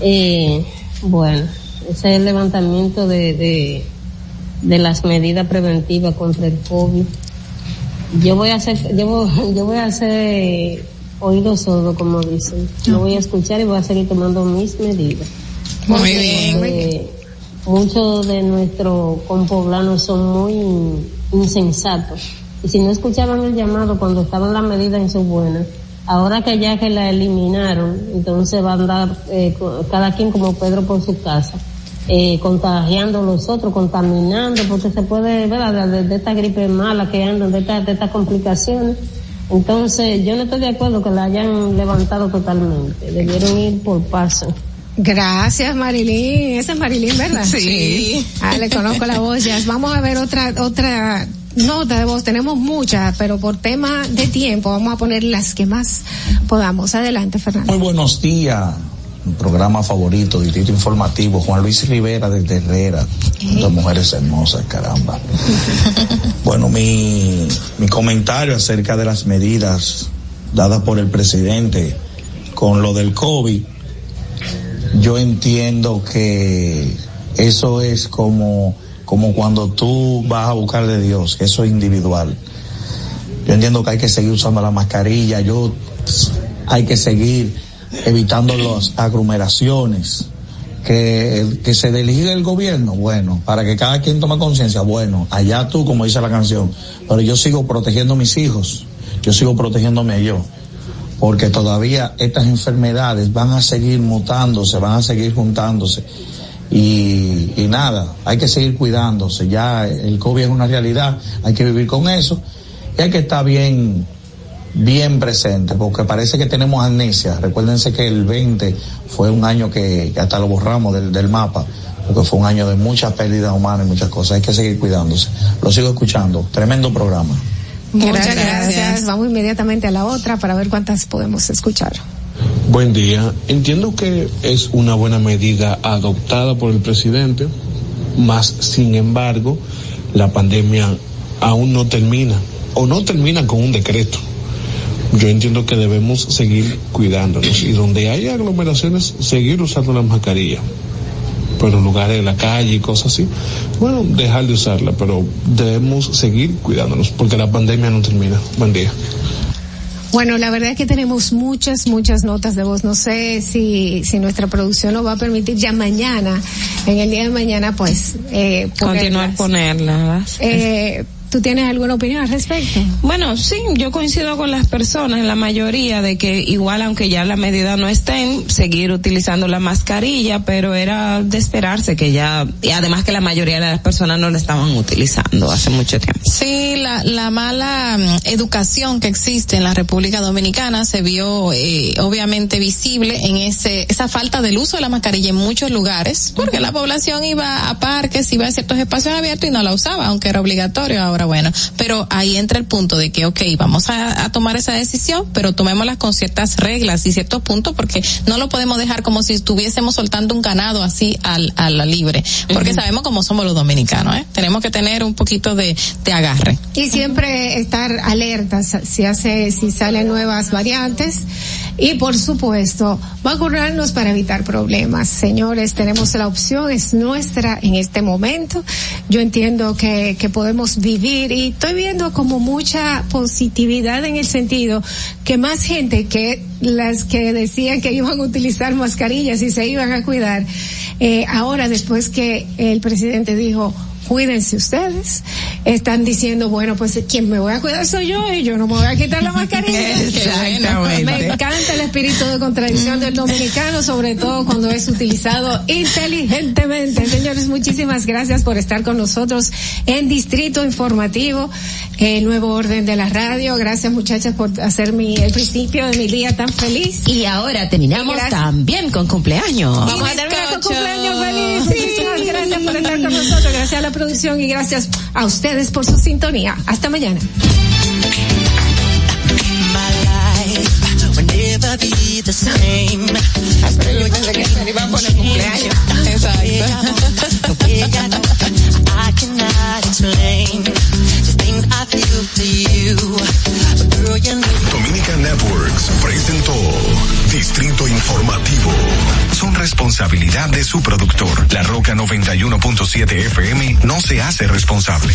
Eh, bueno, ese es el levantamiento de, de, de las medidas preventivas contra el COVID. Yo voy a hacer, yo voy, <laughs> yo voy a hacer oído sordo, como dicen. No voy a escuchar y voy a seguir tomando mis medidas. Muy Porque, bien. eh, muchos de nuestros compoblanos son muy insensatos. Y si no escuchaban el llamado cuando estaban las medidas en su buena, ahora que ya que la eliminaron, entonces va a andar eh, cada quien como Pedro por su casa, eh, contagiando a los otros, contaminando, porque se puede ver de, de esta gripe mala que andan, de, esta- de estas complicaciones. Entonces, yo no estoy de acuerdo que la hayan levantado totalmente. Debieron ir por paso. Gracias, Marilyn. Esa es Marilyn, ¿verdad? Sí. Ah, le conozco la voz ya. Vamos a ver otra, otra nota de voz. Tenemos muchas, pero por tema de tiempo vamos a poner las que más podamos. Adelante, Fernando. Muy buenos días. Programa favorito, Distrito Informativo, Juan Luis Rivera desde Herrera. Dos mujeres hermosas, caramba. <laughs> Bueno, mi, mi comentario acerca de las medidas dadas por el presidente con lo del COVID, yo entiendo que eso es como, como cuando tú vas a buscar de Dios, eso es individual. Yo entiendo que hay que seguir usando la mascarilla, yo hay que seguir evitando las aglomeraciones, que, que se delegue el gobierno, bueno, para que cada quien tome conciencia, bueno, allá tú, como dice la canción, pero yo sigo protegiendo a mis hijos, yo sigo protegiéndome a yo, porque todavía estas enfermedades van a seguir mutándose, van a seguir juntándose. Y, y nada, hay que seguir cuidándose, ya el COVID es una realidad, hay que vivir con eso y hay que estar bien, bien presente, porque parece que tenemos amnesia. Recuérdense que el 20 fue un año que, que hasta lo borramos del, del mapa, porque fue un año de muchas pérdidas humanas y muchas cosas. Hay que seguir cuidándose. Lo sigo escuchando. Tremendo programa. Muchas gracias. Vamos inmediatamente a la otra para ver cuántas podemos escuchar. Buen día. Entiendo que es una buena medida adoptada por el presidente, más sin embargo, la pandemia aún no termina o no termina con un decreto. Yo entiendo que debemos seguir cuidándonos y donde hay aglomeraciones, seguir usando la mascarilla. Pero en lugares de la calle y cosas así, bueno, dejar de usarla, pero debemos seguir cuidándonos porque la pandemia no termina. Buen día. Bueno, la verdad es que tenemos muchas, muchas notas de voz. No sé si, si nuestra producción nos va a permitir ya mañana, en el día de mañana, pues, eh, Continuar ponerlas. ponerlas. Eh, ¿Tú tienes alguna opinión al respecto? Bueno, sí, yo coincido con las personas, la mayoría, de que igual aunque ya la medida no estén, seguir utilizando la mascarilla, pero era de esperarse que ya, y además que la mayoría de las personas no la estaban utilizando hace mucho tiempo. Sí, la, la mala mm, educación que existe en la República Dominicana se vio eh, obviamente visible en ese esa falta del uso de la mascarilla en muchos lugares, porque la población iba a parques, iba a ciertos espacios abiertos y no la usaba, aunque era obligatorio ahora bueno. Pero ahí entra el punto de que, ok, vamos a, tomar esa decisión, pero tomémosla con ciertas reglas y ciertos puntos porque no lo podemos dejar como si estuviésemos soltando un ganado así al, a la libre, porque sabemos cómo somos los dominicanos, ¿eh? Tenemos que tener un poquito de, de agarre. Y siempre estar alertas si hace, si salen nuevas variantes y por supuesto, vacunarnos para evitar problemas. Señores, tenemos la opción, es nuestra en este momento. Yo entiendo que, que podemos vivir y estoy viendo como mucha positividad en el sentido que más gente que las que decían que iban a utilizar mascarillas y se iban a cuidar, eh, ahora después que el presidente dijo, cuídense ustedes. Están diciendo, bueno, pues quien me voy a cuidar soy yo y yo no me voy a quitar la <laughs> mascarilla. Exactamente. Me encanta el espíritu de contradicción del dominicano, sobre todo cuando es utilizado inteligentemente. Señores, muchísimas gracias por estar con nosotros en Distrito Informativo, el nuevo orden de la radio. Gracias muchachas por hacer mi, el principio de mi día tan feliz. Y ahora terminamos también con cumpleaños. Vamos a terminar con cumpleaños feliz. gracias por estar con nosotros. Gracias a la producción y gracias a ustedes por su sintonía. Hasta mañana. Dominican Networks presentó Distrito Informativo. Son responsabilidad de su productor. La Roca 91.7 FM no se hace responsable.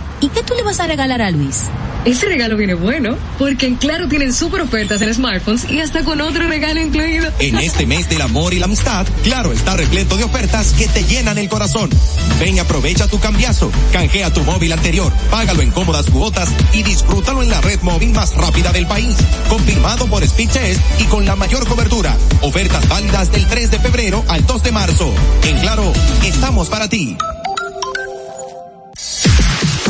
¿y qué tú le vas a regalar a Luis? Ese regalo viene bueno, porque en Claro tienen super ofertas en smartphones y hasta con otro regalo incluido. En este mes del amor y la amistad, Claro está repleto de ofertas que te llenan el corazón. Ven, aprovecha tu cambiazo, canjea tu móvil anterior, págalo en cómodas cuotas y disfrútalo en la red móvil más rápida del país. Confirmado por Speedtest y con la mayor cobertura. Ofertas válidas del 3 de febrero al 2 de marzo. En Claro, estamos para ti.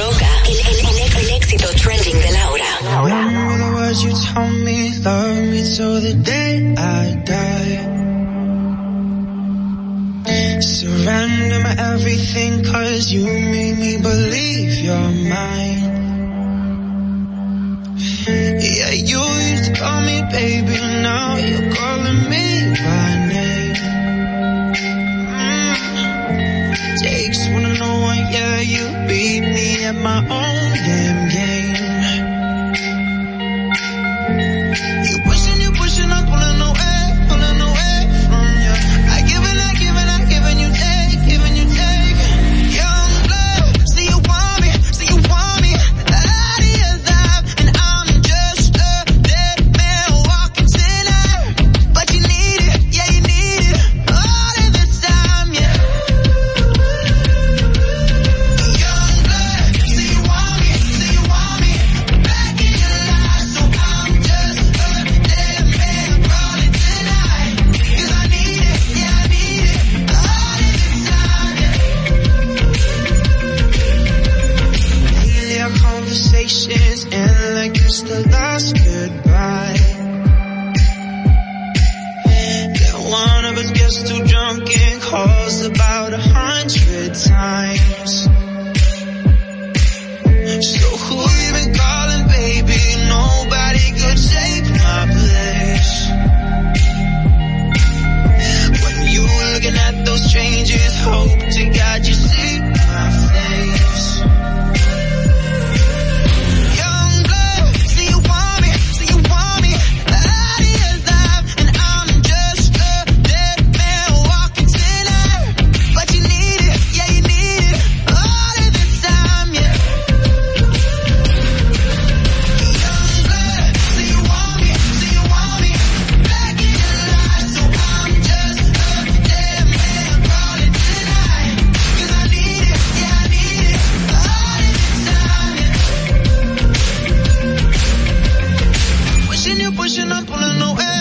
Roca, el, el, el, el éxito trending de Laura. you told me, love me till the day I die. Surrender my everything cause you made me believe you're mine. Yeah, you used to call me baby, now you're calling me by name. Mm. Takes one, yeah, you beat me at my own game. strangers hope to God you see. pushing, I'm pulling away.